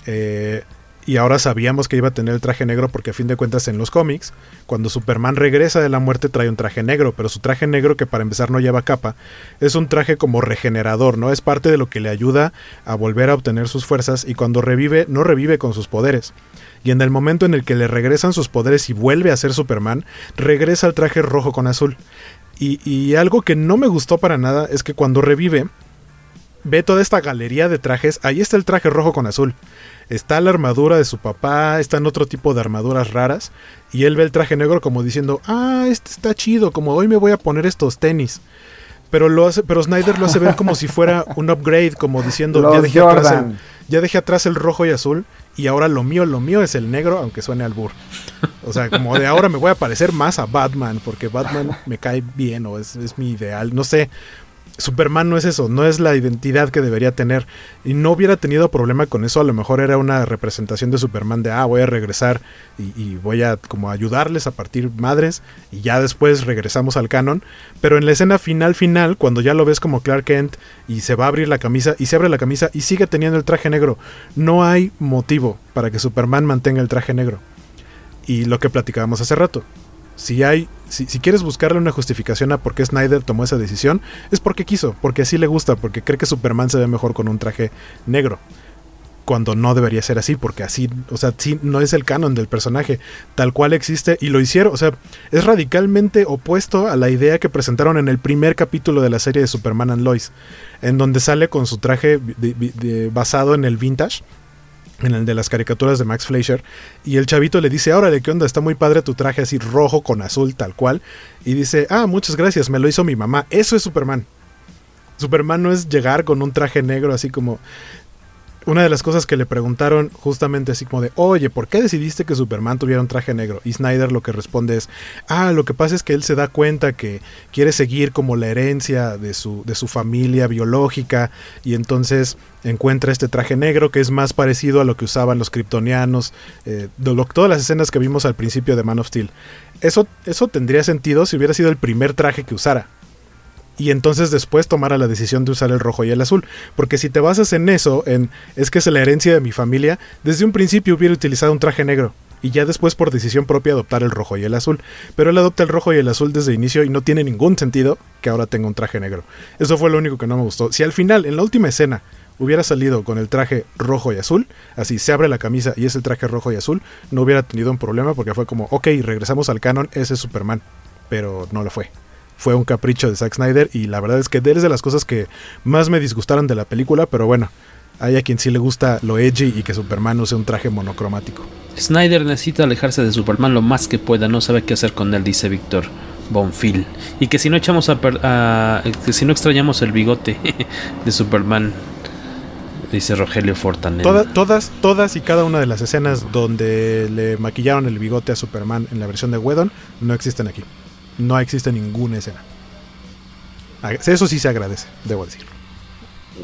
D: Eh, y ahora sabíamos que iba a tener el traje negro porque a fin de cuentas en los cómics, cuando Superman regresa de la muerte trae un traje negro, pero su traje negro que para empezar no lleva capa, es un traje como regenerador, ¿no? Es parte de lo que le ayuda a volver a obtener sus fuerzas y cuando revive no revive con sus poderes. Y en el momento en el que le regresan sus poderes y vuelve a ser Superman, regresa al traje rojo con azul. Y, y algo que no me gustó para nada es que cuando revive, ve toda esta galería de trajes, ahí está el traje rojo con azul está la armadura de su papá, están otro tipo de armaduras raras, y él ve el traje negro como diciendo, ah, este está chido, como hoy me voy a poner estos tenis. Pero, lo hace, pero Snyder lo hace ver como si fuera un upgrade, como diciendo, ya dejé, atrás el, ya dejé atrás el rojo y azul, y ahora lo mío, lo mío es el negro, aunque suene al burro. O sea, como de ahora me voy a parecer más a Batman, porque Batman me cae bien o es, es mi ideal. No sé, Superman no es eso, no es la identidad que debería tener. Y no hubiera tenido problema con eso, a lo mejor era una representación de Superman de, ah, voy a regresar y, voy a como ayudarles a partir madres y ya después regresamos al canon. Pero en la escena final final, cuando ya lo ves como Clark Kent y se va a abrir la camisa y se abre la camisa y sigue teniendo el traje negro, no hay motivo para que Superman mantenga el traje negro. Y lo que platicábamos hace rato, si hay, si, quieres buscarle una justificación a por qué Snyder tomó esa decisión, es porque quiso, porque así le gusta, porque cree que Superman se ve mejor con un traje negro. Cuando no debería ser así, porque así, o sea, sí, no es el canon del personaje, tal cual existe, y lo hicieron, o sea, es radicalmente opuesto a la idea que presentaron en el primer capítulo de la serie de Superman and Lois, en donde sale con su traje basado en el vintage, en el de las caricaturas de Max Fleischer, y el chavito le dice, órale, ¿qué onda? Está muy padre tu traje así rojo con azul, tal cual. Y dice, ah, muchas gracias, me lo hizo mi mamá. Eso es Superman. Superman no es llegar con un traje negro así como una de las cosas que le preguntaron justamente así como de, oye, ¿por qué decidiste que Superman tuviera un traje negro? Y Snyder lo que responde es, ah, lo que pasa es que él se da cuenta que quiere seguir como la herencia de su, de su familia biológica y entonces encuentra este traje negro que es más parecido a lo que usaban los kryptonianos, eh, todas las escenas que vimos al principio de Man of Steel. Eso, eso tendría sentido si hubiera sido el primer traje que usara y entonces después tomara la decisión de usar el rojo y el azul. Porque si te basas en eso, en es que es la herencia de mi familia, desde un principio hubiera utilizado un traje negro. Y ya después por decisión propia adoptar el rojo y el azul. Pero él adopta el rojo y el azul desde el inicio y no tiene ningún sentido que ahora tenga un traje negro. Eso fue lo único que no me gustó. Si al final, en la última escena, hubiera salido con el traje rojo y azul, así se abre la camisa y es el traje rojo y azul, no hubiera tenido un problema porque fue como, ok, regresamos al canon, ese es Superman. Pero no lo fue fue un capricho de Zack Snyder y la verdad es que es de las cosas que más me disgustaron de la película, pero bueno, hay a quien sí le gusta lo edgy y que Superman use un traje monocromático.
C: Snyder necesita alejarse de Superman lo más que pueda, no sabe qué hacer con él, dice Víctor Bonfil. Y que si no echamos a, que si no extrañamos el bigote de Superman, dice Rogelio Fortanel.
D: todas, todas y cada una de las escenas donde le maquillaron el bigote a Superman en la versión de Whedon no existen aquí no existe ninguna escena. Eso sí se agradece, debo decir.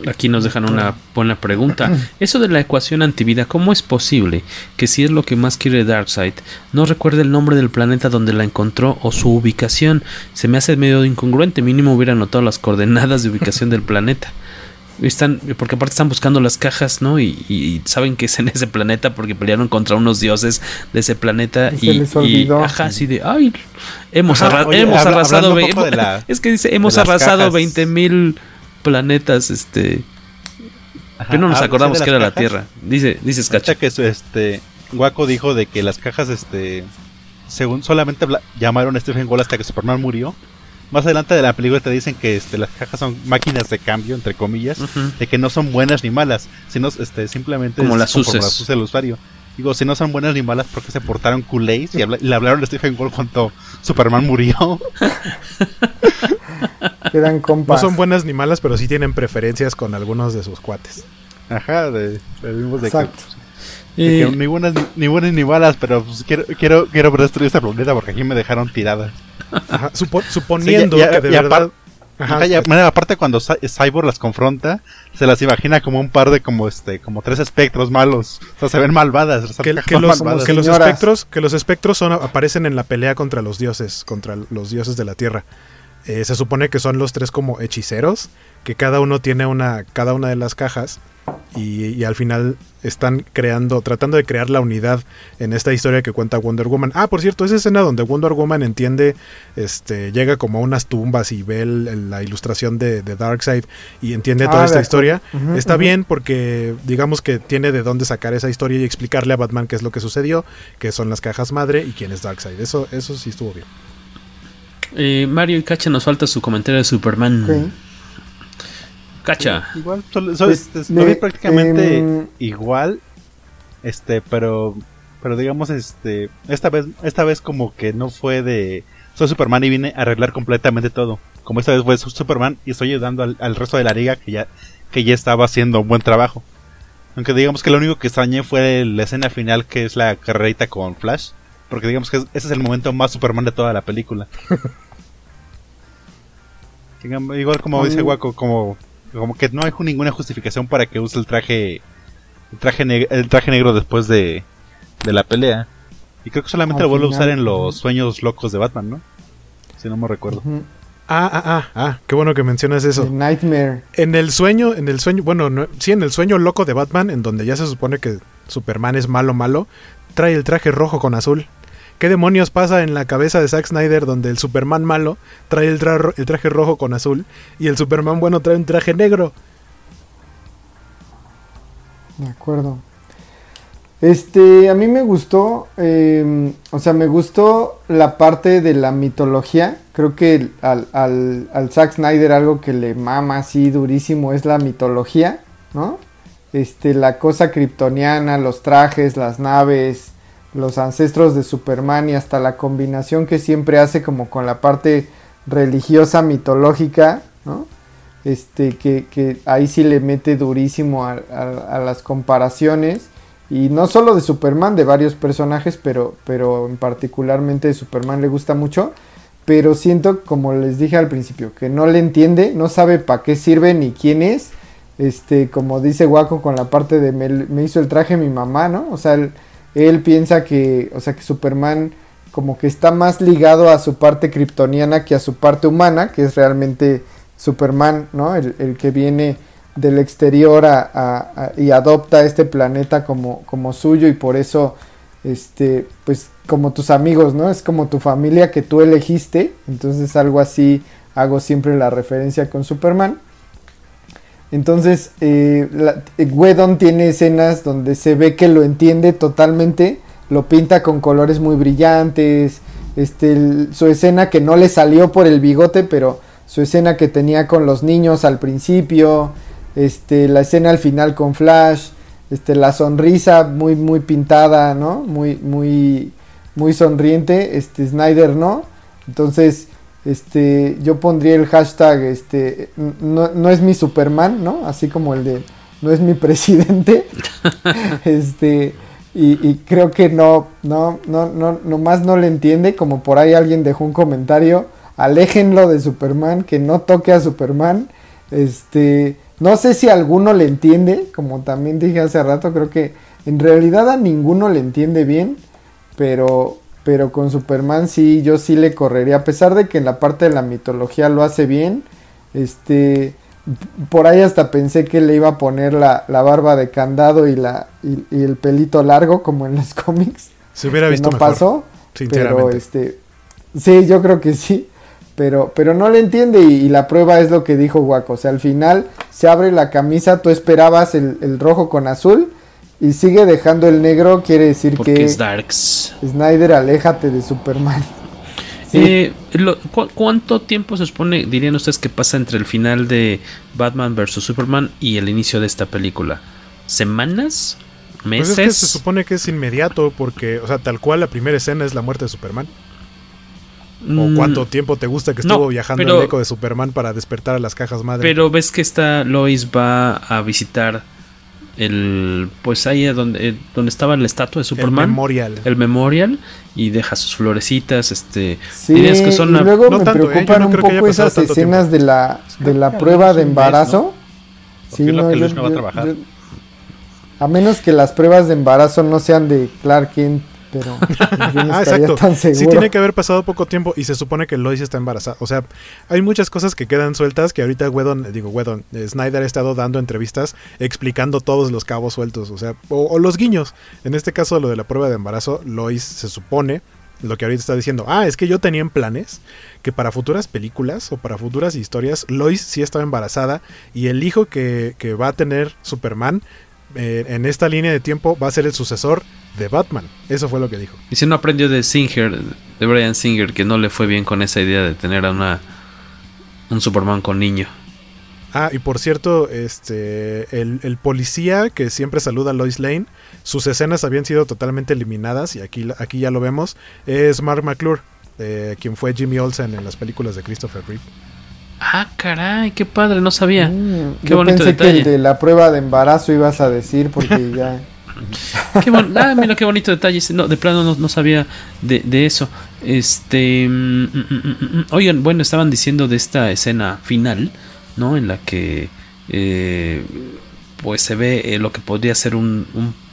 C: Aquí nos dejan una buena pregunta. Eso de la ecuación antivida, ¿cómo es posible que si es lo que más quiere Darkseid, no recuerde el nombre del planeta donde la encontró o su ubicación? Se me hace medio incongruente, mínimo hubiera notado las coordenadas de ubicación del planeta. Están, porque aparte están buscando las cajas, ¿no? Y, saben que es en ese planeta porque pelearon contra unos dioses de ese planeta. Y, y, ajá, así de, ay, hemos, hemos arrasado. es que dice, hemos arrasado 20 mil planetas, este. pero no nos ah, acordamos que era la Tierra. Dice, dice Skacha.
E: que este, Waco dijo de que las cajas, este, según solamente llamaron a Stephen Wall hasta que Superman murió más adelante de la película te dicen que este, las cajas son máquinas de cambio, entre comillas, de que no son buenas ni malas, sino este, simplemente
C: como las uses.
E: el usuario. Digo, si no son buenas ni malas, porque se portaron culés y, le hablaron de Stephen Wall cuando Superman murió?
F: Eran compas.
D: No son buenas ni malas, pero sí tienen preferencias con algunos de sus cuates.
E: Ajá, de, de, de Exacto. Que, ni buenas ni, buenas ni malas, pero pues, quiero, quiero, quiero destruir esta planeta porque aquí me dejaron tirada
D: suponiendo que de verdad.
E: aparte cuando Cyborg las confronta, se las imagina como un par de como este, como tres espectros malos. O sea, se ven malvadas.
D: Que, los, espectros, que los espectros son, aparecen en la pelea contra los dioses, contra los dioses de la tierra. Eh, se supone que son los tres como hechiceros, que cada uno tiene una, cada una de las cajas y, al final están creando, tratando de crear la unidad en esta historia que cuenta Wonder Woman. Ah, por cierto, esa escena donde Wonder Woman entiende, este, llega como a unas tumbas y ve la ilustración de, Darkseid y entiende toda ah, esta historia. está bien porque digamos que tiene de dónde sacar esa historia y explicarle a Batman qué es lo que sucedió, qué son las cajas madre y quién es Darkseid. Eso, eso sí estuvo bien.
C: Eh, Mario y Cacha nos falta su comentario de Superman. Cacha.
E: igual, pues, este, lo vi prácticamente em, igual. Este, pero. Pero digamos, este. Esta vez, esta vez como que no fue de. Soy Superman y vine a arreglar completamente todo. Como esta vez fue Superman y estoy ayudando al, resto de la liga que ya, que ya estaba haciendo un buen trabajo. Aunque digamos que lo único que extrañé fue la escena final que es la carrerita con Flash. Porque digamos que ese es el momento más Superman de toda la película. Igual como dice Waco, como, como que no hay ninguna justificación para que use el traje el traje, el traje negro después de, de la pelea. Y creo que solamente lo vuelve a usar en los sueños locos de Batman, ¿no? Si no me recuerdo.
D: Ah, ah, ah, ah, qué bueno que mencionas eso.
F: Nightmare.
D: En el sueño, en el sueño, bueno, sí, en el sueño loco de Batman, en donde ya se supone que Superman es malo, malo, trae el traje rojo con azul. ¿Qué demonios pasa en la cabeza de Zack Snyder donde el Superman malo trae el, traje rojo con azul y el Superman bueno trae un traje negro?
F: De acuerdo. Este, a mí me gustó, em, o sea, me gustó la parte de la mitología. Creo que al, al, al Zack Snyder algo que le mama así durísimo es la mitología, ¿no? Este, la cosa kryptoniana, los trajes, las naves, los ancestros de Superman y hasta la combinación que siempre hace como con la parte religiosa mitológica, ¿no? Este, que, ahí sí le mete durísimo a, las comparaciones. Y no solo de Superman, de varios personajes, pero, pero en particularmente de Superman le gusta mucho. Pero siento, como les dije al principio, que no le entiende, no sabe para qué sirve ni quién es. Este, como dice Waco con la parte de me, me hizo el traje mi mamá, ¿no? O sea, el, él piensa que, o sea, que Superman como que está más ligado a su parte kryptoniana que a su parte humana, que es realmente Superman, ¿no? El, que viene del exterior a, y adopta este planeta como, como suyo y por eso, este, pues como tus amigos, ¿no? Es como tu familia que tú elegiste, entonces algo así hago siempre la referencia con Superman. Entonces, eh, Wedon tiene escenas donde se ve que lo entiende totalmente, lo pinta con colores muy brillantes, este, su escena que no le salió por el bigote, pero su escena que tenía con los niños al principio, este, la escena al final con Flash, este, la sonrisa muy, muy pintada, ¿no? Muy, muy, muy sonriente, este, Snyder, ¿no? Entonces, este, yo pondría el hashtag, este, no, es mi Superman, ¿no? Así como el de, no es mi presidente, este, y, creo que no, no, no, no, nomás no le entiende, como por ahí alguien dejó un comentario, aléjenlo de Superman, que no toque a Superman, este, no sé si alguno le entiende, como también dije hace rato, creo que en realidad a ninguno le entiende bien, pero, pero con Superman sí, yo sí le correría, a pesar de que en la parte de la mitología lo hace bien, este, por ahí hasta pensé que le iba a poner la, barba de candado y, la, y, el pelito largo como en los cómics.
D: Se hubiera visto
F: no pasó, pero este, sí, yo creo que sí, pero, pero no le entiende y, la prueba es lo que dijo Guaco, o sea, al final se abre la camisa, tú esperabas el, el rojo con azul y sigue dejando el negro, quiere decir que
C: es Darks.
F: Snyder, aléjate de Superman.
C: Eh, ¿Cuánto tiempo se supone, dirían ustedes, que pasa entre el final de Batman vs. Superman y el inicio de esta película? ¿Semanas? ¿Meses? Pues
D: se supone que es inmediato porque, o sea, tal cual la primera escena es la muerte de Superman. ¿O mm, cuánto tiempo te gusta que estuvo viajando el eco de Superman para despertar a las cajas madre?
C: Pero ves que esta Lois va a visitar el pues ahí donde eh, donde estaba la estatua de Superman.
D: el memorial.
C: El memorial y deja sus florecitas este
F: sí, que son y luego me preocupan un poco esas escenas de la de la prueba de embarazo.
E: sí, no, yo, no va a trabajar.
F: a menos que las pruebas de embarazo no sean de Clark Kent pero
D: ah, exacto. Sí tiene que haber pasado poco tiempo y se supone que Lois está embarazada. O sea, hay muchas cosas que quedan sueltas que ahorita Wedon, digo Wedon, eh, Snyder ha estado dando entrevistas explicando todos los cabos sueltos, o sea, o, los guiños. En este caso lo de la prueba de embarazo, Lois se supone lo que ahorita está diciendo, ah, es que yo tenía en planes que para futuras películas o para futuras historias, Lois sí estaba embarazada y el hijo que, que va a tener Superman eh, en esta línea de tiempo va a ser el sucesor de Batman. Eso fue lo que dijo.
C: Y si no aprendió de Singer, de Brian Singer, que no le fue bien con esa idea de tener a una un Superman con niño.
D: Ah, y por cierto, este el, policía que siempre saluda a Lois Lane, sus escenas habían sido totalmente eliminadas y aquí, aquí ya lo vemos, es Mark McClure, eh, quien fue Jimmy Olsen en las películas de Christopher Reeve.
C: Ah, caray, qué padre, no sabía.
F: Mm, qué yo pensé que el de la prueba de embarazo ibas a decir porque ya...
C: qué ah, mira qué bonito detalle. No, de plano no, sabía de, eso. Este, mm, mm, oigan, bueno, estaban diciendo de esta escena final, ¿no? En la que eh, pues se ve eh, lo que podría ser un,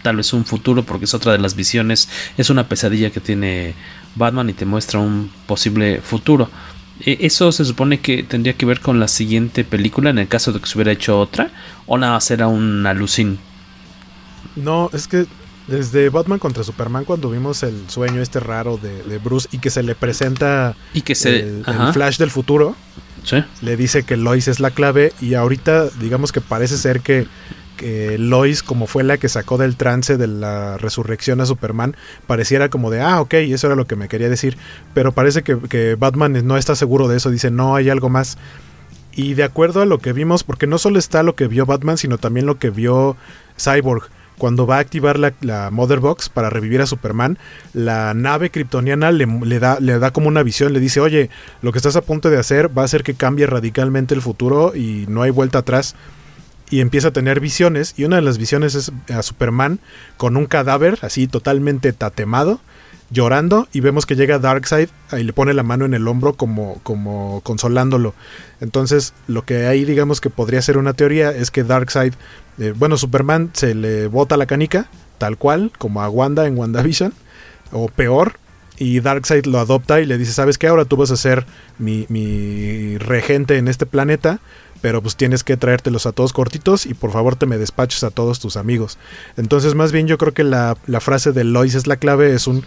C: tal vez un futuro, porque es otra de las visiones. Es una pesadilla que tiene Batman y te muestra un posible futuro. Eh, ¿Eso se supone que tendría que ver con la siguiente película en el caso de que se hubiera hecho otra? ¿O nada más era un alucin?
D: No, es que desde Batman contra Superman cuando vimos el sueño este raro de, Bruce y que se le presenta
C: y que se,
D: el, flash del futuro, le dice que Lois es la clave y ahorita digamos que parece ser que que Lois, como fue la que sacó del trance de la resurrección a Superman, pareciera como de, ah, ok, eso era lo que me quería decir. Pero parece que, Batman no está seguro de eso, dice, no, hay algo más. Y de acuerdo a lo que vimos, porque no solo está lo que vio Batman, sino también lo que vio Cyborg. Cuando va a activar la, la Mother Box para revivir a Superman, la nave kryptoniana le, da, le da como una visión, le dice, oye, lo que estás a punto de hacer va a hacer que cambie radicalmente el futuro y no hay vuelta atrás y empieza a tener visiones y una de las visiones es a Superman con un cadáver así totalmente tatemado llorando y vemos que llega Darkseid y le pone la mano en el hombro como, como consolándolo. Entonces lo que ahí digamos que podría ser una teoría es que Darkseid, eh, bueno, Superman se le bota la canica, tal cual, como a Wanda en WandaVision, o peor, y Darkseid lo adopta y le dice, ¿sabes qué? Ahora tú vas a ser mi, mi regente en este planeta pero pues tienes que traértelos a todos cortitos y por favor te me despaches a todos tus amigos. Entonces más bien yo creo que la, frase de Lois es la clave, es un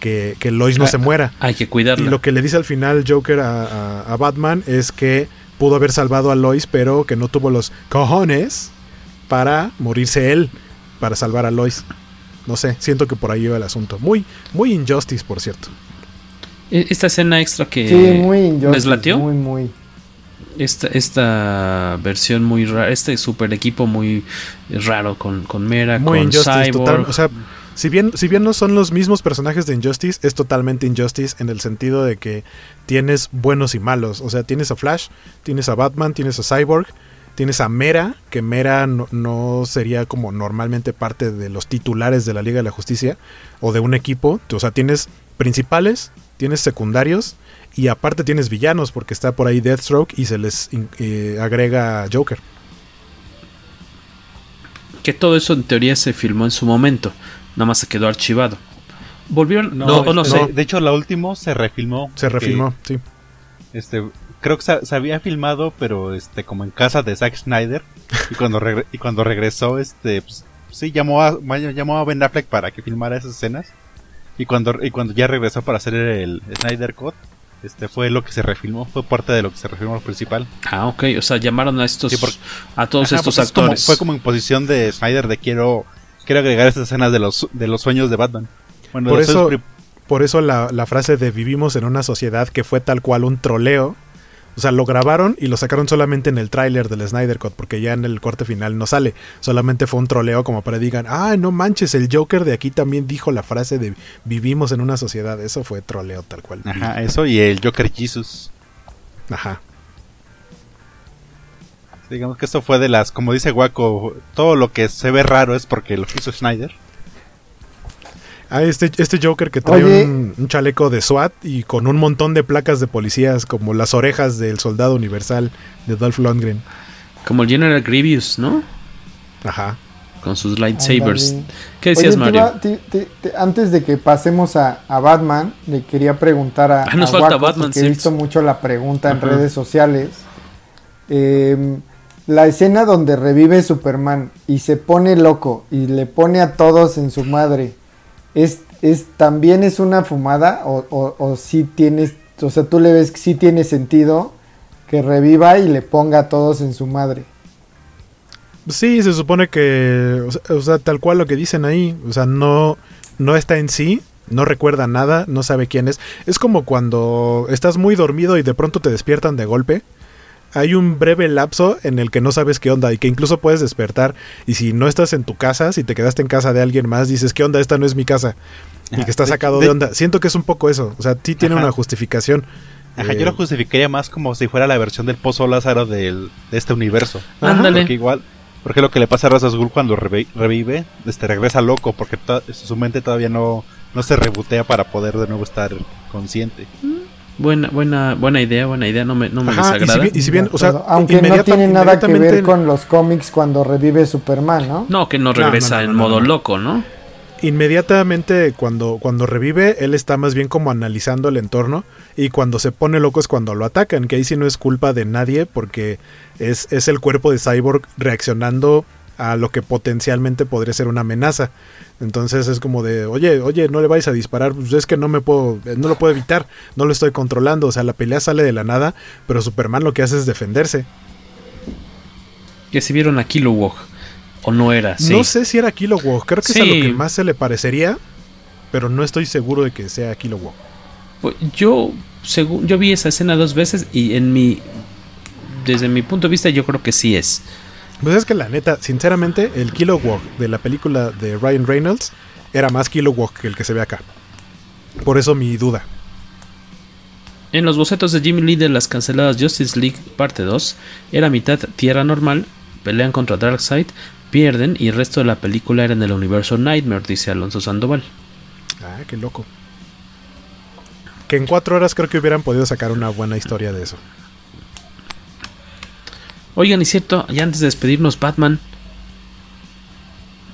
D: que, que Lois no ah, se muera.
C: Hay que cuidarla.
D: Y lo que le dice al final Joker a, Batman es que pudo haber salvado a Lois, pero que no tuvo los cojones para morirse él, para salvar a Lois. No sé, siento que por ahí iba el asunto. Muy, muy Injustice, por cierto.
C: E, esta escena extra que
F: sí, muy injustice, Muy, muy
C: esta, esta versión muy rara, este super equipo muy raro con, con Mera, con Cyborg.
D: o sea, si bien, si bien no son los mismos personajes de Injustice, es totalmente Injustice en el sentido de que tienes buenos y malos. O sea, tienes a Flash, tienes a Batman, tienes a Cyborg, tienes a Mera, que Mera no, sería como normalmente parte de los titulares de la Liga de la Justicia o de un equipo. O sea, tienes principales, tienes secundarios y aparte tienes villanos porque está por ahí Deathstroke y se les eh, agrega Joker.
C: Que todo eso en teoría se filmó en su momento, nada más se quedó archivado. Volvieron, no, no, sé.
E: De hecho, la última se refilmó.
D: Se refilmó, sí.
E: Este, creo que se, había filmado, pero este, como en casa de Zack Snyder. Y cuando, y cuando regresó, este, pues, sí, llamó a, llamó a Ben Affleck para que filmara esas escenas. Y cuando, y cuando ya regresó para hacer el Snyder Cut, este fue lo que se refilmó, fue parte de lo que se refilmó principal.
C: Ah, ok, o sea, llamaron a estos a todos estos actores.
E: fue como en posición de Snyder de quiero quiero agregar estas escenas de los de los sueños de Batman.
D: por eso por eso la, la frase de vivimos en una sociedad que fue tal cual un troleo o sea, lo grabaron y lo sacaron solamente en el tráiler del Snyder Cut, porque ya en el corte final no sale. Solamente fue un troleo como para digan, ah, no manches, el Joker de aquí también dijo la frase de vivimos en una sociedad. Eso fue troleo tal cual.
E: Ajá, eso y el Joker Jesus.
D: Ajá.
E: Digamos que esto fue de las, como dice Waco, todo lo que se ve raro es porque lo hizo Snyder.
D: Ah, este, este Joker que trae un, un, chaleco de SWAT y con un montón de placas de policías, como las orejas del soldado universal de Dolph Lundgren.
C: Como el General Grievous, ¿no?
D: Ajá.
C: Con sus lightsabers. Andale. ¿Qué decías,
F: Oye,
C: Mario?
F: Te te te antes de que pasemos a, a, Batman, le quería preguntar a,
C: ah, nos
F: a
C: falta
F: Waco,
C: Batman,
F: porque he visto mucho la pregunta en redes sociales. Eh, la escena donde revive Superman y se pone loco y le pone a todos en su madre. ¿Es, es también es una fumada o, o, si tienes, o sea, tú le ves que sí tiene sentido que reviva y le ponga a todos en su madre?
D: Sí, se supone que, o sea, tal cual lo que dicen ahí, o sea, no, no está en sí, no recuerda nada, no sabe quién es. Es como cuando estás muy dormido y de pronto te despiertan de golpe. Hay un breve lapso en el que no sabes qué onda y que incluso puedes despertar y si no estás en tu casa, si te quedaste en casa de alguien más, dices, ¿qué onda? Esta no es mi casa. Y que está sacado de, de onda. Siento que es un poco eso, o sea, sí tiene Ajá. una justificación.
E: Ajá, eh, yo lo justificaría más como si fuera la versión del Pozo Lázaro del, de este universo.
C: Ándale.
E: Porque igual, porque lo que le pasa a Ra's Ghul cuando revive, revive este, regresa loco porque su mente todavía no, no se rebotea para poder de nuevo estar consciente.
C: Buena, buena, buena idea, buena idea, no me, no me Ajá, desagrada.
D: Y si, y si bien, o sea,
F: aunque no tiene nada que ver con los cómics cuando revive Superman, ¿no?
C: No, que no regresa no, no, no, en modo loco, ¿no?
D: Inmediatamente cuando, cuando revive, él está más bien como analizando el entorno y cuando se pone loco es cuando lo atacan, que ahí sí no es culpa de nadie porque es, es el cuerpo de Cyborg reaccionando a lo que potencialmente podría ser una amenaza. Entonces es como de, oye, oye, no le vais a disparar, pues es que no me puedo, no lo puedo evitar, no lo estoy controlando, o sea, la pelea sale de la nada, pero Superman lo que hace es defenderse.
C: Que si vieron a Kilowog, o no era, sí.
D: No sé si era Kilowog, creo que sí. es a lo que más se le parecería, pero no estoy seguro de que sea Kilowog.
C: Pues yo, según, yo vi esa escena dos veces y en mi, desde mi punto de vista yo creo que sí es.
D: Pues es que la neta, sinceramente, el Kilowog de la película de Ryan Reynolds era más Kilowog que el que se ve acá. Por eso mi duda.
C: En los bocetos de Jimmy Lee de las canceladas Justice League parte 2, era mitad Tierra Normal, pelean contra Darkseid, pierden y el resto de la película era en el universo Nightmare, dice Alonso Sandoval.
D: Ah, qué loco. Que en cuatro horas creo que hubieran podido sacar una buena historia de eso.
C: Oigan, y cierto, ya antes de despedirnos, Batman.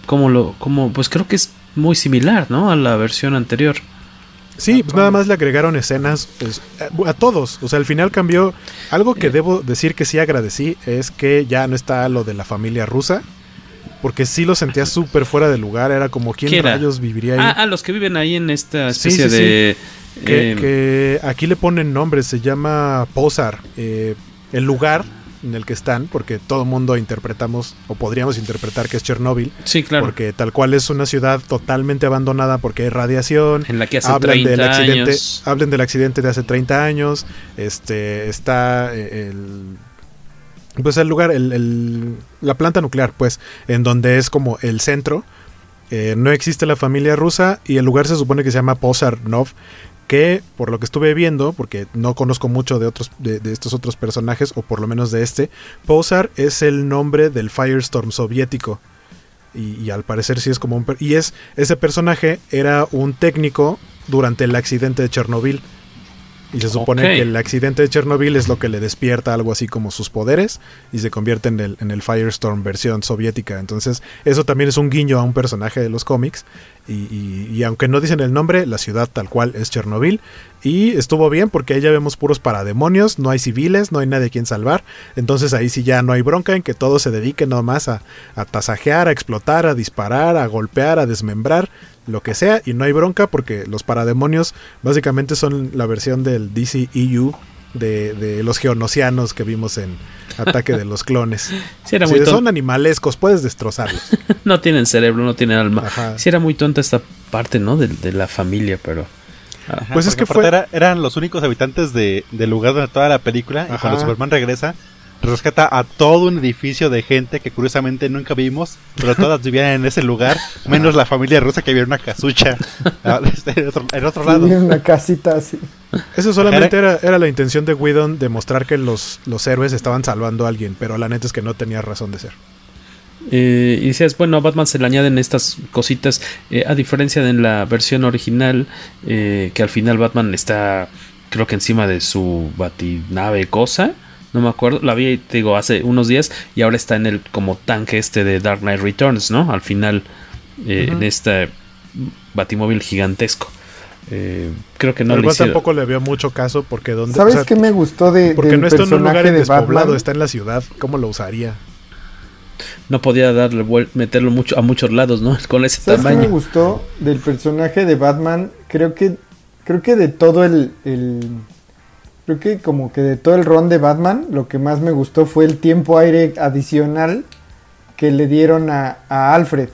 C: Como lo. como. Pues creo que es muy similar, ¿no? A la versión anterior.
D: Sí, pues nada más le agregaron escenas pues, a todos. O sea, al final cambió. Algo que debo decir que sí agradecí es que ya no está lo de la familia rusa. Porque sí lo sentía súper fuera de lugar. Era como quién rayos viviría ahí.
C: Ah, ah, los que viven ahí en esta especie sí, sí, de.
D: Sí. Que, eh, que, aquí le ponen nombre. Se llama Posar. Eh, el lugar en el que están, porque todo mundo interpretamos o podríamos interpretar que es Chernóbil.
C: Sí, claro.
D: Porque tal cual es una ciudad totalmente abandonada porque hay radiación.
C: En la que hace
D: hablan
C: 30
D: del accidente,
C: años.
D: hablen del accidente de hace 30 años. Este está el pues el lugar, el, el, la planta nuclear, pues, en donde es como el centro. Eh, no existe la familia rusa y el lugar se supone que se llama Posarnov, que por lo que estuve viendo, porque no conozco mucho de otros de, estos otros personajes, o por lo menos de este, Posar es el nombre del Firestorm soviético. Y, y, al parecer sí es como un... Y es, ese personaje era un técnico durante el accidente de Chernobyl. Y se supone okay. que el accidente de Chernobyl es lo que le despierta algo así como sus poderes y se convierte en el, en el Firestorm versión soviética. Entonces, eso también es un guiño a un personaje de los cómics. Y, y, y, aunque no dicen el nombre, la ciudad tal cual es Chernobyl. Y estuvo bien porque ahí ya vemos puros parademonios, no hay civiles, no hay nadie a quien salvar. Entonces ahí sí ya no hay bronca en que todo se dedique nomás a, a tasajear, a explotar, a disparar, a golpear, a desmembrar, lo que sea. Y no hay bronca porque los parademonios básicamente son la versión del DCEU de, de los geonosianos que vimos en Ataque de los Clones.
C: Sí, era
D: si
C: muy
D: son animalescos, puedes destrozarlos.
C: no tienen cerebro, no tienen alma. Sí, era muy tonta esta parte, ¿no? De, de la familia, pero.
E: Ajá, pues es que fue... Era, eran los únicos habitantes de, del lugar donde toda la película. Ajá. Y cuando Superman regresa, rescata a todo un edificio de gente que curiosamente nunca vimos, pero todas vivían en ese lugar, menos la familia rusa que vivía en una casucha en, otro, en otro lado.
F: en una casita así.
D: Eso solamente era, era la intención de Whedon de mostrar que los, los héroes estaban salvando a alguien, pero la neta es que no tenía razón de ser.
C: Eh, y decías, bueno, a Batman se le añaden estas cositas, eh, a diferencia de la versión original, eh, que al final Batman está, creo que encima de su batinave cosa, no me acuerdo, la vi, te digo, hace unos días, y ahora está en el como tanque este de Dark Knight Returns, ¿no? Al final, en este batimóvil gigantesco. creo que no
D: le tampoco le veo mucho caso porque donde
F: ¿Sabes qué me gustó de
D: porque no está en un lugar despoblado, está en la ciudad, ¿cómo lo usaría?
C: no podía darle meterlo mucho a muchos lados, ¿no? Con ese
F: ¿Sabes
C: tamaño.
F: Qué me gustó del personaje de Batman, creo que creo que de todo el, creo que como que de todo el ron de Batman, lo que más me gustó fue el tiempo aire adicional que le dieron a, Alfred.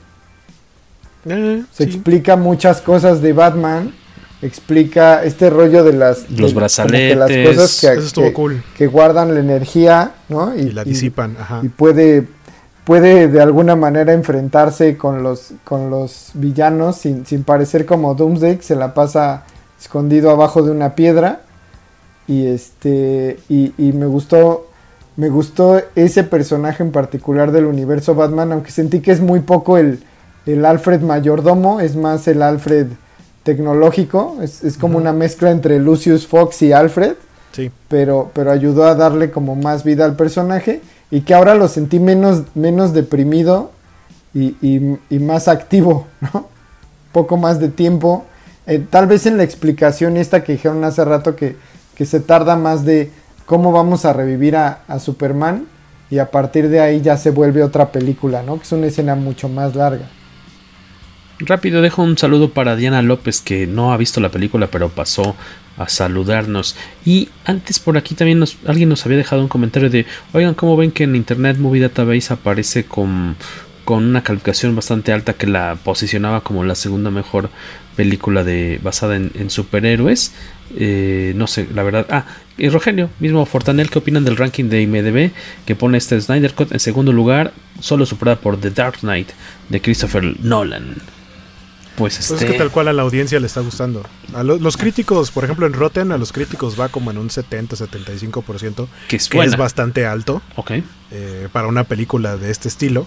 F: Eh, Se explica muchas cosas de Batman explica este rollo de las
C: los brazaletes
F: las cosas que, que, guardan la energía no
D: y, la disipan ajá.
F: y puede puede de alguna manera enfrentarse con los, con los villanos sin, sin parecer como Doomsday, se la pasa escondido abajo de una piedra. Y este. Y, me gustó. Me gustó ese personaje en particular del universo Batman. Aunque sentí que es muy poco el, el Alfred mayordomo. Es más el Alfred tecnológico. Es, como una mezcla entre Lucius Fox y Alfred.
D: Sí.
F: Pero, pero ayudó a darle como más vida al personaje y que ahora lo sentí menos, menos deprimido y, y, más activo, ¿no? Poco más de tiempo. Eh, tal vez en la explicación esta que dijeron hace rato que, que se tarda más de cómo vamos a revivir a, Superman y a partir de ahí ya se vuelve otra película, ¿no? Que es una escena mucho más larga.
C: Rápido, dejo un saludo para Diana López que no ha visto la película pero pasó a saludarnos. Y antes por aquí también alguien nos había dejado un comentario de, oigan, ¿cómo ven que en Internet Movie Database aparece con, con una calificación bastante alta que la posicionaba como la segunda mejor película de, basada en, superhéroes? Eh, no sé, la verdad. Ah, y Rogelio, mismo Fortanel, ¿qué opinan del ranking de IMDB que pone este Snyder Cut en segundo lugar, solo superada por The Dark Knight de Christopher Nolan? Pues,
D: pues, es que este tal cual a la audiencia le está gustando. A los críticos, por ejemplo en Rotten, a los críticos va como en un 70-75%, que, es, que es bastante alto eh, para una película de este estilo.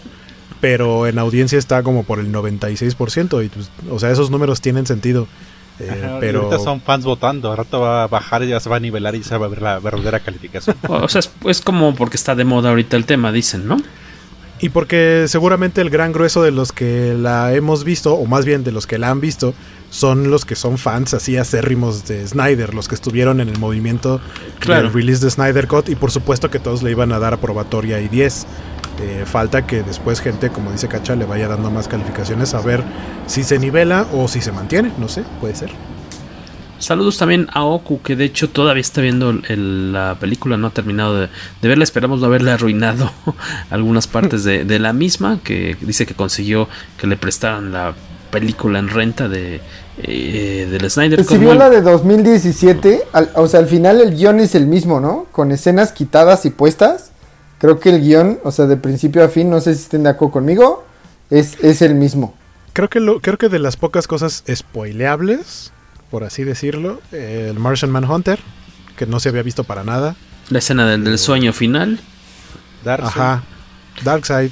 D: Pero en audiencia está como por el 96%. Y pues, o sea, esos números tienen sentido. Eh, pero
E: ahorita son fans votando, ahora rato va a bajar y ya se va a nivelar y se va a ver la verdadera calificación.
C: o sea, es como porque está de moda ahorita el tema, dicen, ¿no?
D: Y porque seguramente el gran grueso de los que la hemos visto, o más bien de los que la han visto, son los que son fans así acérrimos de Snyder, los que estuvieron en el movimiento del release de Snyder Cut y por supuesto que todos le iban a dar aprobatoria y 10. Eh, falta que después gente, como dice Cacha, le vaya dando más calificaciones a ver si se nivela o si se mantiene, no sé, puede ser.
C: Saludos también a Oku, que de hecho todavía está viendo la película, no ha terminado de, verla. Esperamos no haberle arruinado algunas partes de, la misma, que dice que consiguió que le prestaran la película en renta de eh, del Snyder.
F: Si vio la de 2017, o sea, al final el guion es el mismo, ¿no? Con escenas quitadas y puestas. Creo que el guion, o sea, de principio a fin, no sé si estén de acuerdo conmigo, es, es el mismo.
D: Creo que, lo, creo que de las pocas cosas spoileables por así decirlo, el Martian Manhunter, que no se había visto para nada.
C: La escena del, sueño final.
D: Darkseid. Ajá. Darkseid.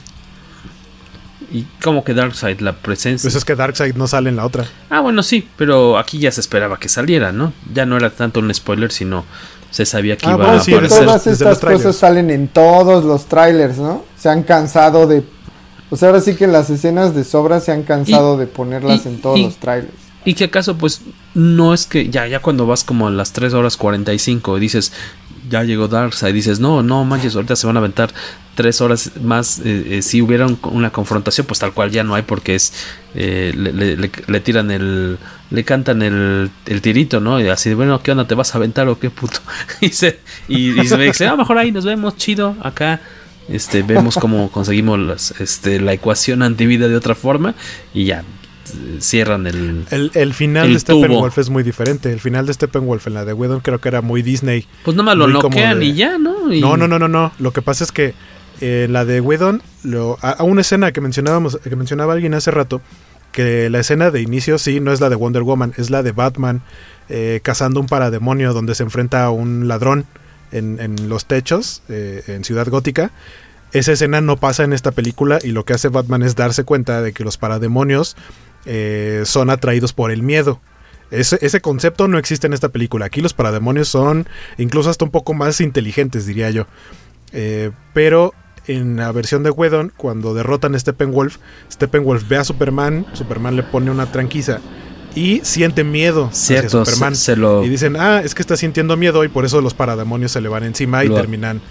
C: ¿Y cómo que Darkseid? La presencia.
D: Pues es que Darkseid no sale en la otra.
C: Ah, bueno, sí, pero aquí ya se esperaba que saliera, ¿no? Ya no era tanto un spoiler, sino se sabía que ah, iba a aparecer.
F: Todas estas cosas salen en todos los trailers, ¿no? Se han cansado de. O sea, ahora sí que las escenas de sobra se han cansado de ponerlas en todos los trailers.
C: Y que acaso, pues, no es que ya, ya cuando vas como a las 3 horas 45 y dices, ya llegó Darkseid, dices, no, no manches, ahorita se van a aventar 3 horas más. Eh, eh, si hubiera una confrontación, pues tal cual ya no hay, porque es. Eh, le, tiran el. Le cantan el, el tirito, ¿no? Y así, bueno, ¿qué onda? ¿Te vas a aventar o qué puto? y se, y, y se dice, ah, mejor ahí nos vemos, chido, acá este vemos cómo conseguimos las, este, la ecuación antivida de otra forma y ya cierran el.
D: El, final de Steppenwolf es muy diferente. El final de Steppenwolf en la de Whedon creo que era muy Disney.
C: Pues nomás lo noquean y ya, ¿no?
D: No, no, no, no, no. Lo que pasa es que eh, la de Whedon, lo, a, una escena que mencionábamos, que mencionaba alguien hace rato, que la escena de inicio sí no es la de Wonder Woman, es la de Batman eh, cazando un parademonio donde se enfrenta a un ladrón en, los techos eh, en Ciudad Gótica. Esa escena no pasa en esta película y lo que hace Batman es darse cuenta de que los parademonios eh, son atraídos por el miedo. Ese, ese, concepto no existe en esta película. Aquí los parademonios son incluso hasta un poco más inteligentes, diría yo. pero en la versión de Whedon, cuando derrotan a Steppenwolf, Steppenwolf ve a Superman, Superman le pone una tranquiza y siente miedo
C: Cierto, Superman.
D: Y dicen, ah, es que está sintiendo miedo y por eso los parademonios se le van encima y terminan.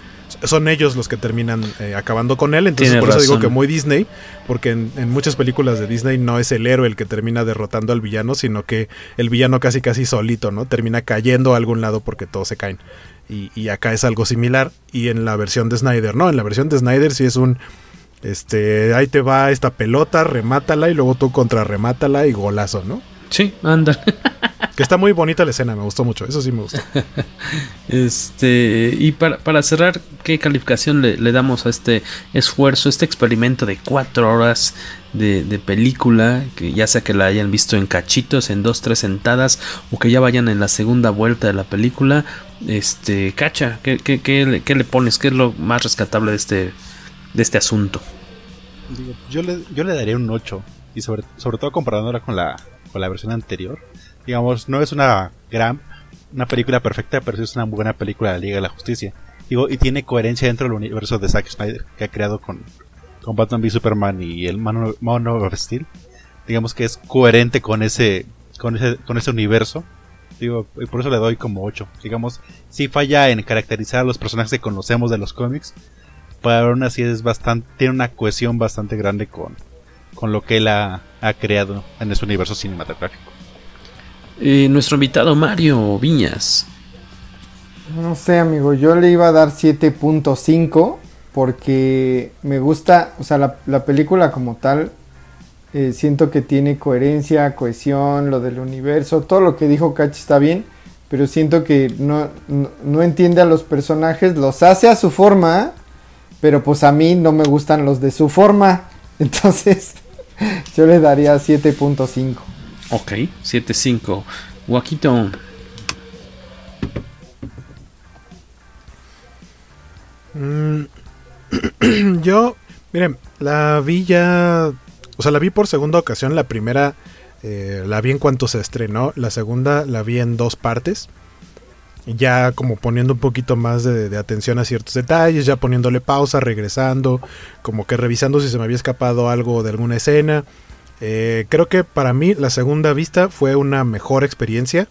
D: Son ellos los que terminan eh, acabando con él. Entonces, por eso digo que muy Disney, porque en, muchas películas de Disney no es el héroe el que termina derrotando al villano, sino que el villano casi casi solito, ¿no? Termina cayendo a algún lado porque todos se caen. Y, y acá es algo similar. Y en la versión de Snyder, no, en la versión de Snyder sí es un este, ahí te va esta pelota, remátala y luego tú contra remátala y golazo, ¿no?
C: Sí, anda.
D: que está muy bonita la escena, me gustó mucho, eso sí me gustó.
C: Este, y para, para cerrar, ¿qué calificación le, damos a este esfuerzo, este experimento de cuatro horas de, película? Que ya sea que la hayan visto en cachitos, en dos, tres sentadas, o que ya vayan en la segunda vuelta de la película. Este, Cacha, ¿qué, qué, qué, qué le pones? ¿Qué es lo más rescatable de este, de este asunto?
E: Yo le, yo le daría un 8, y sobre, sobre todo comparándola con la con la versión anterior. Digamos, no es una gran, una película perfecta, pero sí es una buena película de la Liga de la Justicia. Digo, y tiene coherencia dentro del universo de Zack Snyder que ha creado con, Batman v Superman y el Mono, of Steel. Digamos que es coherente con ese, con ese, con ese universo. Digo, y por eso le doy como 8. Digamos, si falla en caracterizar a los personajes que conocemos de los cómics, pero aún así es bastante, tiene una cohesión bastante grande con, con lo que él ha, creado en ese universo cinematográfico.
C: Eh, nuestro invitado Mario Viñas.
F: No sé, amigo, yo le iba a dar 7.5 porque me gusta, o sea, la, película como tal, eh, siento que tiene coherencia, cohesión, lo del universo, todo lo que dijo Cachi está bien, pero siento que no, no, entiende a los personajes, los hace a su forma, pero pues a mí no me gustan los de su forma, entonces Yo le daría 7.5.
C: Ok, 7.5. Guaquito.
D: Mm, yo, miren, la vi ya. O sea, la vi por segunda ocasión. La primera eh, la vi en cuanto se estrenó. La segunda la vi en dos partes ya como poniendo un poquito más de, atención a ciertos detalles, ya poniéndole pausa, regresando, como que revisando si se me había escapado algo de alguna escena. Eh, creo que para mí la segunda vista fue una mejor experiencia.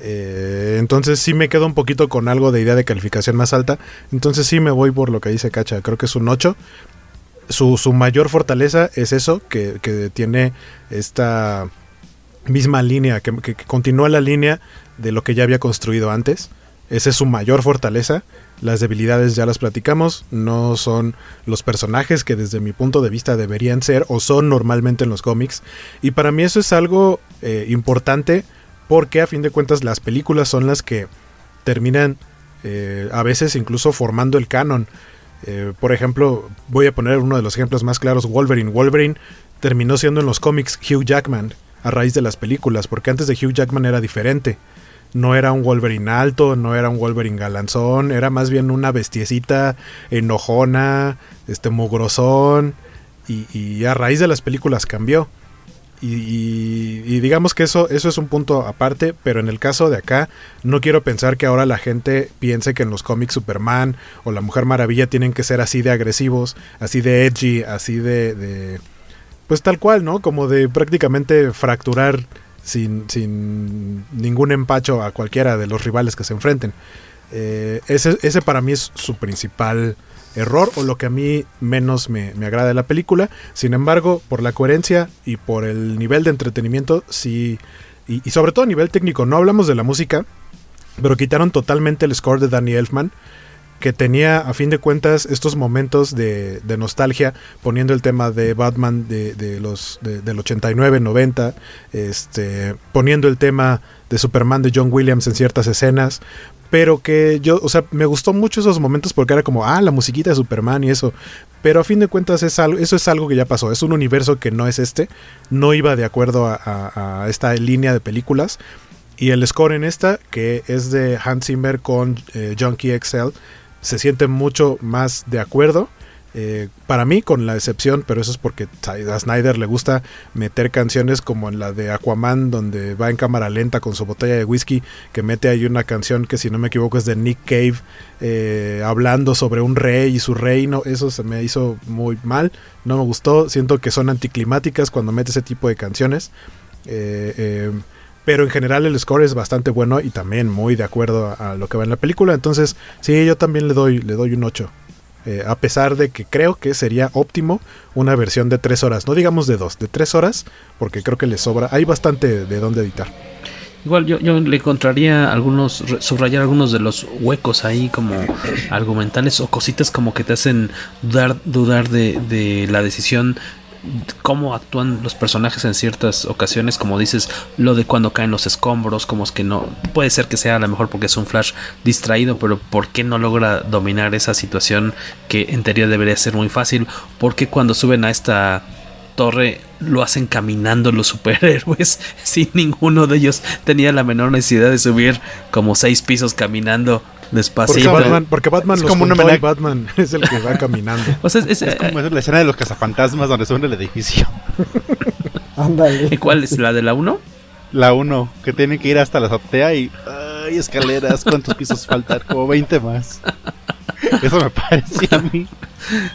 D: Eh, entonces sí me quedo un poquito con algo de idea de calificación más alta. Entonces sí me voy por lo que dice Cacha. Creo que es un 8. Su, su mayor fortaleza es eso, que, que tiene esta misma línea, que, que, continúa la línea de lo que ya había construido antes. Esa es su mayor fortaleza. Las debilidades ya las platicamos, no son los personajes que desde mi punto de vista deberían ser o son normalmente en los cómics. Y para mí eso es algo eh, importante porque a fin de cuentas las películas son las que terminan eh, a veces incluso formando el canon. Eh, por ejemplo, voy a poner uno de los ejemplos más claros, Wolverine. Wolverine terminó siendo en los cómics Hugh Jackman a raíz de las películas, porque antes de Hugh Jackman era diferente. No era un Wolverine alto, no era un Wolverine galanzón, era más bien una bestiecita enojona, este mugrosón, y, a raíz de las películas cambió. Y, y, digamos que eso, eso es un punto aparte, pero en el caso de acá, no quiero pensar que ahora la gente piense que en los cómics Superman o la Mujer Maravilla tienen que ser así de agresivos, así de edgy, así de pues tal cual, ¿no? Como de prácticamente fracturar sin, sin ningún empacho a cualquiera de los rivales que se enfrenten. Eh, ese, ese, para mí es su principal error o lo que a mí menos me, agrada de la película. Sin embargo, por la coherencia y por el nivel de entretenimiento, sí, y, y sobre todo a nivel técnico, no hablamos de la música, pero quitaron totalmente el score de Danny Elfman que tenía a fin de cuentas estos momentos de, nostalgia poniendo el tema de Batman de, los del 89 90 este poniendo el tema de Superman de John Williams en ciertas escenas pero que yo o sea me gustó mucho esos momentos porque era como ah la musiquita de Superman y eso pero a fin de cuentas es algo, eso es algo que ya pasó es un universo que no es este no iba de acuerdo a esta línea de películas Y el score en esta, que es de Hans Zimmer con eh, Junkie XL, se siente mucho más de acuerdo. Eh, para mí, con la excepción, pero eso es porque a Snyder le gusta meter canciones como en la de Aquaman, donde va en cámara lenta con su botella de whisky, que mete ahí una canción que si no me equivoco es de Nick Cave, eh, hablando sobre un rey y su reino. Eso se me hizo muy mal, no me gustó. Siento que son anticlimáticas cuando mete ese tipo de canciones. Eh, pero en general el score es bastante bueno y también muy de acuerdo a, lo que va en la película. Entonces, sí, yo también le doy, le doy un 8. Eh, a pesar de que creo que sería óptimo una versión de 3 horas, no digamos de 2, de 3 horas, porque creo que le sobra, hay bastante de dónde editar.
C: Igual yo, yo le encontraría algunos, subrayar algunos de los huecos ahí como argumentales o cositas como que te hacen dudar, dudar de, de la decisión cómo actúan los personajes en ciertas ocasiones, como dices, lo de cuando caen los escombros, como es que no, puede ser que sea a lo mejor porque es un flash distraído, pero ¿por qué no logra dominar esa situación que en teoría debería ser muy fácil? Porque cuando suben a esta torre lo hacen caminando los superhéroes sin ninguno de ellos tenía la menor necesidad de subir como seis pisos caminando despacito.
D: Porque Batman, porque Batman es como una Batman es el que va caminando.
E: es, como la escena de los cazafantasmas donde suben el edificio.
F: Ándale.
C: ¿Y cuál es? ¿La de la 1?
E: La 1, que tienen que ir hasta la azotea y... ¡Ay, escaleras! ¿Cuántos pisos faltan? Como 20 más. Eso me parece a mí.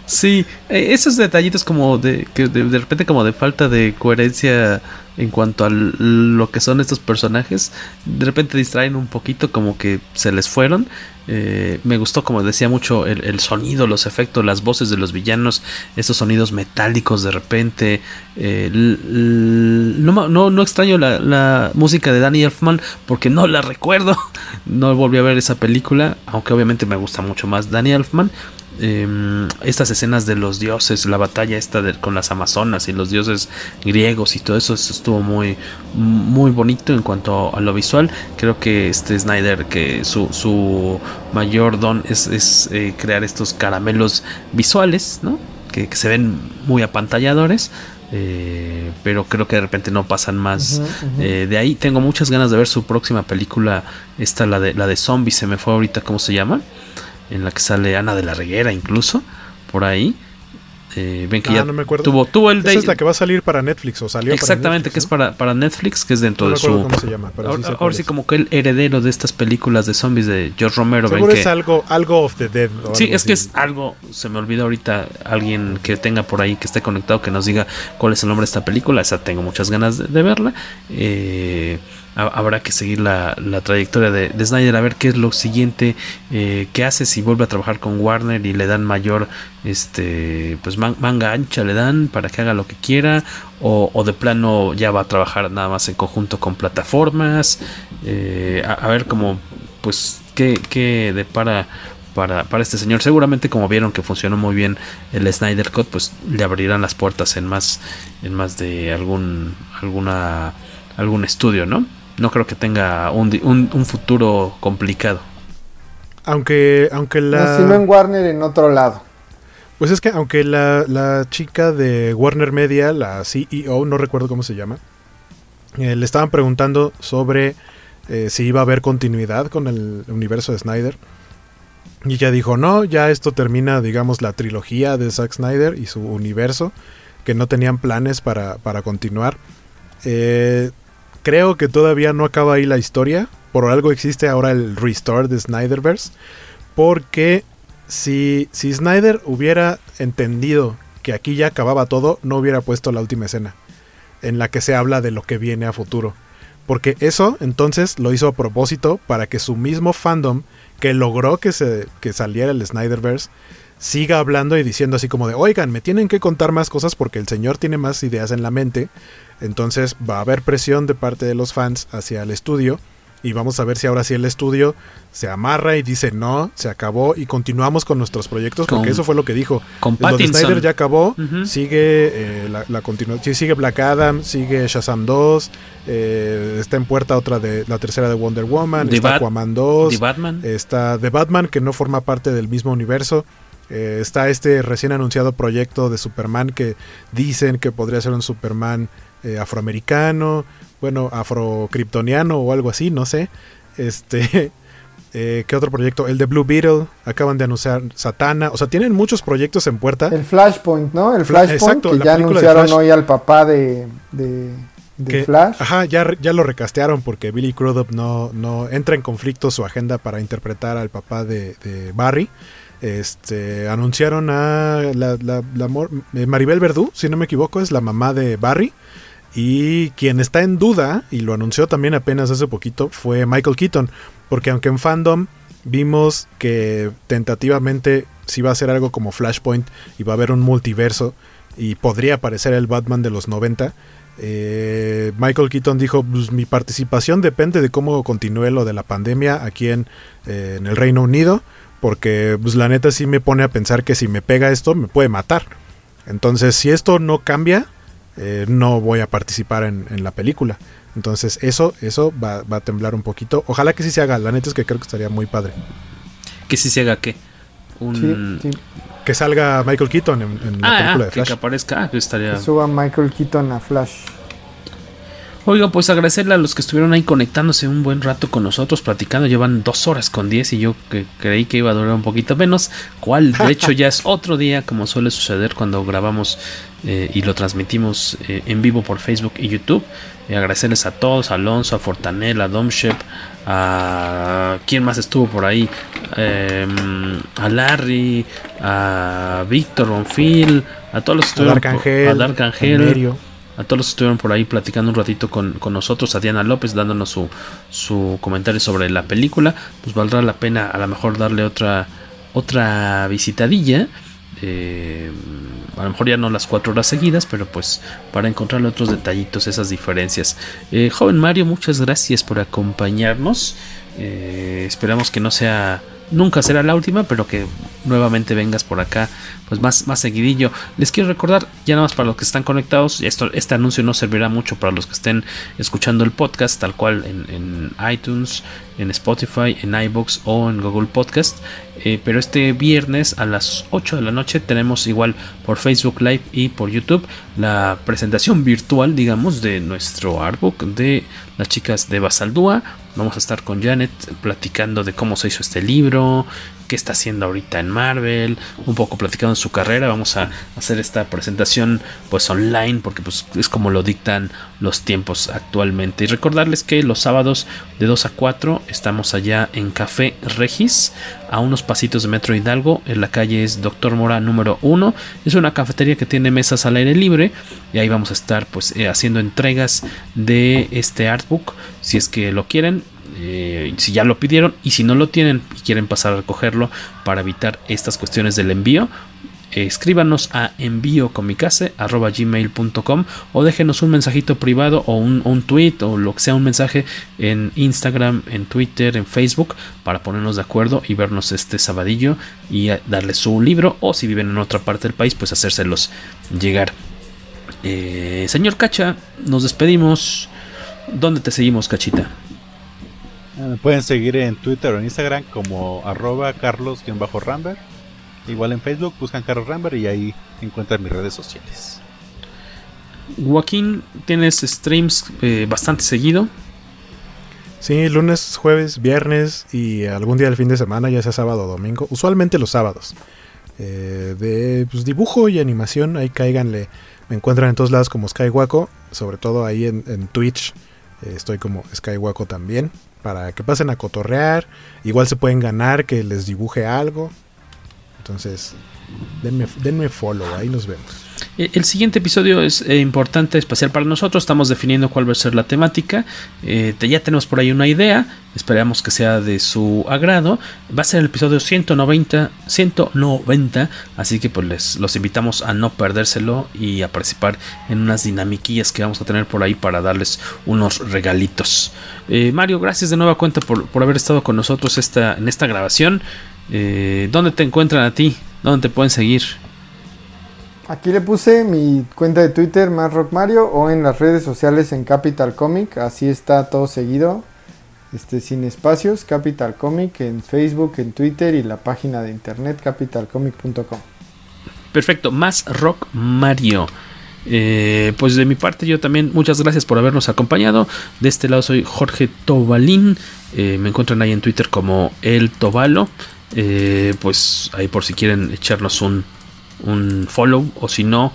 C: Sí, eh, esos detallitos como de que de, repente como de falta de coherencia en cuanto a lo que son estos personajes, de repente distraen un poquito como que se les fueron. Eh, me gustó como decía mucho el, sonido, los efectos, las voces de los villanos, esos sonidos metálicos de repente. Eh, no, no, extraño la, la, música de Danny Elfman porque no la recuerdo. No volví a ver esa película, aunque obviamente me gusta mucho más Danny Elfman. Em, estas escenas de los dioses, la batalla esta con las amazonas y los dioses griegos y todo eso, estuvo muy, muy bonito en cuanto a lo visual. Creo que este Snyder, que su, mayor don es, eh, crear estos caramelos visuales, ¿no? Que, se ven muy apantalladores. Eh, pero creo que de repente no pasan más eh, de ahí. Tengo muchas ganas de ver su próxima película. Esta, la de, la de zombies, se me fue ahorita, ¿cómo se llama? En la que sale Ana de la Reguera incluso, por ahí. Eh, ven que ah, ya
D: no me acuerdo.
C: tuvo, tuvo el
D: Esa es la que va a salir para Netflix o salió
C: Exactamente, que es para, para Netflix, que es dentro de su.
D: Cómo se llama,
C: ahora, sí, como que el heredero de estas películas de zombies de George Romero.
D: Seguro
C: es
D: algo, algo of the Dead.
C: Sí, es que es algo. Se me olvidó ahorita alguien que tenga por ahí que esté conectado que nos diga cuál es el nombre de esta película. Esa tengo muchas ganas de, de verla. Eh habrá que seguir la, trayectoria de, Snyder a ver qué es lo siguiente eh, que hace si vuelve a trabajar con Warner y le dan mayor este pues manga ancha le dan para que haga lo que quiera o, de plano ya va a trabajar nada más en conjunto con plataformas eh, a, ver cómo pues qué, qué depara para, para, este señor. Seguramente como vieron que funcionó muy bien el Snyder Cut, pues le abrirán las puertas en más, en más de algún, alguna, algún estudio, ¿no? No creo que tenga un, un, futuro complicado.
D: Aunque, aunque la...
F: No, en Warner en otro lado.
D: Pues es que aunque la, la chica de Warner Media, la CEO, no recuerdo cómo se llama, eh, le estaban preguntando sobre eh, si iba a haber continuidad con el universo de Snyder. Y ella dijo, no, ya esto termina, digamos, la trilogía de Zack Snyder y su universo, que no tenían planes para, para continuar. Eh, creo que todavía no acaba ahí la historia. Por algo existe ahora el restore de Snyderverse. Porque si, si Snyder hubiera entendido que aquí ya acababa todo, no hubiera puesto la última escena. En la que se habla de lo que viene a futuro. Porque eso entonces lo hizo a propósito para que su mismo fandom que logró que, se, que saliera el Snyderverse siga hablando y diciendo así como de, oigan, me tienen que contar más cosas porque el señor tiene más ideas en la mente. Entonces va a haber presión de parte de los fans hacia el estudio. Y vamos a ver si ahora sí el estudio se amarra y dice no, se acabó y continuamos con nuestros proyectos, porque eso fue lo que dijo.
C: Con Lo de
D: Snyder ya acabó, sigue eh, la, la sigue Black Adam, sigue Shazam 2, eh, está en puerta otra de la tercera de Wonder Woman, está Aquaman 2,
C: The Batman.
D: está The Batman que no forma parte del mismo universo. Eh, está este recién anunciado proyecto de Superman que dicen que podría ser un Superman eh, afroamericano, bueno, afrocriptoniano o algo así, no sé. Este, eh, ¿qué otro proyecto? El de Blue Beetle, acaban de anunciar Satana, o sea, tienen muchos proyectos en puerta.
F: El Flashpoint, ¿no? El Flashpoint que ya anunciaron hoy al papá de, de, Flash.
D: Ajá, ya, ya lo recastearon porque Billy Crudup no, no entra en conflicto su agenda para interpretar al papá de, Barry. Este, anunciaron a la, la, eh, Maribel Verdú, si no me equivoco, es la mamá de Barry. Y quien está en duda, y lo anunció también apenas hace poquito, fue Michael Keaton. Porque aunque en fandom vimos que tentativamente si va a ser algo como Flashpoint y va a haber un multiverso y podría aparecer el Batman de los 90, eh, Michael Keaton dijo, pues, mi participación depende de cómo continúe lo de la pandemia aquí en, eh, en el Reino Unido, porque pues, la neta sí me pone a pensar que si me pega esto me puede matar. Entonces, si esto no cambia, eh, no voy a participar en, la película. Entonces eso, eso va, a temblar un poquito. Ojalá que sí se haga. La neta es que creo que estaría muy padre.
C: ¿Que sí se haga qué?
D: Que salga Michael Keaton en, la ah, película de Flash.
C: Que aparezca, ah, pues estaría...
F: Que suba Michael Keaton a Flash.
C: Oiga, pues agradecerle a los que estuvieron ahí conectándose un buen rato con nosotros, platicando. Llevan dos horas con diez y yo que creí que iba a durar un poquito menos. Cual, de hecho, ya es otro día, como suele suceder cuando grabamos eh, y lo transmitimos eh, en vivo por Facebook y YouTube. Y agradecerles a todos, a Alonso, a Fortanel, a Domshep, a quién más estuvo por ahí, em, a Larry, a Víctor Bonfil, a todos los que estuvieron, a Dark Angel, a todos los que estuvieron por ahí platicando un ratito con, nosotros, a Diana López dándonos su, su comentario sobre la película, pues valdrá la pena a lo mejor darle otra, otra visitadilla. Eh, a lo mejor ya no las cuatro horas seguidas, pero pues para encontrarle otros detallitos, esas diferencias. Eh, joven Mario, muchas gracias por acompañarnos. Eh, esperamos que no sea nunca será la última, pero que nuevamente vengas por acá, pues más, más seguidillo. Les quiero recordar, ya nada más para los que están conectados, esto, este anuncio no servirá mucho para los que estén escuchando el podcast, tal cual en, iTunes, en Spotify, en iBox o en Google Podcast. Eh, pero este viernes a las 8 de la noche tenemos igual por Facebook Live y por YouTube la presentación virtual, digamos, de nuestro artbook de las chicas de Basaldúa Vamos a estar con Janet platicando de cómo se hizo este libro, qué está haciendo ahorita en Marvel, un poco platicando en su carrera. Vamos a hacer esta presentación pues online porque pues es como lo dictan los tiempos actualmente. Y recordarles que los sábados de 2 a 4 estamos allá en Café Regis, a unos pasitos de Metro Hidalgo. En la calle es Doctor Mora número 1. Es una cafetería que tiene mesas al aire libre y ahí vamos a estar pues eh, haciendo entregas de este artbook si es que lo quieren eh, si ya lo pidieron y si no lo tienen y quieren pasar a recogerlo para evitar estas cuestiones del envío escríbanos a envíocomicase.gmail.com o déjenos un mensajito privado o un, tweet o lo que sea un mensaje en Instagram, en Twitter, en Facebook para ponernos de acuerdo y vernos este sabadillo y darles su libro o si viven en otra parte del país pues hacérselos llegar. Eh, señor Cacha, nos despedimos. ¿Dónde te seguimos, Cachita?
E: Me pueden seguir en Twitter o en Instagram como arroba carlos-ramber. Igual en Facebook buscan Carlos Ramber y ahí encuentran mis redes sociales.
C: Joaquín, tienes streams eh, bastante seguido.
D: Sí, lunes, jueves, viernes y algún día del fin de semana, ya sea sábado o domingo. Usualmente los sábados. Eh, de pues, dibujo y animación, ahí cáiganle. Me encuentran en todos lados como Skywaco, sobre todo ahí en, Twitch. Eh, estoy como Skywaco también para que pasen a cotorrear. Igual se pueden ganar que les dibuje algo. Entonces, denme, denme follow, ahí nos vemos.
C: Eh, el siguiente episodio es eh, importante, especial para nosotros. Estamos definiendo cuál va a ser la temática. Eh, ya tenemos por ahí una idea. Esperamos que sea de su agrado. Va a ser el episodio 190, 190. Así que pues les los invitamos a no perdérselo y a participar en unas dinamiquillas que vamos a tener por ahí para darles unos regalitos. Mario, gracias de nueva cuenta por, por, haber estado con nosotros esta, en esta grabación. ¿Dónde te encuentran a ti? ¿Dónde te pueden seguir?
F: Aquí le puse mi cuenta de Twitter, más Rock Mario, o en las redes sociales en Capital Comic. Así está todo seguido. Este, sin espacios, Capital Comic en Facebook, en Twitter y la página de internet capitalcomic.com.
C: Perfecto, más Rock Mario. Eh, pues de mi parte yo también muchas gracias por habernos acompañado. De este lado soy Jorge Tobalín. Eh, me encuentran ahí en Twitter como El Tobalo. Eh, pues ahí por si quieren echarnos un, un follow o si no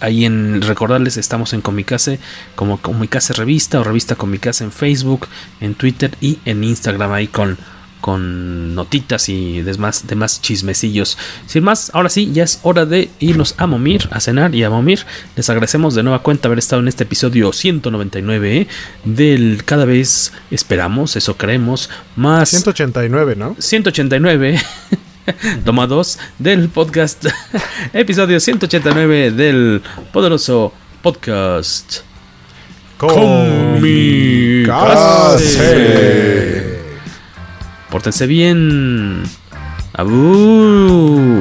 C: ahí en recordarles estamos en Comicase como Comicase Revista o Revista Comicase en Facebook, en Twitter y en Instagram ahí con con notitas y demás, demás chismecillos. Sin más, ahora sí, ya es hora de irnos a Momir, a cenar y a Momir. Les agradecemos de nueva cuenta haber estado en este episodio 199 ¿eh? del cada vez esperamos, eso creemos, más...
D: 189, ¿no?
C: 189. Toma 2 del podcast. episodio 189 del poderoso podcast. Comicase. Pórtense bien. Abur.